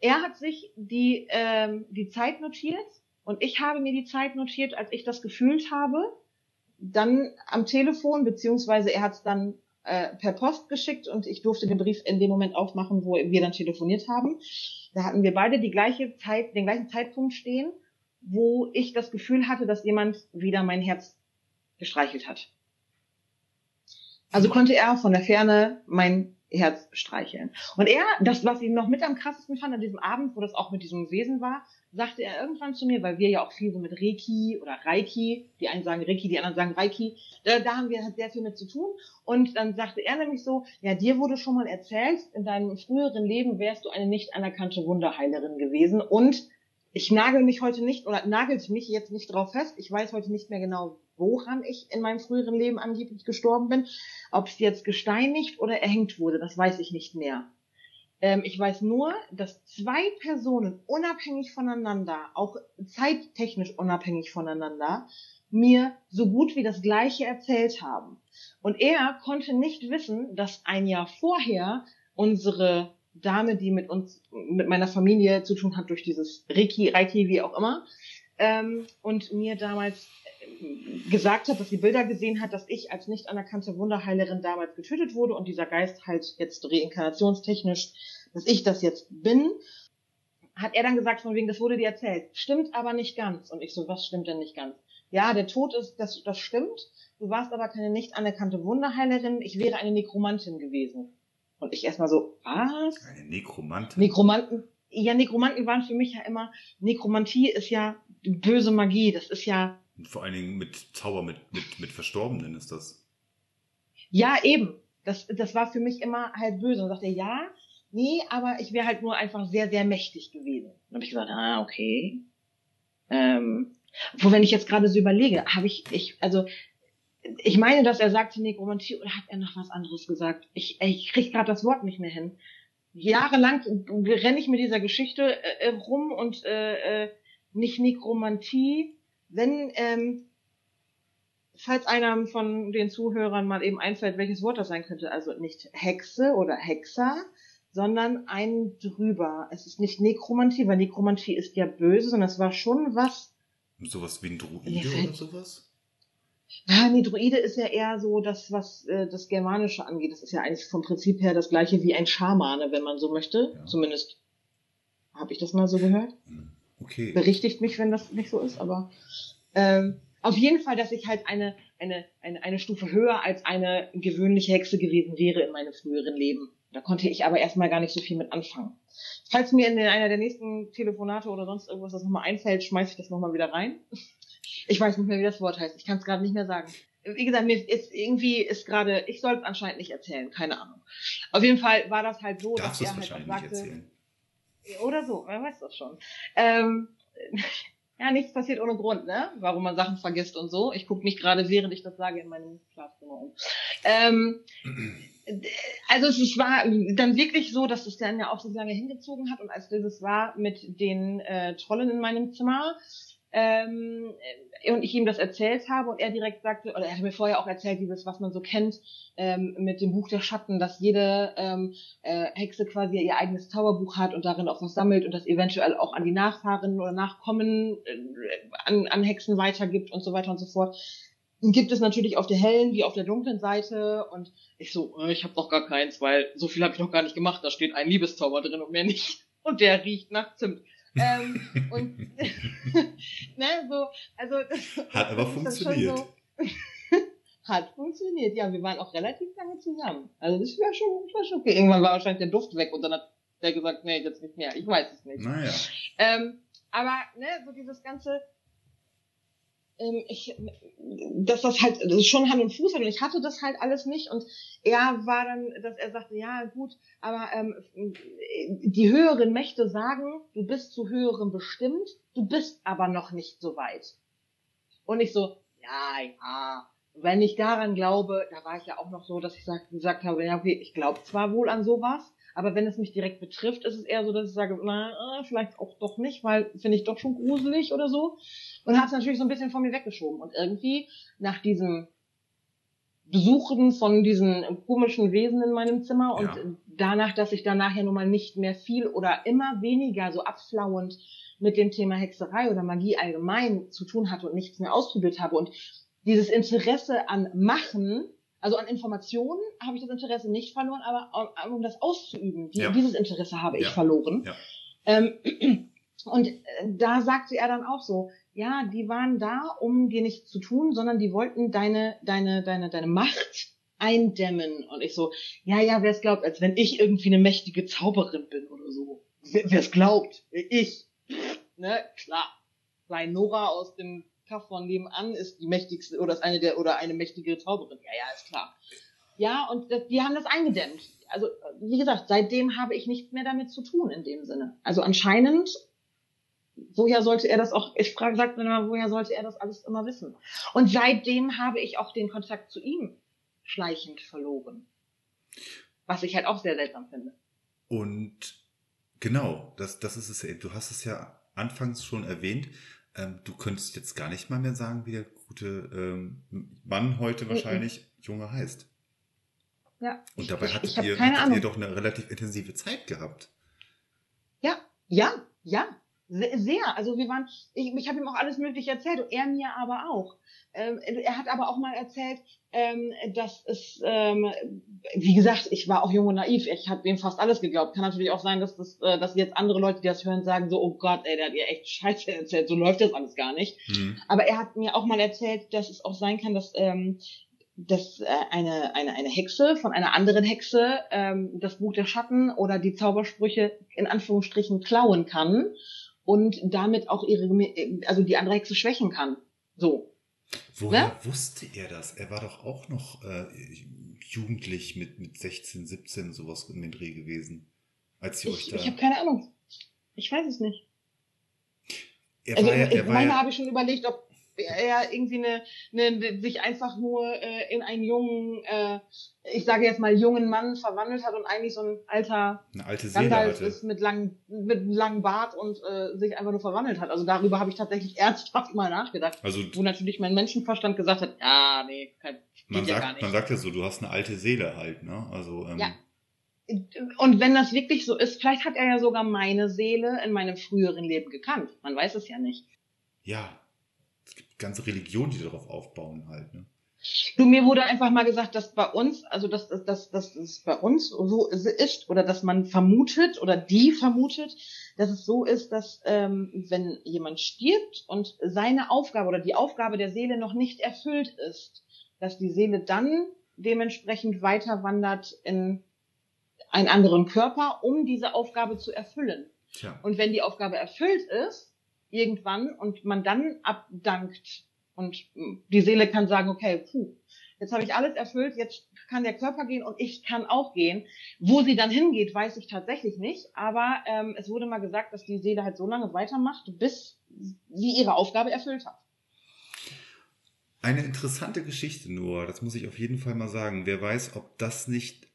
er hat sich die, ähm, die Zeit notiert und ich habe mir die Zeit notiert, als ich das gefühlt habe. Dann am Telefon, beziehungsweise er hat es dann äh, per Post geschickt und ich durfte den Brief in dem Moment aufmachen, wo wir dann telefoniert haben. Da hatten wir beide die gleiche Zeit, den gleichen Zeitpunkt stehen, wo ich das Gefühl hatte, dass jemand wieder mein Herz gestreichelt hat. Also konnte er von der Ferne mein Herz streicheln. Und er, das, was ich noch mit am krassesten fand an diesem Abend, wo das auch mit diesem Wesen war, sagte er irgendwann zu mir, weil wir ja auch viel so mit Reiki oder Reiki, die einen sagen Reiki, die anderen sagen Reiki, da, da haben wir halt sehr viel mit zu tun. Und dann sagte er nämlich so, ja, dir wurde schon mal erzählt, in deinem früheren Leben wärst du eine nicht anerkannte Wunderheilerin gewesen. Und ich nagel mich heute nicht, oder nagelt mich jetzt nicht drauf fest, ich weiß heute nicht mehr genau, woran ich in meinem früheren Leben angeblich gestorben bin. Ob es jetzt gesteinigt oder erhängt wurde, das weiß ich nicht mehr. Ähm, ich weiß nur, dass zwei Personen unabhängig voneinander, auch zeittechnisch unabhängig voneinander, mir so gut wie das Gleiche erzählt haben. Und er konnte nicht wissen, dass ein Jahr vorher unsere Dame, die mit uns, mit meiner Familie zu tun hat durch dieses Reiki, Reiki, wie auch immer, ähm, und mir damals gesagt hat, dass sie Bilder gesehen hat, dass ich als nicht anerkannte Wunderheilerin damals getötet wurde und dieser Geist halt jetzt reinkarnationstechnisch, dass ich das jetzt bin, hat er dann gesagt, von wegen, das wurde dir erzählt. Stimmt aber nicht ganz. Und ich so, was stimmt denn nicht ganz? Ja, der Tod ist, das, das stimmt. Du warst aber keine nicht anerkannte Wunderheilerin. Ich wäre eine Nekromantin gewesen. Und ich erstmal so, was?
Eine Nekromantin?
Nekromanten. Ja, Nekromanten waren für mich ja immer, Nekromantie ist ja böse Magie. Das ist ja
und vor allen Dingen mit Zauber mit, mit, mit Verstorbenen ist das.
Ja, eben. Das, das war für mich immer halt böse. Und sagte, ja, nee, aber ich wäre halt nur einfach sehr, sehr mächtig gewesen. Und habe ich gesagt, ah, okay. Ähm, wo wenn ich jetzt gerade so überlege, habe ich, ich, also ich meine, dass er sagte Nekromantie oder hat er noch was anderes gesagt? Ich, ich krieg gerade das Wort nicht mehr hin. Jahrelang renne ich mit dieser Geschichte äh, rum und äh, äh, nicht Nekromantie, wenn, ähm, falls einem von den Zuhörern mal eben einfällt, welches Wort das sein könnte, also nicht Hexe oder Hexer, sondern ein drüber. Es ist nicht Nekromantie, weil Nekromantie ist ja böse, sondern es war schon was.
Sowas wie ein Druide oder sowas?
Ja, nee, Druide ist ja eher so das, was äh, das Germanische angeht. Das ist ja eigentlich vom Prinzip her das gleiche wie ein Schamane, wenn man so möchte. Ja. Zumindest habe ich das mal so gehört. Hm. Okay. Berichtigt mich, wenn das nicht so ist, aber ähm, auf jeden Fall, dass ich halt eine, eine, eine, eine Stufe höher als eine gewöhnliche Hexe gewesen wäre in meinem früheren Leben. Da konnte ich aber erstmal gar nicht so viel mit anfangen. Falls mir in einer der nächsten Telefonate oder sonst irgendwas das nochmal einfällt, schmeiße ich das nochmal wieder rein. Ich weiß nicht mehr, wie das Wort heißt. Ich kann es gerade nicht mehr sagen. Wie gesagt, mir ist irgendwie ist gerade, ich soll es anscheinend nicht erzählen, keine Ahnung. Auf jeden Fall war das halt so,
Darfst dass er halt sagte, erzählen?
Oder so, wer weiß das schon. Ähm, ja, nichts passiert ohne Grund, ne? Warum man Sachen vergisst und so. Ich gucke mich gerade, während ich das sage, in meinem Schlafzimmer um. Ähm, also es war dann wirklich so, dass es dann ja auch so lange hingezogen hat und als dieses war mit den äh, Trollen in meinem Zimmer, ähm, und ich ihm das erzählt habe und er direkt sagte, oder er hatte mir vorher auch erzählt, dieses, was man so kennt ähm, mit dem Buch der Schatten, dass jede ähm, äh, Hexe quasi ihr eigenes Zauberbuch hat und darin auch was sammelt und das eventuell auch an die Nachfahren oder Nachkommen äh, an, an Hexen weitergibt und so weiter und so fort. Gibt es natürlich auf der hellen wie auf der dunklen Seite und ich so, äh, ich habe noch gar keins, weil so viel habe ich noch gar nicht gemacht. Da steht ein Liebeszauber drin und mehr nicht. Und der riecht nach Zimt ähm, und ne, so, also das,
hat aber funktioniert. So,
hat funktioniert, ja, wir waren auch relativ lange zusammen. Also das war schon, das war schon okay. Irgendwann war wahrscheinlich der Duft weg und dann hat der gesagt, nee, jetzt nicht mehr. Ich weiß es nicht.
Naja.
Ähm, aber ne, so dieses ganze ich, dass das halt das schon Hand und Fuß hat und ich hatte das halt alles nicht und er war dann, dass er sagte, ja gut, aber ähm, die höheren Mächte sagen, du bist zu höherem bestimmt, du bist aber noch nicht so weit. Und ich so, ja, ja, wenn ich daran glaube, da war ich ja auch noch so, dass ich sag, gesagt habe, ja okay, ich glaube zwar wohl an sowas, aber wenn es mich direkt betrifft, ist es eher so, dass ich sage, na, äh, vielleicht auch doch nicht, weil finde ich doch schon gruselig oder so. Und habe es natürlich so ein bisschen von mir weggeschoben. Und irgendwie nach diesem Besuchen von diesen komischen Wesen in meinem Zimmer und
Ja.
danach, dass ich dann nachher nun mal nicht mehr viel oder immer weniger so abflauend mit dem Thema Hexerei oder Magie allgemein zu tun hatte und nichts mehr ausprobiert habe und dieses Interesse an Machen, also an Informationen, habe ich das Interesse nicht verloren, aber um, das auszuüben, die,
Ja.
dieses Interesse habe ich
Ja.
verloren.
Ja.
Ähm, und äh, da sagte er dann auch so, ja, die waren da, um dir nichts zu tun, sondern die wollten deine, deine, deine, deine Macht eindämmen. Und ich so, ja, ja, wer es glaubt, als wenn ich irgendwie eine mächtige Zauberin bin oder so. Wer es glaubt, ich. Ne, klar. Klein Nora aus dem Kaff von nebenan ist die mächtigste oder ist eine der oder eine mächtige Zauberin. Ja, ja, ist klar. Ja, und das, die haben das eingedämmt. Also, wie gesagt, seitdem habe ich nichts mehr damit zu tun in dem Sinne. Also anscheinend, woher sollte er das auch, ich frage, sagt mir mal, woher sollte er das alles immer wissen? Und seitdem habe ich auch den Kontakt zu ihm schleichend verloren. Was ich halt auch sehr seltsam finde.
Und genau, das, das ist es ja. Du hast es ja anfangs schon erwähnt. Ähm, du könntest jetzt gar nicht mal mehr sagen, wie der gute ähm, Mann heute wahrscheinlich Junge heißt.
Ja.
Und dabei
ich,
hattet,
ich
ihr, hattet ihr doch eine relativ intensive Zeit gehabt.
Ja, ja, ja. Sehr. Also wir waren, ich, ich habe ihm auch alles Mögliche erzählt und er mir aber auch. Ähm, er hat aber auch mal erzählt, ähm, dass es, ähm, wie gesagt, ich war auch jung und naiv. Ich habe ihm fast alles geglaubt. Kann natürlich auch sein, dass das, äh, dass jetzt andere Leute, die das hören, sagen so, oh Gott, ey, der hat ihr echt Scheiße erzählt. So läuft das alles gar nicht.
Hm.
Aber er hat mir auch mal erzählt, dass es auch sein kann, dass, ähm, dass äh, eine, eine, eine Hexe von einer anderen Hexe ähm, das Buch der Schatten oder die Zaubersprüche in Anführungsstrichen klauen kann und damit auch ihre, also die andere Hexe schwächen kann. So.
Woher
Ne?
wusste er das? Er war doch auch noch äh, jugendlich mit, mit 16, 17 sowas in den Dreh gewesen. Als ihr euch
Ich,
da.
ich habe keine Ahnung. Ich weiß es nicht.
er
Also
war ja,
ich,
er war
manchmal
ja,
habe ich schon überlegt, ob er irgendwie eine, eine sich einfach nur äh, in einen jungen, äh, ich sage jetzt mal jungen Mann verwandelt hat und eigentlich so ein alter
eine alte Seele
Gandalf ist mit langem mit langen Bart und äh, sich einfach nur verwandelt hat. Also darüber habe ich tatsächlich ernsthaft mal nachgedacht.
Also
Wo natürlich mein Menschenverstand gesagt hat, ja, nee, kein,
man
ja gar
sagt,
nicht.
man sagt ja so, du hast eine alte Seele halt, ne? Also ähm,
Ja. Und wenn das wirklich so ist, vielleicht hat er ja sogar meine Seele in meinem früheren Leben gekannt. Man weiß es ja nicht.
ja, ganze Religionen, die darauf aufbauen halt, ne?
Du, mir wurde einfach mal gesagt, dass bei uns, also dass, dass, dass, dass es bei uns so ist oder dass man vermutet oder die vermutet, dass es so ist, dass ähm, wenn jemand stirbt und seine Aufgabe oder die Aufgabe der Seele noch nicht erfüllt ist, dass die Seele dann dementsprechend weiter wandert in einen anderen Körper, um diese Aufgabe zu erfüllen.
Tja.
Und wenn die Aufgabe erfüllt ist, irgendwann, und man dann abdankt und die Seele kann sagen, okay, puh, jetzt habe ich alles erfüllt, jetzt kann der Körper gehen und ich kann auch gehen. Wo sie dann hingeht, weiß ich tatsächlich nicht, aber ähm, es wurde mal gesagt, dass die Seele halt so lange weitermacht, bis sie ihre Aufgabe erfüllt hat.
Eine interessante Geschichte nur, das muss ich auf jeden Fall mal sagen. Wer weiß, ob das nicht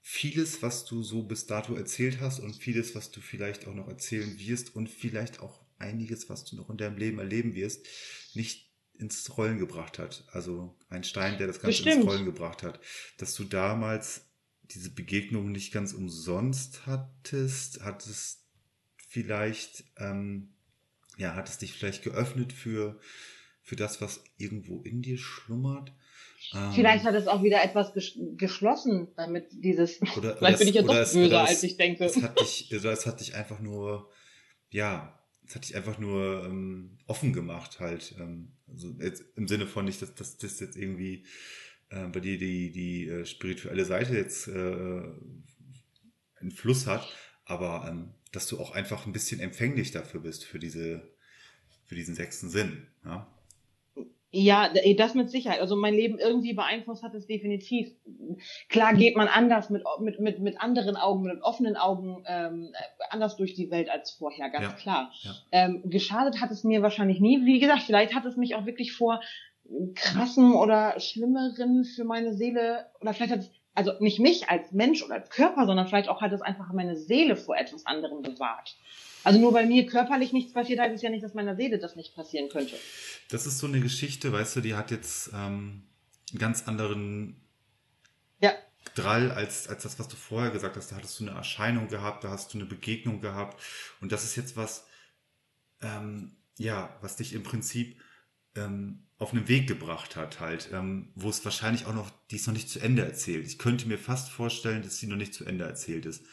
vieles, was du so bis dato erzählt hast und vieles, was du vielleicht auch noch erzählen wirst und vielleicht auch einiges, was du noch in deinem Leben erleben wirst, nicht ins Rollen gebracht hat. Also ein Stein, der das Ganze ins
Bestimmt.
Rollen gebracht hat. Dass du damals diese Begegnung nicht ganz umsonst hattest, hattest vielleicht, ähm, ja, hat es dich vielleicht geöffnet für, für das, was irgendwo in dir schlummert. Ähm,
Vielleicht hat es auch wieder etwas ges geschlossen, damit dieses.
Oder,
Vielleicht bin ich jetzt doch böser, als ich denke.
Es hat dich, oder es hat dich einfach nur, ja, es hat dich einfach nur ähm, offen gemacht halt. Ähm, also jetzt im Sinne von nicht, dass dass das jetzt irgendwie äh, bei dir die, die äh, spirituelle Seite jetzt äh, einen Fluss hat, aber ähm, dass du auch einfach ein bisschen empfänglich dafür bist, für diese, für diesen sechsten Sinn. Ja?
Ja, d- das mit Sicherheit. Also mein Leben irgendwie beeinflusst hat es definitiv. Klar geht man anders mit, mit, mit, mit anderen Augen, mit offenen Augen ähm, anders durch die Welt als vorher, ganz
Ja,
klar.
ja.
Ähm, geschadet hat es mir wahrscheinlich nie. Wie gesagt, vielleicht hat es mich auch wirklich vor krassen oder schlimmeren für meine Seele, oder vielleicht hat es, also nicht mich als Mensch oder als Körper, sondern vielleicht auch hat es einfach meine Seele vor etwas anderem bewahrt. Also nur weil mir körperlich nichts passiert, heißt es ja nicht, dass meiner Seele das nicht passieren könnte.
Das ist so eine Geschichte, weißt du, die hat jetzt, ähm, einen ganz anderen
Ja.
Drall als, als das, was du vorher gesagt hast. Da hattest du eine Erscheinung gehabt, da hast du eine Begegnung gehabt. Und das ist jetzt was, ähm, ja, was dich im Prinzip ähm, auf einen Weg gebracht hat, halt, ähm, wo es wahrscheinlich auch noch, die ist noch nicht zu Ende erzählt. Ich könnte mir fast vorstellen, dass sie noch nicht zu Ende erzählt ist.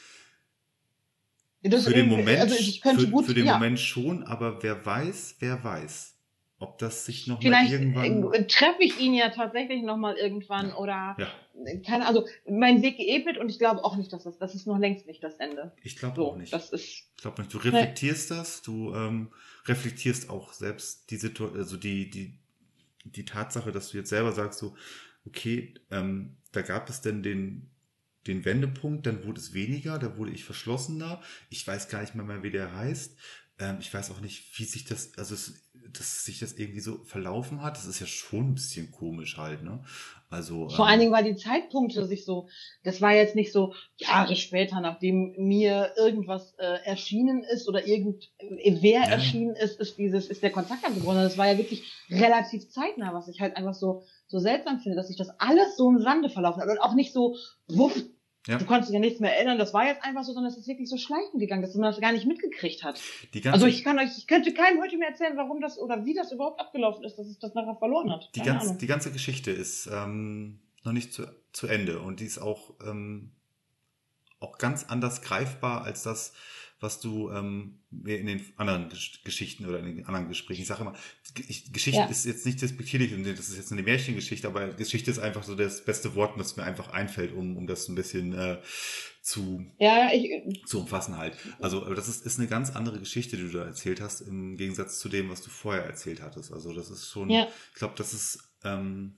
Das,
für den Moment,
also ich könnte
für,
gut,
für den
ja.
Moment schon, aber wer weiß, wer weiß, ob das sich noch mal
Vielleicht
irgendwann.
äh, treffe ich ihn ja tatsächlich noch mal irgendwann oder
Ja,
äh, keine also mein Weg geebnet und ich glaube auch nicht, dass das das ist noch längst nicht das Ende.
ich glaube
So,
auch nicht.
das ist
Ich glaube nicht. Du reflektierst das, du ähm, reflektierst auch selbst die Situation, also die, die, die Tatsache, dass du jetzt selber sagst, so, okay, ähm, da gab es denn den, den Wendepunkt, dann wurde es weniger, da wurde ich verschlossener. Ich weiß gar nicht mehr, mehr wie der heißt. Ähm, ich weiß auch nicht, wie sich das, also es, dass sich das irgendwie so verlaufen hat. Das ist ja schon ein bisschen komisch halt, ne? Also
Vor
ähm,
allen Dingen, weil die Zeitpunkte sich so, das war jetzt nicht so Jahre später, nachdem mir irgendwas äh, erschienen ist oder irgend äh, wer
Ja.
erschienen ist, ist dieses, ist der Kontakt abgebrochen. Das war ja wirklich relativ zeitnah, was ich halt einfach so, so seltsam finde, dass sich das alles so im Sande verlaufen hat und auch nicht so, wuff,
Ja.
du konntest dich ja nichts mehr erinnern, das war jetzt einfach so, sondern es ist wirklich so schleichend gegangen, dass man das gar nicht mitgekriegt hat. Also ich kann euch, ich könnte keinem heute mehr erzählen, warum das oder wie das überhaupt abgelaufen ist, dass es das nachher verloren hat.
die,
Ahnung.
die ganze Geschichte ist ähm, noch nicht zu, zu Ende und die ist auch, ähm, auch ganz anders greifbar als das, was du ähm, mir in den anderen Gesch- Geschichten oder in den anderen Gesprächen, ich sage immer, Ge- Geschichte
Ja.
ist jetzt nicht despektierlich das ist jetzt eine Märchengeschichte, aber Geschichte ist einfach so das beste Wort, was mir einfach einfällt, um, um das ein bisschen äh, zu,
Ja, ich,
zu umfassen halt. Also, aber das ist, ist eine ganz andere Geschichte, die du da erzählt hast, im Gegensatz zu dem, was du vorher erzählt hattest. Also, das ist schon,
Ja.
ich glaube, das ist, ähm,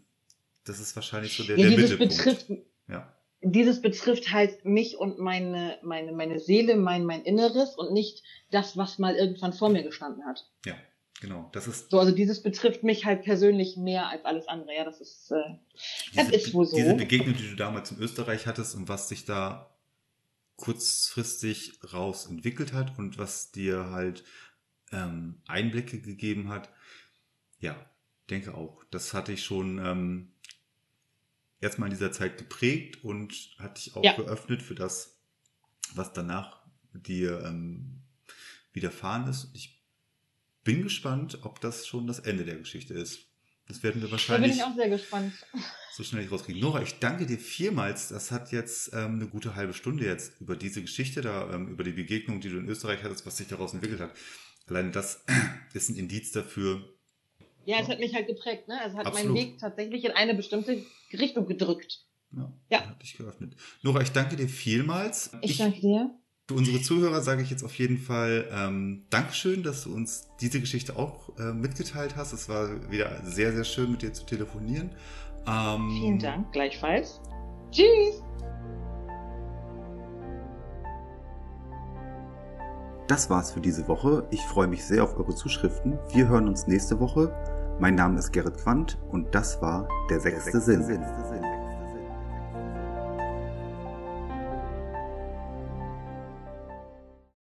das ist wahrscheinlich so der,
ja,
der Mittelpunkt.
betrifft,
Ja.
Dieses betrifft halt mich und meine, meine, meine Seele, mein, mein Inneres und nicht das, was mal irgendwann vor mir gestanden hat.
Ja, genau. Das ist,
So, also dieses betrifft mich halt persönlich mehr als alles andere. Ja, das ist, äh, das
diese,
ist wohl so.
diese Begegnung, die du damals in Österreich hattest und was sich da kurzfristig raus entwickelt hat und was dir halt ähm, Einblicke gegeben hat. Ja, denke auch. Das hatte ich schon ähm, erstmal in dieser Zeit geprägt und hat dich auch
Ja.
geöffnet für das, was danach dir ähm, widerfahren ist. Ich bin gespannt, ob das schon das Ende der Geschichte ist. Das werden wir
Da bin
wahrscheinlich
ich auch sehr gespannt.
so schnell nicht rauskriegen. Nora, ich danke dir vielmals. Das hat jetzt ähm, eine gute halbe Stunde jetzt über diese Geschichte da, ähm, über die Begegnung, die du in Österreich hattest, was sich daraus entwickelt hat. Alleine das ist ein Indiz dafür.
Ja, es hat mich halt geprägt, ne? Es hat
Absolut.
meinen Weg tatsächlich in eine bestimmte Richtung gedrückt.
Ja,
Ja.
Hat dich geöffnet. Nora, ich danke dir vielmals.
Ich, danke dir.
Für unsere Zuhörer sage ich jetzt auf jeden Fall ähm, Dankeschön, dass du uns diese Geschichte auch äh, mitgeteilt hast. Es war wieder sehr, sehr schön, mit dir zu telefonieren. Ähm,
Vielen Dank, gleichfalls. Tschüss!
Das war's für diese Woche. Ich freue mich sehr auf eure Zuschriften. Wir hören uns nächste Woche. Mein Name ist Gerrit Quandt und das war der sechste, Sinn.
Sinn.